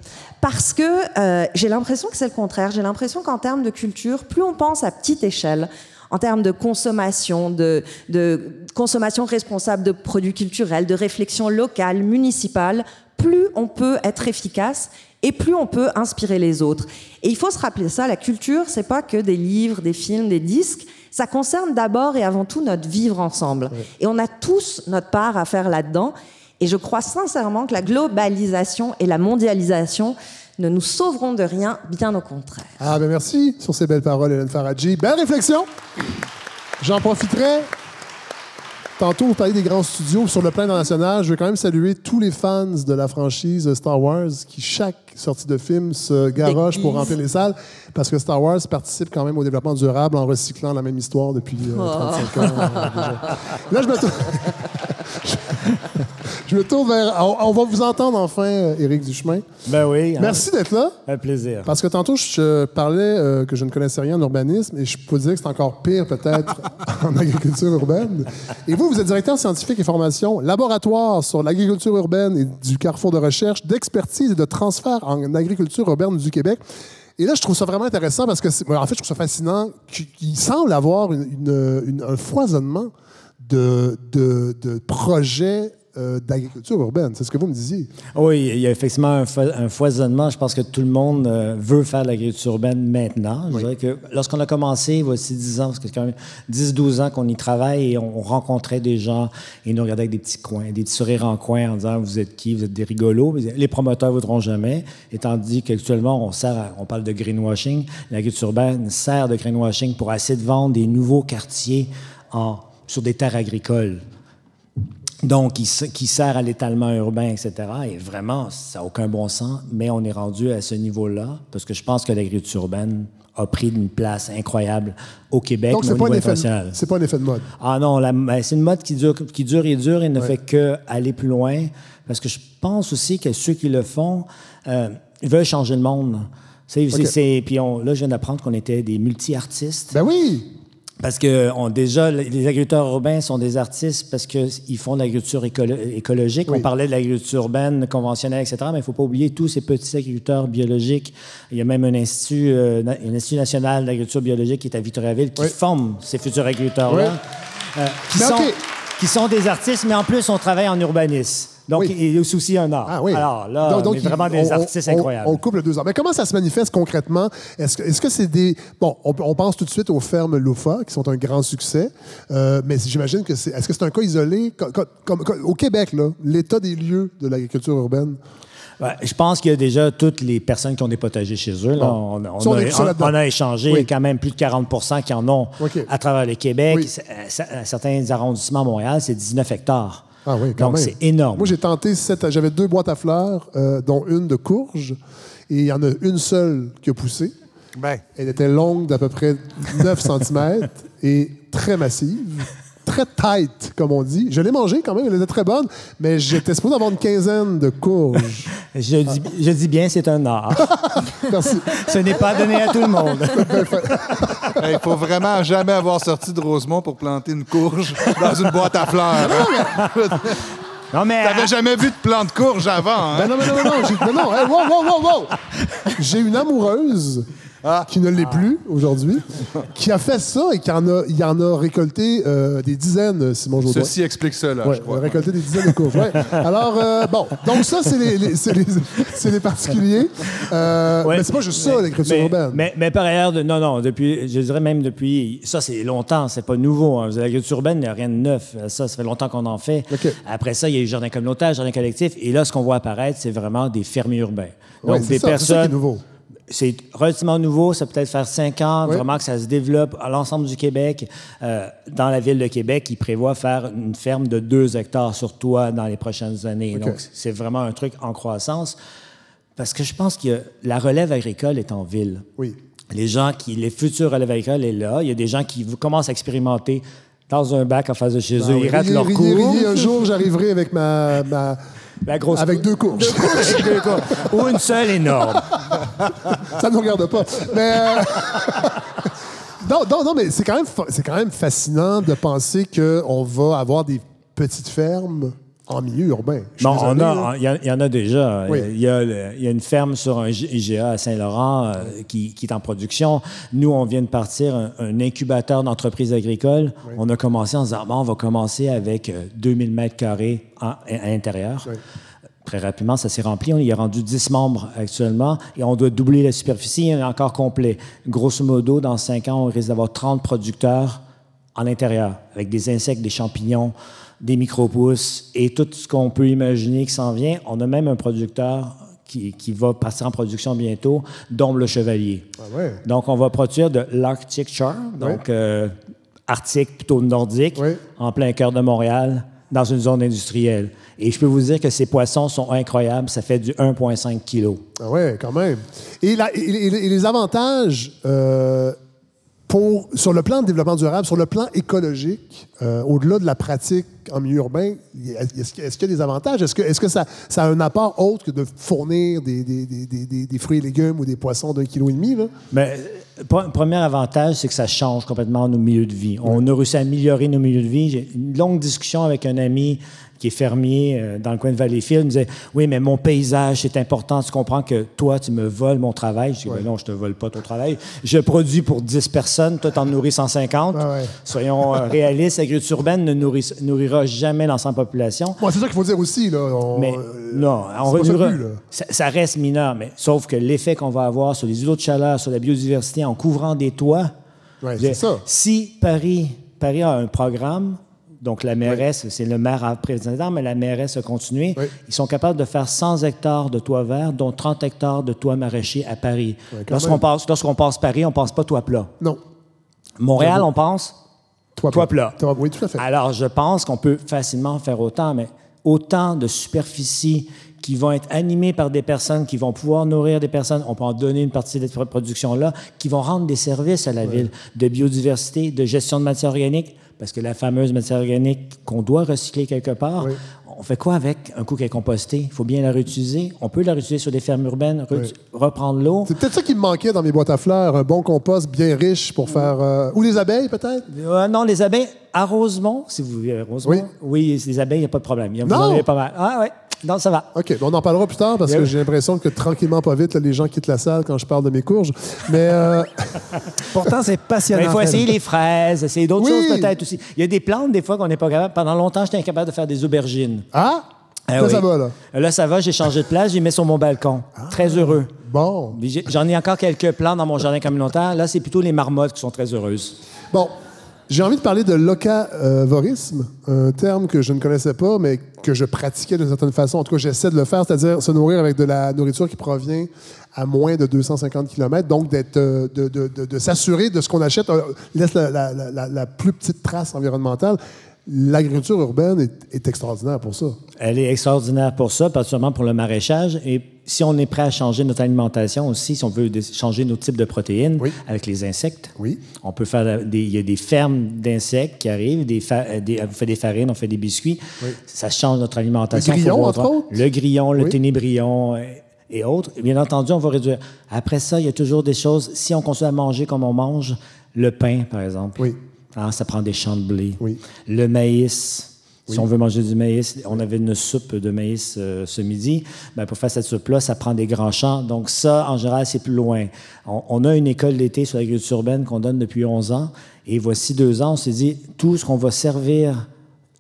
Parce que euh, j'ai l'impression que c'est le contraire. J'ai l'impression qu'en termes de culture, plus on pense à petite échelle, en termes de consommation, de, de consommation responsable de produits culturels, de réflexion locale, municipale, plus on peut être efficace et plus on peut inspirer les autres. Et il faut se rappeler ça, la culture, c'est pas que des livres, des films, des disques, ça concerne d'abord et avant tout notre vivre ensemble. Et on a tous notre part à faire là-dedans. Et je crois sincèrement que la globalisation et la mondialisation ne nous sauveront de rien, bien au contraire. Ah, ben merci sur ces belles paroles, Hélène Faradji. Belle réflexion. J'en profiterai. Tantôt, vous parlez des grands studios. Sur le plan international, je veux quand même saluer tous les fans de la franchise Star Wars qui, chaque sortie de film, se garochent pour remplir les salles. Parce que Star Wars participe quand même au développement durable en recyclant la même histoire depuis euh, 35 ans. euh, déjà. Là, je me tourne... [laughs] je me tourne vers... On, on va vous entendre enfin, euh, Éric Duchemin. Ben oui. hein. Merci d'être là. Un plaisir. Parce que tantôt, je parlais euh, que je ne connaissais rien en urbanisme et je peux dire que c'est encore pire peut-être [laughs] en agriculture urbaine. Et vous, vous êtes directeur scientifique et formation, laboratoire sur l'agriculture urbaine et du carrefour de recherche, d'expertise et de transfert en agriculture urbaine du Québec. Et là, je trouve ça vraiment intéressant parce que, en fait, je trouve ça fascinant qu'il semble avoir un foisonnement de, de, de projets euh, d'agriculture urbaine. C'est ce que vous me disiez. Oui, il y a effectivement un, fo- un foisonnement. Je pense que tout le monde euh, veut faire de l'agriculture urbaine maintenant. Je dirais que lorsqu'on a commencé, voici 10 ans, parce que c'est quand même 10-12 ans qu'on y travaille et on rencontrait des gens et ils nous regardaient avec des petits coins, des petits sourires en coin en disant Vous êtes qui? Vous êtes des rigolos? Les promoteurs ne voudront jamais. Et tandis qu'actuellement, on, sert à- on parle de greenwashing. L'agriculture urbaine sert de greenwashing pour essayer de vendre des nouveaux quartiers en, sur des terres agricoles. Donc, qui, sert à l'étalement urbain, etc. Et vraiment, ça n'a aucun bon sens, mais on est rendu à ce niveau-là parce que je pense que l'agriculture urbaine a pris une place incroyable au Québec, Donc, c'est au pas, un niveau effet de- international. c'est pas un effet de mode. Ah non, ben, c'est une mode qui dure, qui dure et dure et ne fait que aller plus loin. Parce que je pense aussi que ceux qui le font, euh, veulent changer le monde. C'est, c'est- OK. c'est- puis on- là, je viens d'apprendre qu'on était des multi-artistes. Ben oui! Parce que on, déjà, les agriculteurs urbains sont des artistes parce qu'ils font de l'agriculture écolo- écologique. Oui. On parlait de l'agriculture urbaine, conventionnelle, etc. Mais il ne faut pas oublier tous ces petits agriculteurs biologiques. Il y a même un institut, euh, un institut national d'agriculture biologique qui est à Victoriaville qui Oui. forme ces futurs agriculteurs-là. Oui. euh, qui, qui sont des artistes, mais en plus, on travaille en urbanisme. Donc, Oui. il y a aussi un art. Ah oui. Alors là, on est il- vraiment des on- artistes on- incroyables. On, couple deux ans. Mais comment ça se manifeste concrètement? Est-ce que c'est des... Bon, on, on pense tout de suite aux fermes Lofa, qui sont un grand succès. Euh, mais j'imagine que c'est... Est-ce que c'est un cas isolé? Co- co- Comme, comme- au Québec, là, l'état des lieux de l'agriculture urbaine. Ouais, je pense qu'il y a déjà toutes les personnes qui ont des potagers chez eux. Là. On, on Ça, on a, on- a échangé. Oui. Quand même plus de 40% qui en ont à travers le Québec. Oui. Euh, Certains arrondissements à Montréal, c'est 19 hectares. Ah oui, quand Donc, même. c'est énorme. Moi, j'ai tenté sept... J'avais deux boîtes à fleurs, euh, dont une de courge. Et il y en a une seule qui a poussé. Ben, Elle était longue d'à peu près 9 cm et très massive. Très tight, comme on dit. Je l'ai mangée quand même, elle était très bonne, mais j'étais supposé avoir une quinzaine de courges. [laughs] Je, dis, je dis bien, c'est un art. [laughs] Merci. Ce n'est pas donné à tout le monde. [laughs] il faut vraiment jamais avoir sorti de Rosemont pour planter une courge dans une boîte à fleurs. hein. Non, mais T'avais jamais vu de plant de courge avant, hein? Ben non, mais non, mais non, j'ai- non, hey, wow, wow, wow, wow. J'ai une amoureuse Ah. qui ne l'est plus aujourd'hui, qui a fait ça et qui en a, il en a récolté euh, des dizaines, Simon Jaudoin. Ceci explique cela, Ouais, je crois. on a récolté des dizaines de ouais. [laughs] Alors, euh, bon, donc ça, c'est les, les- c'est les, c'est les particuliers. Euh, Ouais. Mais c'est pas juste ça, l'agriculture mais, urbaine. Mais, mais par ailleurs, de- non, non, depuis, je dirais même depuis, ça c'est longtemps, c'est pas nouveau. Hein. L'agriculture urbaine, il n'y a rien de neuf. Ça, ça fait longtemps qu'on en fait. Après ça, il y a eu jardin communautaire, jardin collectif, et là, ce qu'on voit apparaître, c'est vraiment des fermiers urbains. Donc, Ouais, c'est des ça, c'est ça qui est personnes. C'est relativement nouveau, ça peut peut-être faire cinq ans, Oui. vraiment que ça se développe à l'ensemble du Québec. Euh, dans la ville de Québec, ils prévoient faire une ferme de deux hectares sur toit dans les prochaines années. Donc, c'est vraiment un truc en croissance. Parce que je pense que la relève agricole est en ville. Oui. Les gens qui, les futurs relèves agricoles est là. Il y a des gens qui commencent à expérimenter dans un bac en face de chez eux. Ils ratent leur cours. un jour, j'arriverai avec ma, ma- La grosse avec deux courges. Avec deux courges. Ou une seule énorme. ça ne nous regarde pas. Mais euh, non, non, non, mais c'est quand même, quand même fascinant de penser qu'on va avoir des petites fermes en milieu urbain. Je Bon, on a, il y, a- il y en a déjà. Oui. Il, y a il y a une ferme sur un IGA à Saint-Laurent euh, qui, qui est en production. Nous, on vient de partir un, un incubateur d'entreprises agricoles. On a commencé en se disant, bon, on va commencer avec euh, 2000 mètres carrés à, l'intérieur. Très rapidement, ça s'est rempli. On y est rendu 10 membres actuellement et on doit doubler la superficie. Est encore complet. Grosso modo, dans 5 ans, on risque d'avoir 30 producteurs en intérieur, avec des insectes, des champignons, des micro-pousses et tout ce qu'on peut imaginer qui s'en vient. On a même un producteur qui, qui va partir en production bientôt, dont le chevalier. Ah ouais. Donc, on va produire de l'Arctic Char, donc euh, arctique plutôt nordique, en plein cœur de Montréal, dans une zone industrielle. Et je peux vous dire que ces poissons sont incroyables. Ça fait du 1,5 kg. Ah ouais, quand même. Et, la- et- et- et les avantages euh, sur le plan de développement durable, sur le plan écologique, euh, au-delà de la pratique en milieu urbain, est-ce qu'il y a- des avantages? Est-ce que, ça, a un apport autre que de fournir des, fruits et légumes ou des poissons d'un kilo et demi? Là? Mais pre- premier avantage, c'est que ça change complètement nos milieux de vie. On a réussi à améliorer nos milieux de vie. J'ai une longue discussion avec un ami qui est fermier euh, dans le coin de Valleyfield. Me disait Oui, mais mon paysage, c'est important. Tu comprends que toi, tu me voles mon travail. Je dis Ben Non, je te vole pas ton travail. Je produis pour 10 personnes. Toi, tu en nourris 150. Ah ouais. Soyons euh, réalistes. L'agriculture urbaine ne nourrit- nourrira jamais l'ensemble de la population. Bon, c'est ça qu'il faut dire aussi. Là. On- Mais euh, non, on ça ça, ça reste mineur, mais sauf que l'effet qu'on va avoir sur les îlots de chaleur, sur la biodiversité, en couvrant des toits. Ouais, c'est ça. Si Paris, Paris a un programme, donc la mairesse, c'est le maire à président, mais la mairesse a continué, Oui. ils sont capables de faire 100 hectares de toits verts, dont 30 hectares de toits maraîchers à Paris. Lorsqu'on passe, lorsqu'on passe Paris, on passe pas toit plat. Non. Montréal, on pense Toi, Toit plat. Toi, oui, tout à fait. alors, je pense qu'on peut facilement faire autant, mais autant de superficies qui vont être animées par des personnes, qui vont pouvoir nourrir des personnes, on peut en donner une partie de cette production-là, qui vont rendre des services à la ville de biodiversité, de gestion de matière organique, parce que la fameuse matière organique qu'on doit recycler quelque part, Oui. on fait quoi avec? Un coup qui est composté? Il faut bien la réutiliser. On peut la réutiliser sur des fermes urbaines, Oui. reprendre l'eau. C'est peut-être ça qui me manquait dans mes boîtes à fleurs, un bon compost bien riche pour faire... euh, Ou les abeilles, peut-être? Euh, non, les abeilles à Rosemont, si vous voulez, à Rosemont. Oui, les abeilles, il n'y a pas de problème. Vous Non! en avez pas mal. Ah, oui. Non, ça va. OK, bon, on en parlera plus tard parce que j'ai l'impression que tranquillement, pas vite, là, les gens quittent la salle quand je parle de mes courges. Mais euh, [laughs] Pourtant, c'est passionnant. Mais il faut essayer les fraises, essayer d'autres Oui. choses peut-être aussi. Il y a des plantes, des fois, qu'on n'est pas capable. Pendant longtemps, j'étais incapable de faire des aubergines. ah, Ah Là, oui. ça va, là. Là, ça va, j'ai changé de place, j'ai mis sur mon balcon. Très heureux. Bon. J'en ai encore quelques plants dans mon jardin communautaire. Là, c'est plutôt les marmottes qui sont très heureuses. Bon, j'ai envie de parler de locavorisme, un terme que je ne connaissais pas, mais que je pratiquais d'une certaine façon. En tout cas, j'essaie de le faire, c'est-à-dire se nourrir avec de la nourriture qui provient à moins de 250 km, donc d'être, euh, de, de- de- s'assurer de ce qu'on achète, euh, laisse la, la- la- la- la plus petite trace environnementale. L'agriculture urbaine est, est extraordinaire pour ça. Elle est extraordinaire pour ça, particulièrement pour le maraîchage. Et si on est prêt à changer notre alimentation aussi, si on veut changer nos types de protéines Oui. avec les insectes, Oui. on peut faire des, il y a des fermes d'insectes qui arrivent, des, euh, des- on fait des farines, on fait des biscuits. Ça change notre alimentation. Le grillon, entre autres? Le grillon, le ténébrion euh, et autres. Bien entendu, on va réduire. Après ça, il y a toujours des choses. Si on continue à manger comme on mange, le pain, par exemple. Oui. Hein, ça prend des champs de blé. Oui. Le maïs. Si on veut manger du maïs, on avait une soupe de maïs euh, ce midi. Ben, pour faire cette soupe-là, ça prend des grands champs. Donc ça, en général, c'est plus loin. On, on a une école d'été sur l'agriculture urbaine qu'on donne depuis 11 ans. Et voici deux ans, on s'est dit, tout ce qu'on va servir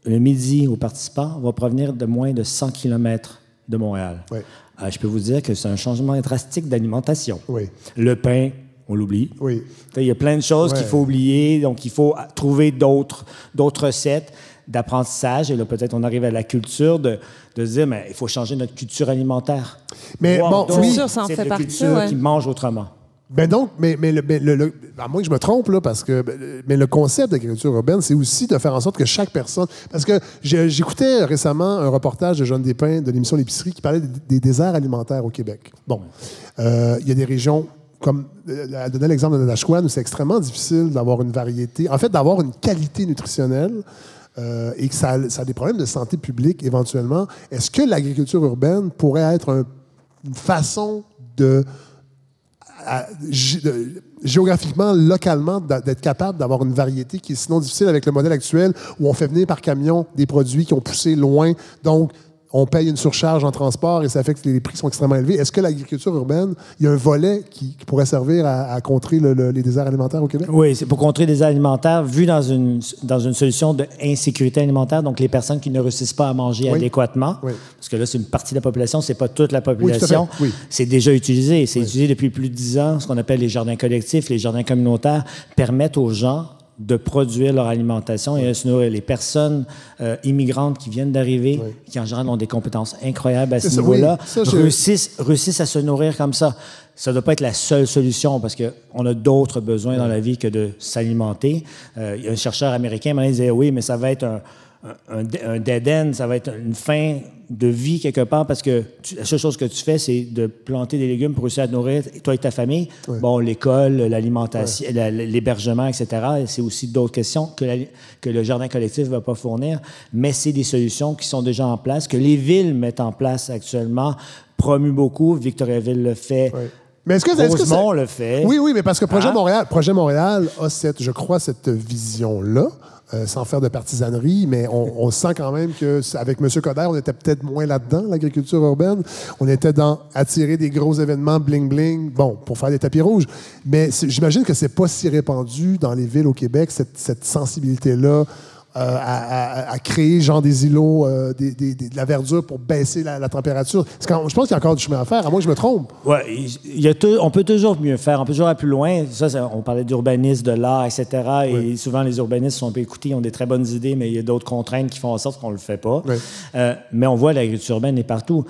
le midi aux participants va provenir de moins de 100 km de Montréal. Oui. Euh, je peux vous dire que c'est un changement drastique d'alimentation. Oui. Le pain, on l'oublie. Oui. Il y a plein de choses Ouais. qu'il faut oublier, donc il faut trouver d'autres, d'autres recettes d'apprentissage. Et là, peut-être on arrive à la culture de, de se dire, mais il faut changer notre culture alimentaire. Mais Voir bon, oui. sûr, ça en fait partie, culture ouais. qui mangent autrement. Ben donc, mais, mais, le, mais le- le- à moins que je me trompe, là, parce que ben, mais le concept d'agriculture urbaine, c'est aussi de faire en sorte que chaque personne. Parce que j'écoutais récemment un reportage de Jeanne Despins de l'émission L'épicerie qui parlait des, des déserts alimentaires au Québec. Bon, Euh, il y a des régions comme euh, elle donnait l'exemple de Natashquan où c'est extrêmement difficile d'avoir une variété, en fait, d'avoir une qualité nutritionnelle. Euh, et que ça, a- des problèmes de santé publique éventuellement. Est-ce que l'agriculture urbaine pourrait être un- une façon de de- géographiquement, localement, d'être capable d'avoir une variété qui est sinon difficile avec le modèle actuel où on fait venir par camion des produits qui ont poussé loin? Donc, on paye une surcharge en transport et ça fait que les prix sont extrêmement élevés. Est-ce que l'agriculture urbaine, il y a un volet qui, qui pourrait servir à, à contrer le- le- les déserts alimentaires au Québec? Oui, c'est pour contrer des alimentaires vu dans une, dans une solution d'insécurité alimentaire, donc les personnes qui ne réussissent pas à manger Oui. adéquatement, Oui. parce que là, c'est une partie de la population, c'est pas toute la population. Oui. C'est déjà utilisé. C'est utilisé depuis plus de dix ans. Ce qu'on appelle les jardins collectifs, les jardins communautaires permettent aux gens de produire leur alimentation et de se nourrir. Les personnes euh, immigrantes qui viennent d'arriver, qui en général ont des compétences incroyables à ce niveau-là, oui. Réussissent, réussissent à se nourrir comme ça. Ça ne doit pas être la seule solution parce qu'on a d'autres besoins dans la vie que de s'alimenter. Euh, Il y a un chercheur américain qui disait oui, mais ça va être un, un, un- un dead end, ça va être une fin de vie quelque part parce que tu- la seule chose que tu fais, c'est de planter des légumes pour réussir à te nourrir, toi et ta famille. Bon, l'école, l'alimentation, la- l'hébergement, etc. Et C'est aussi d'autres questions que, la- que le jardin collectif ne va pas fournir, mais c'est des solutions qui sont déjà en place, que les villes mettent en place actuellement, promuent beaucoup. Victoriaville le fait. Oui. Mais est-ce que, est-ce que c'est- le fait. Oui, oui, mais parce que Projet Hein? Montréal, Projet Montréal a cette, je crois, cette vision-là. Euh, sans faire de partisanerie, mais on, on sent quand même que avec M. Coder, on était peut-être moins là-dedans, l'agriculture urbaine. On était dans attirer des gros événements bling-bling, bon, pour faire des tapis rouges. Mais j'imagine que c'est pas si répandu dans les villes au Québec, cette, cette sensibilité-là euh, à, à- à créer genre des îlots, euh, des- des- des- de la verdure pour baisser la, la température. Quand- je pense qu'il y a encore du chemin à faire, à moins que je me trompe. Tou- on peut toujours mieux faire, on peut toujours aller plus loin. Ça, ça- on parlait d'urbanisme, de l'art, etc. Et souvent, les urbanistes sont peu écoutés, ils ont des très bonnes idées, mais il y a d'autres contraintes qui font en sorte qu'on ne le fait pas. Oui. Euh, mais on voit l'agriculture urbaine est partout.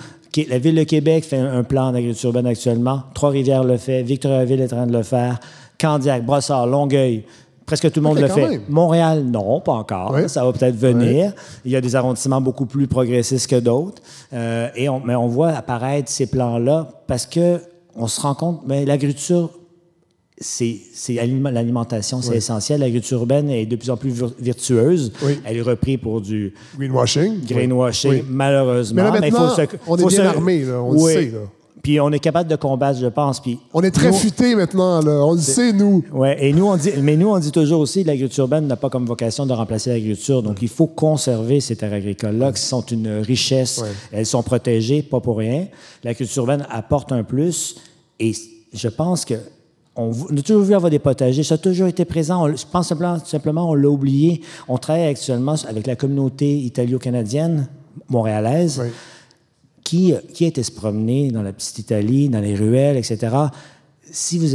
La Ville de Québec fait un, un plan d'agriculture urbaine actuellement. Trois-Rivières le fait. Victoriaville est en train de le faire. Candiac, Brossard, Longueuil. Presque tout le monde le fait. même. Montréal, non, pas encore. Oui. Ça va peut-être venir. Il y a des arrondissements beaucoup plus progressistes que d'autres. Euh, et on, mais on voit apparaître ces plans-là parce que on se rend compte, mais l'agriculture, c'est c'est aliment- l'alimentation, c'est essentiel. L'agriculture urbaine est de plus en plus vir- virtueuse. Oui. Elle est reprise pour du Greenwashing. greenwashing, Oui. malheureusement. Mais là, il faut maintenant, se- on est faut bien se- armé, là, on le sait, là. Puis on est capable de combattre, je pense. Puis On est très nous- futé maintenant, là. On le sait, nous. Ouais, et nous on dit, mais nous on dit toujours aussi que l'agriculture urbaine n'a pas comme vocation de remplacer l'agriculture. Donc il faut conserver ces terres agricoles-là qui sont une richesse. Elles sont protégées, pas pour rien. L'agriculture urbaine apporte un plus. Et je pense que on, a toujours vu avoir des potagers. Ça a toujours été présent. On- je pense simplement, simplement on l'a oublié. On travaille actuellement avec la communauté italo-canadienne montréalaise, Oui. Qui, qui a été se promener dans la petite Italie, dans les ruelles, etc. Si, vous,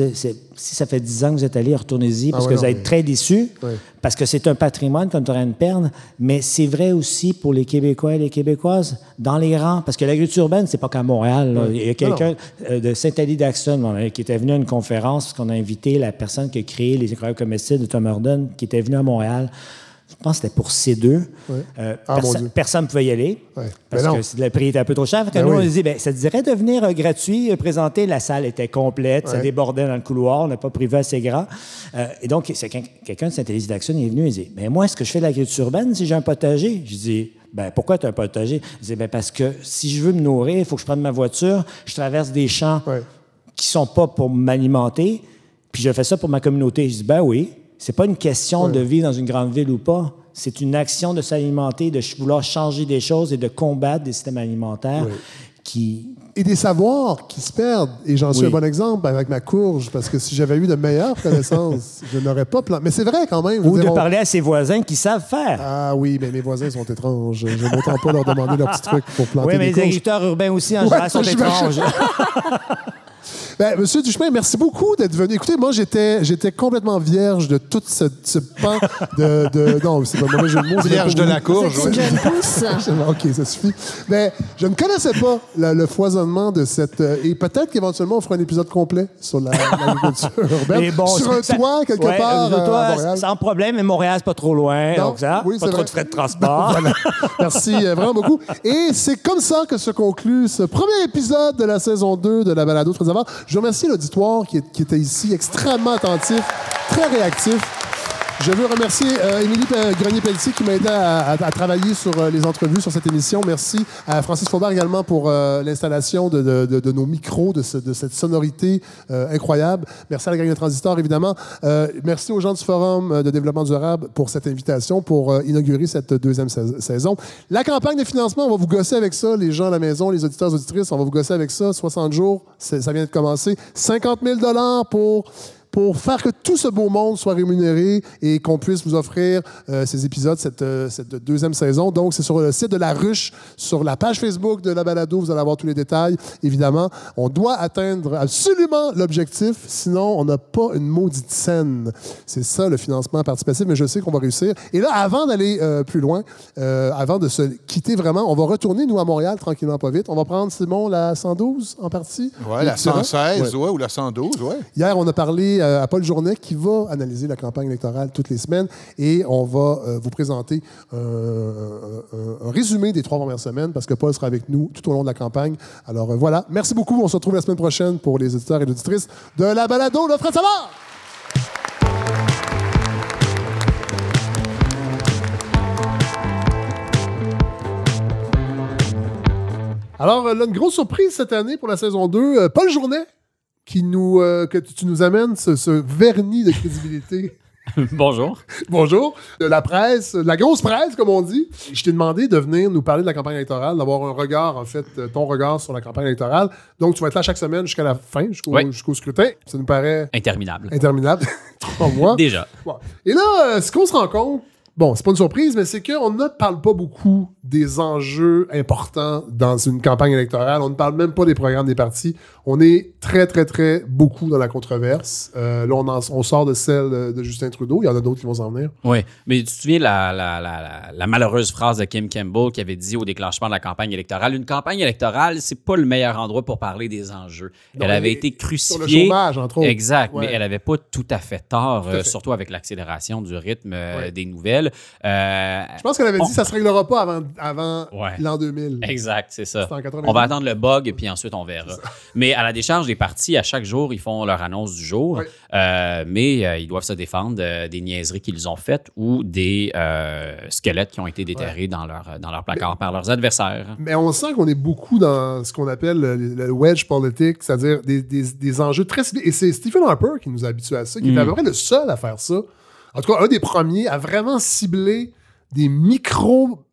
ça fait 10 ans que vous êtes allé, retournez-y, parce ouais, que non, vous allez mais- être très déçus, Oui. parce que c'est un patrimoine comme tu de perdre, mais c'est vrai aussi pour les Québécois et les Québécoises dans les rangs, parce que l'agriculture urbaine, c'est pas qu'à Montréal. Il y a quelqu'un euh, de Saint-Ali-d'Axton bon, qui était venu à une conférence, parce qu'on a invité la personne qui a créé les incroyables comestibles de Tom Orden, qui était venu à Montréal. Je pense que c'était pour C2. Euh, Ah, perso- personne ne pouvait y aller. Ouais. Parce Ben que le prix était un peu trop cher. Fait que Ben nous, oui. on a dit, ben, ça te dirait de venir euh, gratuit, euh, présenter. La salle était complète, ça débordait dans le couloir, on n'a pas privé assez grand. Euh, et donc, quelqu'un de Saint-Élise d'Action est venu et dit, mais moi, est-ce que je fais de l'agriculture urbaine si j'ai un potager? Je dis, ben pourquoi tu as un potager? Il dit, ben parce que si je veux me nourrir, il faut que je prenne ma voiture, je traverse des champs qui sont pas pour m'alimenter, puis je fais ça pour ma communauté. Je dis, ben oui, c'est pas une question de vivre dans une grande ville ou pas. C'est une action de s'alimenter, de vouloir changer des choses et de combattre des systèmes alimentaires qui... Et des savoirs qui se perdent. Et j'en suis Oui. un bon exemple avec ma courge, parce que si j'avais eu de meilleures connaissances, [laughs] je n'aurais pas planté. Mais c'est vrai quand même. Ou de dire, on- parler à ses voisins qui savent faire. Ah oui, mais mes voisins sont étranges. Je autant pas leur demander leurs petits trucs pour planter oui, mais des les courges. agriculteurs urbains aussi, en Ouais, général, sont étranges. [laughs] Ben, Monsieur Duchemin, merci beaucoup d'être venu. Écoutez, moi, j'étais, j'étais complètement vierge de tout ce, ce pan de, de- Non, c'est pas mauvais jeu de mots. Vierge de la courge. C'est une jeune pousse. [laughs] OK, ça suffit. Mais je ne connaissais pas le, le foisonnement de cette... euh, et peut-être qu'éventuellement, on fera un épisode complet sur la- l'agriculture [laughs] urbaine. Mais bon, sur un ça- toit, quelque Ouais, part, un euh, toit, à Montréal. Sans problème, mais Montréal, c'est pas trop loin. Non, donc ça, oui, pas c'est trop vrai. de frais de transport. [laughs] Voilà. Merci euh, vraiment beaucoup. Et c'est comme ça que se conclut ce premier épisode de la saison 2 de la balado Savard. Je remercie l'auditoire qui, était ici, extrêmement attentif, très réactif. Je veux remercier euh, Émilie Pe- Grenier-Pelletier qui m'a aidé à, à- à travailler sur euh, les entrevues sur cette émission. Merci à Francis Faubert également pour euh, l'installation de, de- de- de nos micros, de, ce- cette sonorité euh, incroyable. Merci à la gang de Transistor, évidemment. Euh, merci aux gens du Forum euh, de développement durable pour cette invitation, pour inaugurer cette deuxième sais- saison. La campagne de financement, on va vous gosser avec ça, les gens à la maison, les auditeurs, auditrices, on va vous gosser avec ça. 60 jours, ça vient de commencer. 50 000 pour pour faire que tout ce beau monde soit rémunéré et qu'on puisse vous offrir euh, ces épisodes, cette, euh, cette deuxième saison. Donc, c'est sur le site de La Ruche, sur la page Facebook de La Balado, vous allez avoir tous les détails, évidemment. On doit atteindre absolument l'objectif, sinon on n'a pas une maudite scène. C'est ça, le financement participatif, mais je sais qu'on va réussir. Et là, avant d'aller euh, plus loin, avant de se quitter vraiment, on va retourner, nous, à Montréal, tranquillement, pas vite. On va prendre, Simon, la 112 en partie? Ouais, la Le terrain. 116, Ouais. ouais, ou la 112, ouais. Hier, on a parlé à Paul Journet qui va analyser la campagne électorale toutes les semaines et on va euh, vous présenter euh, un, un- résumé des trois premières semaines parce que Paul sera avec nous tout au long de la campagne. Alors euh, voilà, merci beaucoup. On se retrouve la semaine prochaine pour les auditeurs et auditrices de la balado, le Fred Savard! Alors, euh, là, une grosse surprise cette année pour la saison 2. euh, Paul Journet, qui nous, euh, que tu nous amènes ce, ce vernis de crédibilité. [laughs] Bonjour. Bonjour. De la presse, de la grosse presse, comme on dit. Je t'ai demandé de venir nous parler de la campagne électorale, d'avoir un regard, en fait, euh, ton regard sur la campagne électorale. Donc, tu vas être là chaque semaine jusqu'à la fin, jusqu'au Oui. jusqu'au scrutin. Ça nous paraît Interminable. interminable. [laughs] Trois mois. Déjà. Et là, euh, ce qu'on se rend compte, bon, c'est pas une surprise, mais c'est qu'on ne parle pas beaucoup des enjeux importants dans une campagne électorale. On ne parle même pas des programmes des partis. On est très, très, très beaucoup dans la controverse. Euh, là, on, en- on sort de celle de Justin Trudeau. Il y en a d'autres qui vont s'en venir. Oui, mais tu te souviens la, la, la, malheureuse phrase de Kim Campbell qui avait dit au déclenchement de la campagne électorale Une campagne électorale, c'est pas le meilleur endroit pour parler des enjeux. Non, elle avait été Sur le crucifiée. chômage, entre autres. Exact, Ouais. mais elle avait pas tout à fait tort, euh, surtout avec l'accélération du rythme euh, Ouais. des nouvelles. Euh, Je pense qu'elle avait dit que ça se réglera pas avant, avant Ouais. l'an 2000. Exact, c'est ça. C'était en 90. On va attendre le bug, puis ensuite on verra. Mais à la décharge des partis, à chaque jour, ils font leur annonce du jour. Oui. Euh, mais euh, ils doivent se défendre des niaiseries qu'ils ont faites ou des squelettes qui ont été déterrés dans, leur, dans leur placard par leurs adversaires. Mais on sent qu'on est beaucoup dans ce qu'on appelle le, le wedge politique, c'est-à-dire des, des- des enjeux très. Et c'est Stephen Harper qui nous a habitués à ça, qui est à peu près le seul à faire ça. En tout cas, un des premiers à vraiment cibler des micro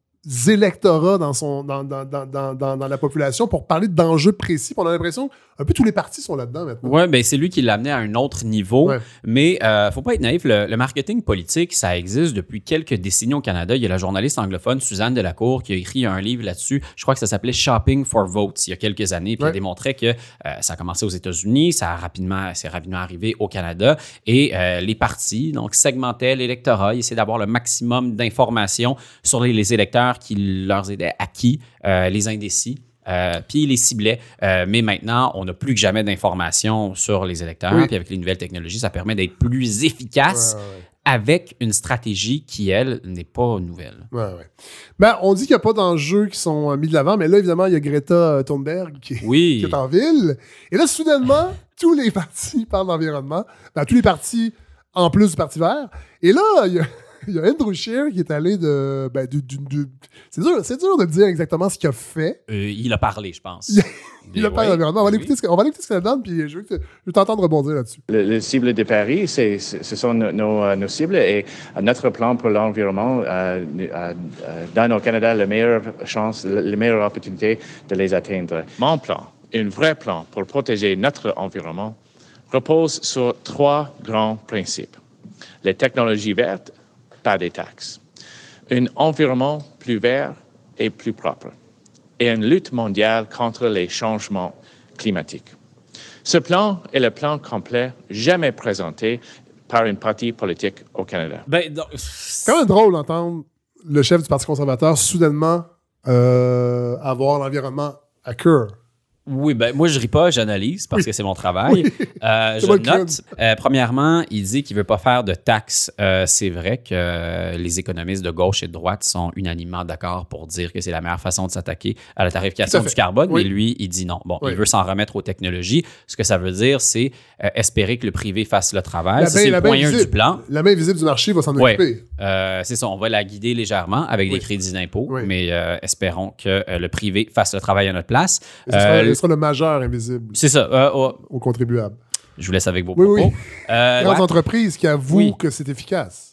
électorats dans, son, dans, dans, dans, dans, la population pour parler d'enjeux précis. On a l'impression un peu tous les partis sont là-dedans maintenant. Oui, ben c'est lui qui l'a amené à un autre niveau. Ouais. Mais euh, faut pas être naïf, le, le marketing politique, ça existe depuis quelques décennies au Canada. Il y a la journaliste anglophone Suzanne Delacour qui a écrit un livre là-dessus. Je crois que ça s'appelait Shopping for Votes il y a quelques années. Puis Ouais. elle démontrait que euh, ça a commencé aux États-Unis, ça a rapidement, c'est rapidement arrivé au Canada. Et euh, les partis, donc, segmentaient l'électorat, ils essayaient d'avoir le maximum d'informations sur les, les électeurs qui leur étaient acquis, euh, les indécis. Euh, puis ils les ciblaient. Euh, mais maintenant, on n'a plus que jamais d'informations sur les électeurs. Oui. Puis avec les nouvelles technologies, ça permet d'être plus efficace Ouais, ouais. avec une stratégie qui, elle, n'est pas nouvelle. Ouais. Ben, on dit qu'il n'y a pas d'enjeux qui sont euh, mis de l'avant, mais là, évidemment, il y a Greta euh, Thunberg qui, Oui. [laughs] qui est en ville. Et là, soudainement, [laughs] tous les partis parlent d'environnement. Ben, tous les partis, en plus du Parti vert. Et là, il y a, [laughs] il y a Andrew Scheer qui est allé de... Ben, du- du- du- c'est, dur, c'est dur de dire exactement ce qu'il a fait. Euh, il a parlé, je pense. Il a Mais parlé oui. On va, aller Oui. écouter ce, que- on va aller écouter ce que ça donne, puis je veux, que- je veux t'entendre rebondir là-dessus. Le, le cible de Paris, c'est, c'est- ce sont nos, nos, euh, nos cibles et euh, notre plan pour l'environnement euh, euh, donne au Canada la meilleure chance, la meilleure opportunité de les atteindre. Mon plan, un vrai plan pour protéger notre environnement, repose sur trois grands principes. Les technologies vertes, pas des taxes. Un environnement plus vert et plus propre. Et une lutte mondiale contre les changements climatiques. Ce plan est le plan complet jamais présenté par un parti politique au Canada. Ben, donc, C'est quand même drôle d'entendre le chef du Parti conservateur soudainement euh, avoir l'environnement à cœur. Oui, ben moi je ris pas, j'analyse parce que c'est mon travail. [laughs] Euh, je note. euh, premièrement, il dit qu'il veut pas faire de taxes. Euh, c'est vrai que les économistes de gauche et de droite sont unanimement d'accord pour dire que c'est la meilleure façon de s'attaquer à la tarification du carbone, Oui. mais lui, il dit non. Bon, il veut s'en remettre aux technologies. Ce que ça veut dire, c'est espérer que le privé fasse le travail. C'est le point 1 visible. du plan. La main visible du marché va s'en occuper. C'est ça, on va la guider légèrement avec des crédits d'impôt, mais espérons que le privé fasse le travail à notre place. Ce sera, le majeur invisible c'est ça. euh, oh, aux contribuables. je vous laisse avec vos Oui, propos. oui. Euh, ouais. entreprises qui avouent Oui. que c'est efficace.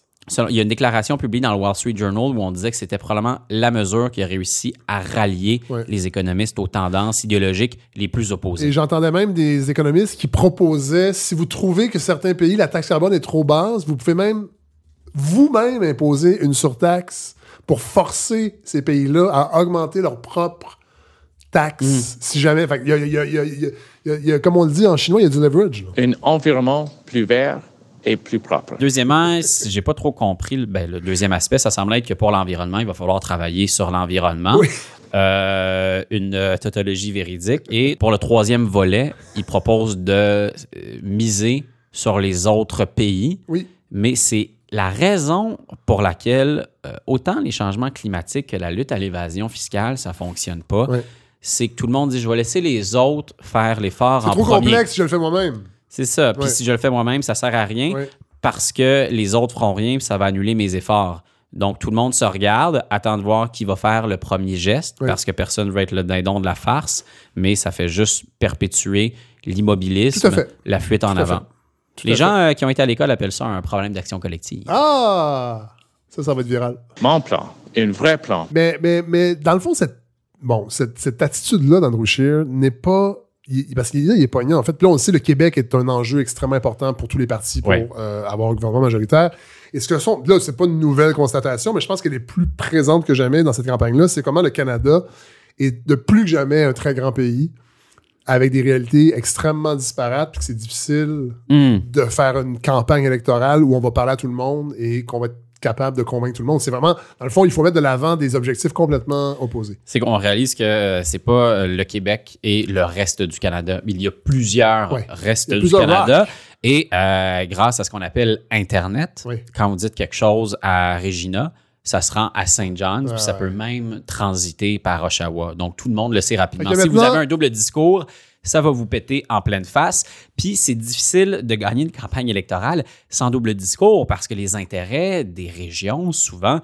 Il y a une déclaration publiée dans le Wall Street Journal où on disait que c'était probablement la mesure qui a réussi à rallier Ouais. les économistes aux tendances idéologiques les plus opposées. Et j'entendais même des économistes qui proposaient, si vous trouvez que certains pays, la taxe carbone est trop basse, vous pouvez même vous-même imposer une surtaxe pour forcer ces pays-là à augmenter leur propre taxe, Hmm. si jamais. Fait, y a- a- a- comme on le dit en chinois, il y a du leverage. là. Un environnement plus vert et plus propre. Deuxièmement, si j'ai pas trop compris le, ben, le deuxième aspect, ça semble être que pour l'environnement, il va falloir travailler sur l'environnement. Oui. Euh, une euh, tautologie véridique. Et pour le troisième volet, il propose de euh, miser sur les autres pays. Oui. Mais c'est la raison pour laquelle euh, autant les changements climatiques que la lutte à l'évasion fiscale, ça fonctionne pas. Ouais. C'est que tout le monde dit je vais laisser les autres faire l'effort C'est en trop premier. complexe si je le fais moi-même. C'est ça. Puis Ouais. si je le fais moi-même, ça sert à rien Ouais. parce que les autres feront rien puis ça va annuler mes efforts. Donc, tout le monde se regarde, attend de voir qui va faire le premier geste parce que personne ne veut être le dindon de la farce, mais ça fait juste perpétuer l'immobilisme, la fuite en Tout avant. Les gens euh, qui ont été à l'école appellent ça un problème d'action collective. Ah! Ça, ça va être viral. Mon plan, un vrai plan Mais, mais, mais dans le fond, cette, bon, cette, cette attitude-là d'Andrew Scheer n'est pas. il- parce qu'il il est poignant. En fait, Puis là, on le sait, le Québec est un enjeu extrêmement important pour tous les partis pour Ouais. euh, avoir un gouvernement majoritaire. Et ce que sont. Là, c'est pas une nouvelle constatation, mais je pense qu'elle est plus présente que jamais dans cette campagne-là. C'est comment le Canada est de plus que jamais un très grand pays avec des réalités extrêmement disparates, puis que c'est difficile Hmm. de faire une campagne électorale où on va parler à tout le monde et qu'on va être capable de convaincre tout le monde. C'est vraiment, dans le fond, il faut mettre de l'avant des objectifs complètement opposés. C'est qu'on réalise que euh, c'est pas euh, le Québec et le reste du Canada. Il y a plusieurs Ouais. restes du Canada. Et euh, grâce à ce qu'on appelle Internet, Oui. quand vous dites quelque chose à Regina, ça se rend à Saint John, Ouais, puis ça ouais. peut même transiter par Oshawa. Donc tout le monde le sait rapidement. Si vous avez un double discours, ça va vous péter en pleine face. Puis c'est difficile de gagner une campagne électorale sans double discours parce que les intérêts des régions, souvent,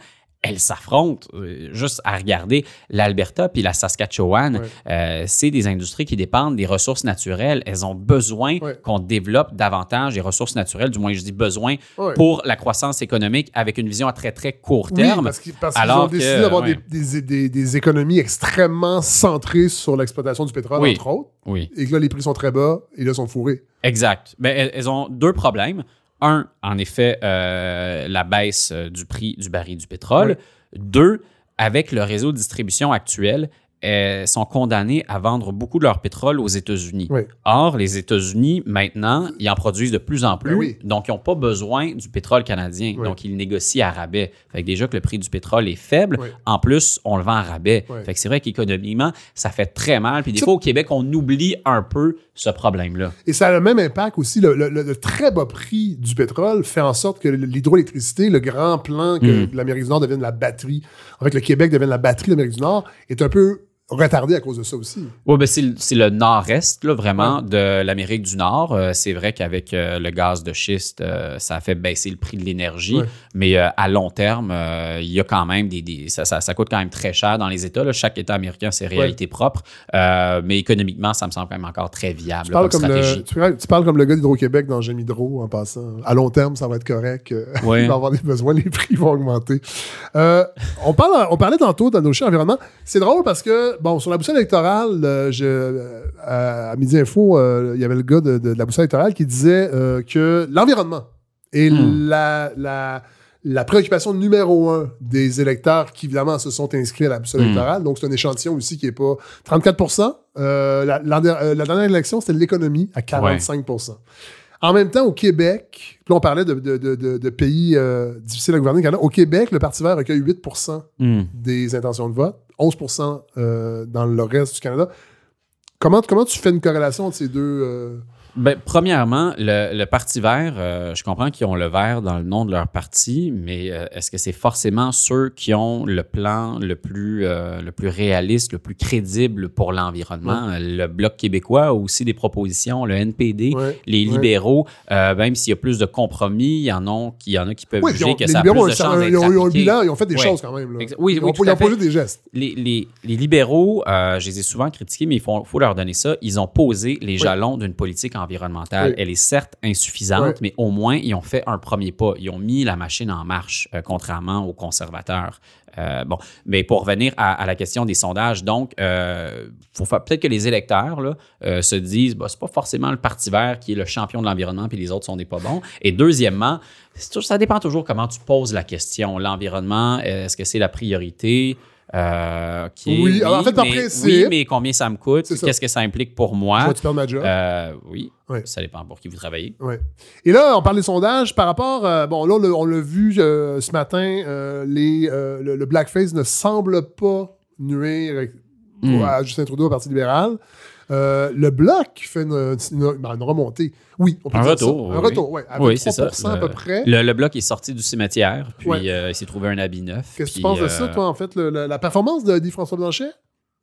elles s'affrontent. Euh, Juste à regarder l'Alberta puis la Saskatchewan, euh, c'est des industries qui dépendent des ressources naturelles. Elles ont besoin qu'on développe davantage les ressources naturelles, du moins je dis besoin, pour la croissance économique avec une vision à très très court terme. Parce qu'ils ont décidé d'avoir des, des- des- des économies extrêmement centrées sur l'exploitation du pétrole, Oui. entre autres, Oui. et que là, les prix sont très bas, et là, sont fourrés. Exact. Ben, elles, elles ont deux problèmes. Un, en effet, euh, la baisse euh, du prix du baril du pétrole. Deux, avec le réseau de distribution actuel, elles sont condamnées à vendre beaucoup de leur pétrole aux États-Unis. Oui. Or, les États-Unis, maintenant, ils en produisent de plus en plus. Oui. Donc, ils n'ont pas besoin du pétrole canadien. Oui. Donc, ils négocient à rabais. Fait que déjà que le prix du pétrole est faible, en plus, on le vend à rabais. Fait que c'est vrai qu'économiquement, ça fait très mal. Puis des Ça- fois, au Québec, on oublie un peu ce problème-là. Et ça a le même impact aussi. Le, le- le- le très bas prix du pétrole fait en sorte que l'hydroélectricité, le grand plan que Mm. l'Amérique du Nord devienne la batterie, en fait, le Québec devienne la batterie de l'Amérique du Nord, est un peu retardé à cause de ça aussi. Oui, ben c'est le- nord-est, là, vraiment, de l'Amérique du Nord. Euh, c'est vrai qu'avec euh, le gaz de schiste, euh, ça a fait baisser le prix de l'énergie. Ouais. Mais à long terme, il y a quand même des. des- ça, ça- ça coûte quand même très cher dans les États. là. Chaque État américain a ses réalités propres. Mais économiquement, ça me semble quand même encore très viable Tu parles, comme comme stratégie. le, tu, parles- tu parles comme le gars d'Hydro-Québec dans J'aime Hydro en passant. À long terme, ça va être correct. [laughs] Ouais. Il va avoir des besoins, les prix vont augmenter. On, parle, on parlait tantôt dans nos chiens environnement. C'est drôle parce que, bon, sur la boussole électorale, euh, je, à, à Midi Info, euh, il y avait le gars de, de- de la boussole électorale qui disait euh, que l'environnement est Hmm. la, la, la préoccupation numéro un des électeurs qui, évidemment, se sont inscrits à la boussole Hmm. électorale. Donc, c'est un échantillon aussi qui n'est pas 34 euh, la, la dernière élection, c'était l'économie à 45% En même temps, au Québec, puis là, on parlait de, de- de- de- de pays euh, difficiles à gouverner. Au Québec, le Parti vert recueille 8% Hmm. des intentions de vote, 11% euh, dans le reste du Canada. Comment, comment tu fais une corrélation entre ces deux... Ben, premièrement, le, le Parti vert, euh, je comprends qu'ils ont le vert dans le nom de leur parti, mais euh, est-ce que c'est forcément ceux qui ont le plan le plus, euh, le plus réaliste, le plus crédible pour l'environnement? Le Bloc québécois a aussi des propositions, le NPD, Ouais, les libéraux, même s'il y a plus de compromis, il y en a qui, il y en, a qui peuvent Oui, juger que ça a libéraux plus de ont chances d'être ils ont, ont un bilan, ils ont fait des choses quand même. là. Oui, ils oui, ont, tout ils ont posé des gestes. Les, les- les libéraux, je les ai souvent critiqués, mais il faut, faut leur donner ça. Ils ont posé les jalons d'une politique environnementale. Oui. Elle est certes insuffisante, Oui. mais au moins, ils ont fait un premier pas. Ils ont mis la machine en marche, euh, contrairement aux conservateurs. Euh, bon, mais pour revenir à, à la question des sondages, donc, euh, peut-être que les électeurs là, euh, se disent, bah, c'est pas forcément le Parti vert qui est le champion de l'environnement, puis les autres sont des pas bons. Et deuxièmement, ça dépend toujours comment tu poses la question. L'environnement, est-ce que c'est la priorité? Euh, qui est- Oui, alors, en fait, par mais, principe- oui, mais combien ça me coûte? Qu'est-ce que ça implique pour moi? ma job? Euh, oui, Ouais. ça dépend pour qui vous travaillez. Et là, on parle des sondages par rapport. euh, bon, là, on l'a- vu ce matin, les, le, le blackface ne semble pas nuire Mm. à Justin Trudeau au Parti libéral. Euh, le bloc fait une, une- ben, une remontée. Oui, on peut Un dire retour, ça. Un oui. retour, oui. À Oui, c'est ça. 23 à peu près. Le, le bloc est sorti du cimetière, puis Ouais. euh, il s'est trouvé un habit neuf. Qu'est-ce que tu penses de euh, ça, toi, en fait, le- le- la performance de Guy François Blanchet?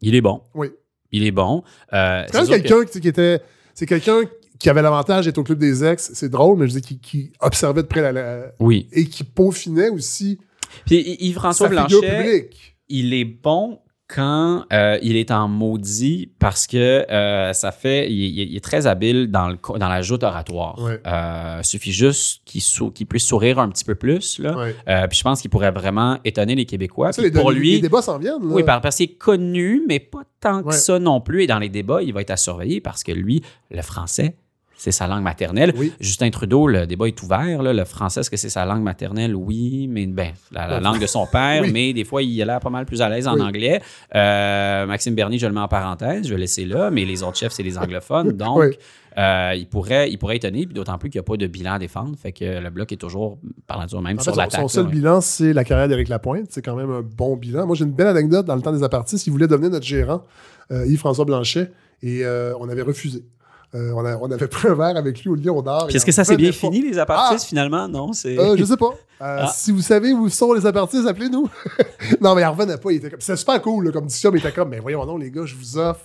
Il est bon. Oui. Il est bon. Euh, C'est quand sûr que- quelqu'un qui, qui était. C'est quelqu'un qui avait l'avantage d'être au club des ex. C'est drôle, mais je dis qui, qui observait de près la, la- Oui. et qui peaufinait aussi Puis Yves-François Blanchet, il est bon quand euh, il est en maudit parce que euh, ça fait. Il, est très habile dans, le, dans la joute oratoire. Ouais. Euh, suffit juste qu'il sou- puisse sourire un petit peu plus. Là. Ouais. Euh, puis je pense qu'il pourrait vraiment étonner les Québécois. Ça, les, pour lui, les débats s'en viennent. là. Oui, par- parce qu'il est connu, mais pas tant que Ouais. ça non plus. Et dans les débats, il va être à surveiller parce que lui, le français, c'est sa langue maternelle. Oui. Justin Trudeau, le débat est ouvert. là. Le français, est-ce que c'est sa langue maternelle? Oui, mais ben, la, la langue de son [laughs] père, Oui. mais des fois, il a l'air pas mal plus à l'aise en Oui. anglais. Euh, Maxime Bernier, je le mets en parenthèse, je vais le laisser là, mais les autres chefs, c'est les anglophones. [laughs] Donc, euh, il, pourrait, il pourrait étonner, puis d'autant plus qu'il n'y a pas de bilan à défendre. Fait que le bloc est toujours, par nature, même En sur fait, son, son seul là, bilan, c'est la carrière d'Éric Lapointe. C'est quand même un bon bilan. Moi, j'ai une belle anecdote dans le temps des apartistes. Il voulait devenir notre gérant, euh, Yves-François Blanchet, et euh, on avait refusé. Euh, on, a- on avait [laughs] pris un verre avec lui au Lion d'Or. Puis est-ce que ça s'est bien pas. fini, les apartistes, finalement? Non, c'est... Euh, je sais pas. [laughs] Euh, Ah. Si vous savez où sont les apartistes, appelez-nous. [laughs] non, mais il en revenait pas. Il était comme... C'était super cool là, comme discussion, mais il était comme, mais voyons non, les gars, je vous offre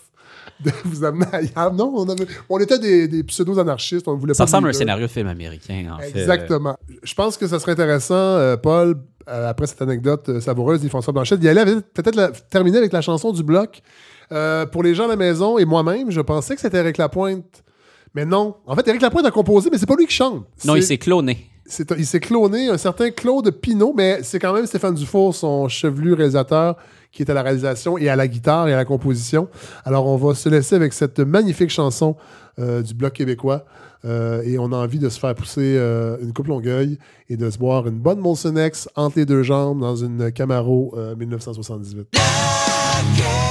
de vous amener ailleurs. Non, on, avait- on était des, des pseudo-anarchistes. On voulait Ça pas ressemble à un scénario film américain, en fait. Exactement. Je pense que ça serait intéressant, Paul, après cette anecdote savoureuse d'Yves-François Blanchette, d'y aller peut-être terminer avec la chanson du bloc. Euh, pour les gens à la maison et moi-même, je pensais que c'était Eric Lapointe. Mais non. En fait, Eric Lapointe a composé, mais c'est pas lui qui chante. Non, il s'est cloné. il s'est cloné un certain Claude Pinault, mais c'est quand même Stéphane Dufour, son chevelu réalisateur, qui est à la réalisation et à la guitare et à la composition. Alors, on va se laisser avec cette magnifique chanson euh, du Bloc québécois. Euh, et on a envie de se faire pousser euh, une coupe longueuil et de se boire une bonne Molson X entre les deux jambes dans une Camaro euh, 1978. Bloc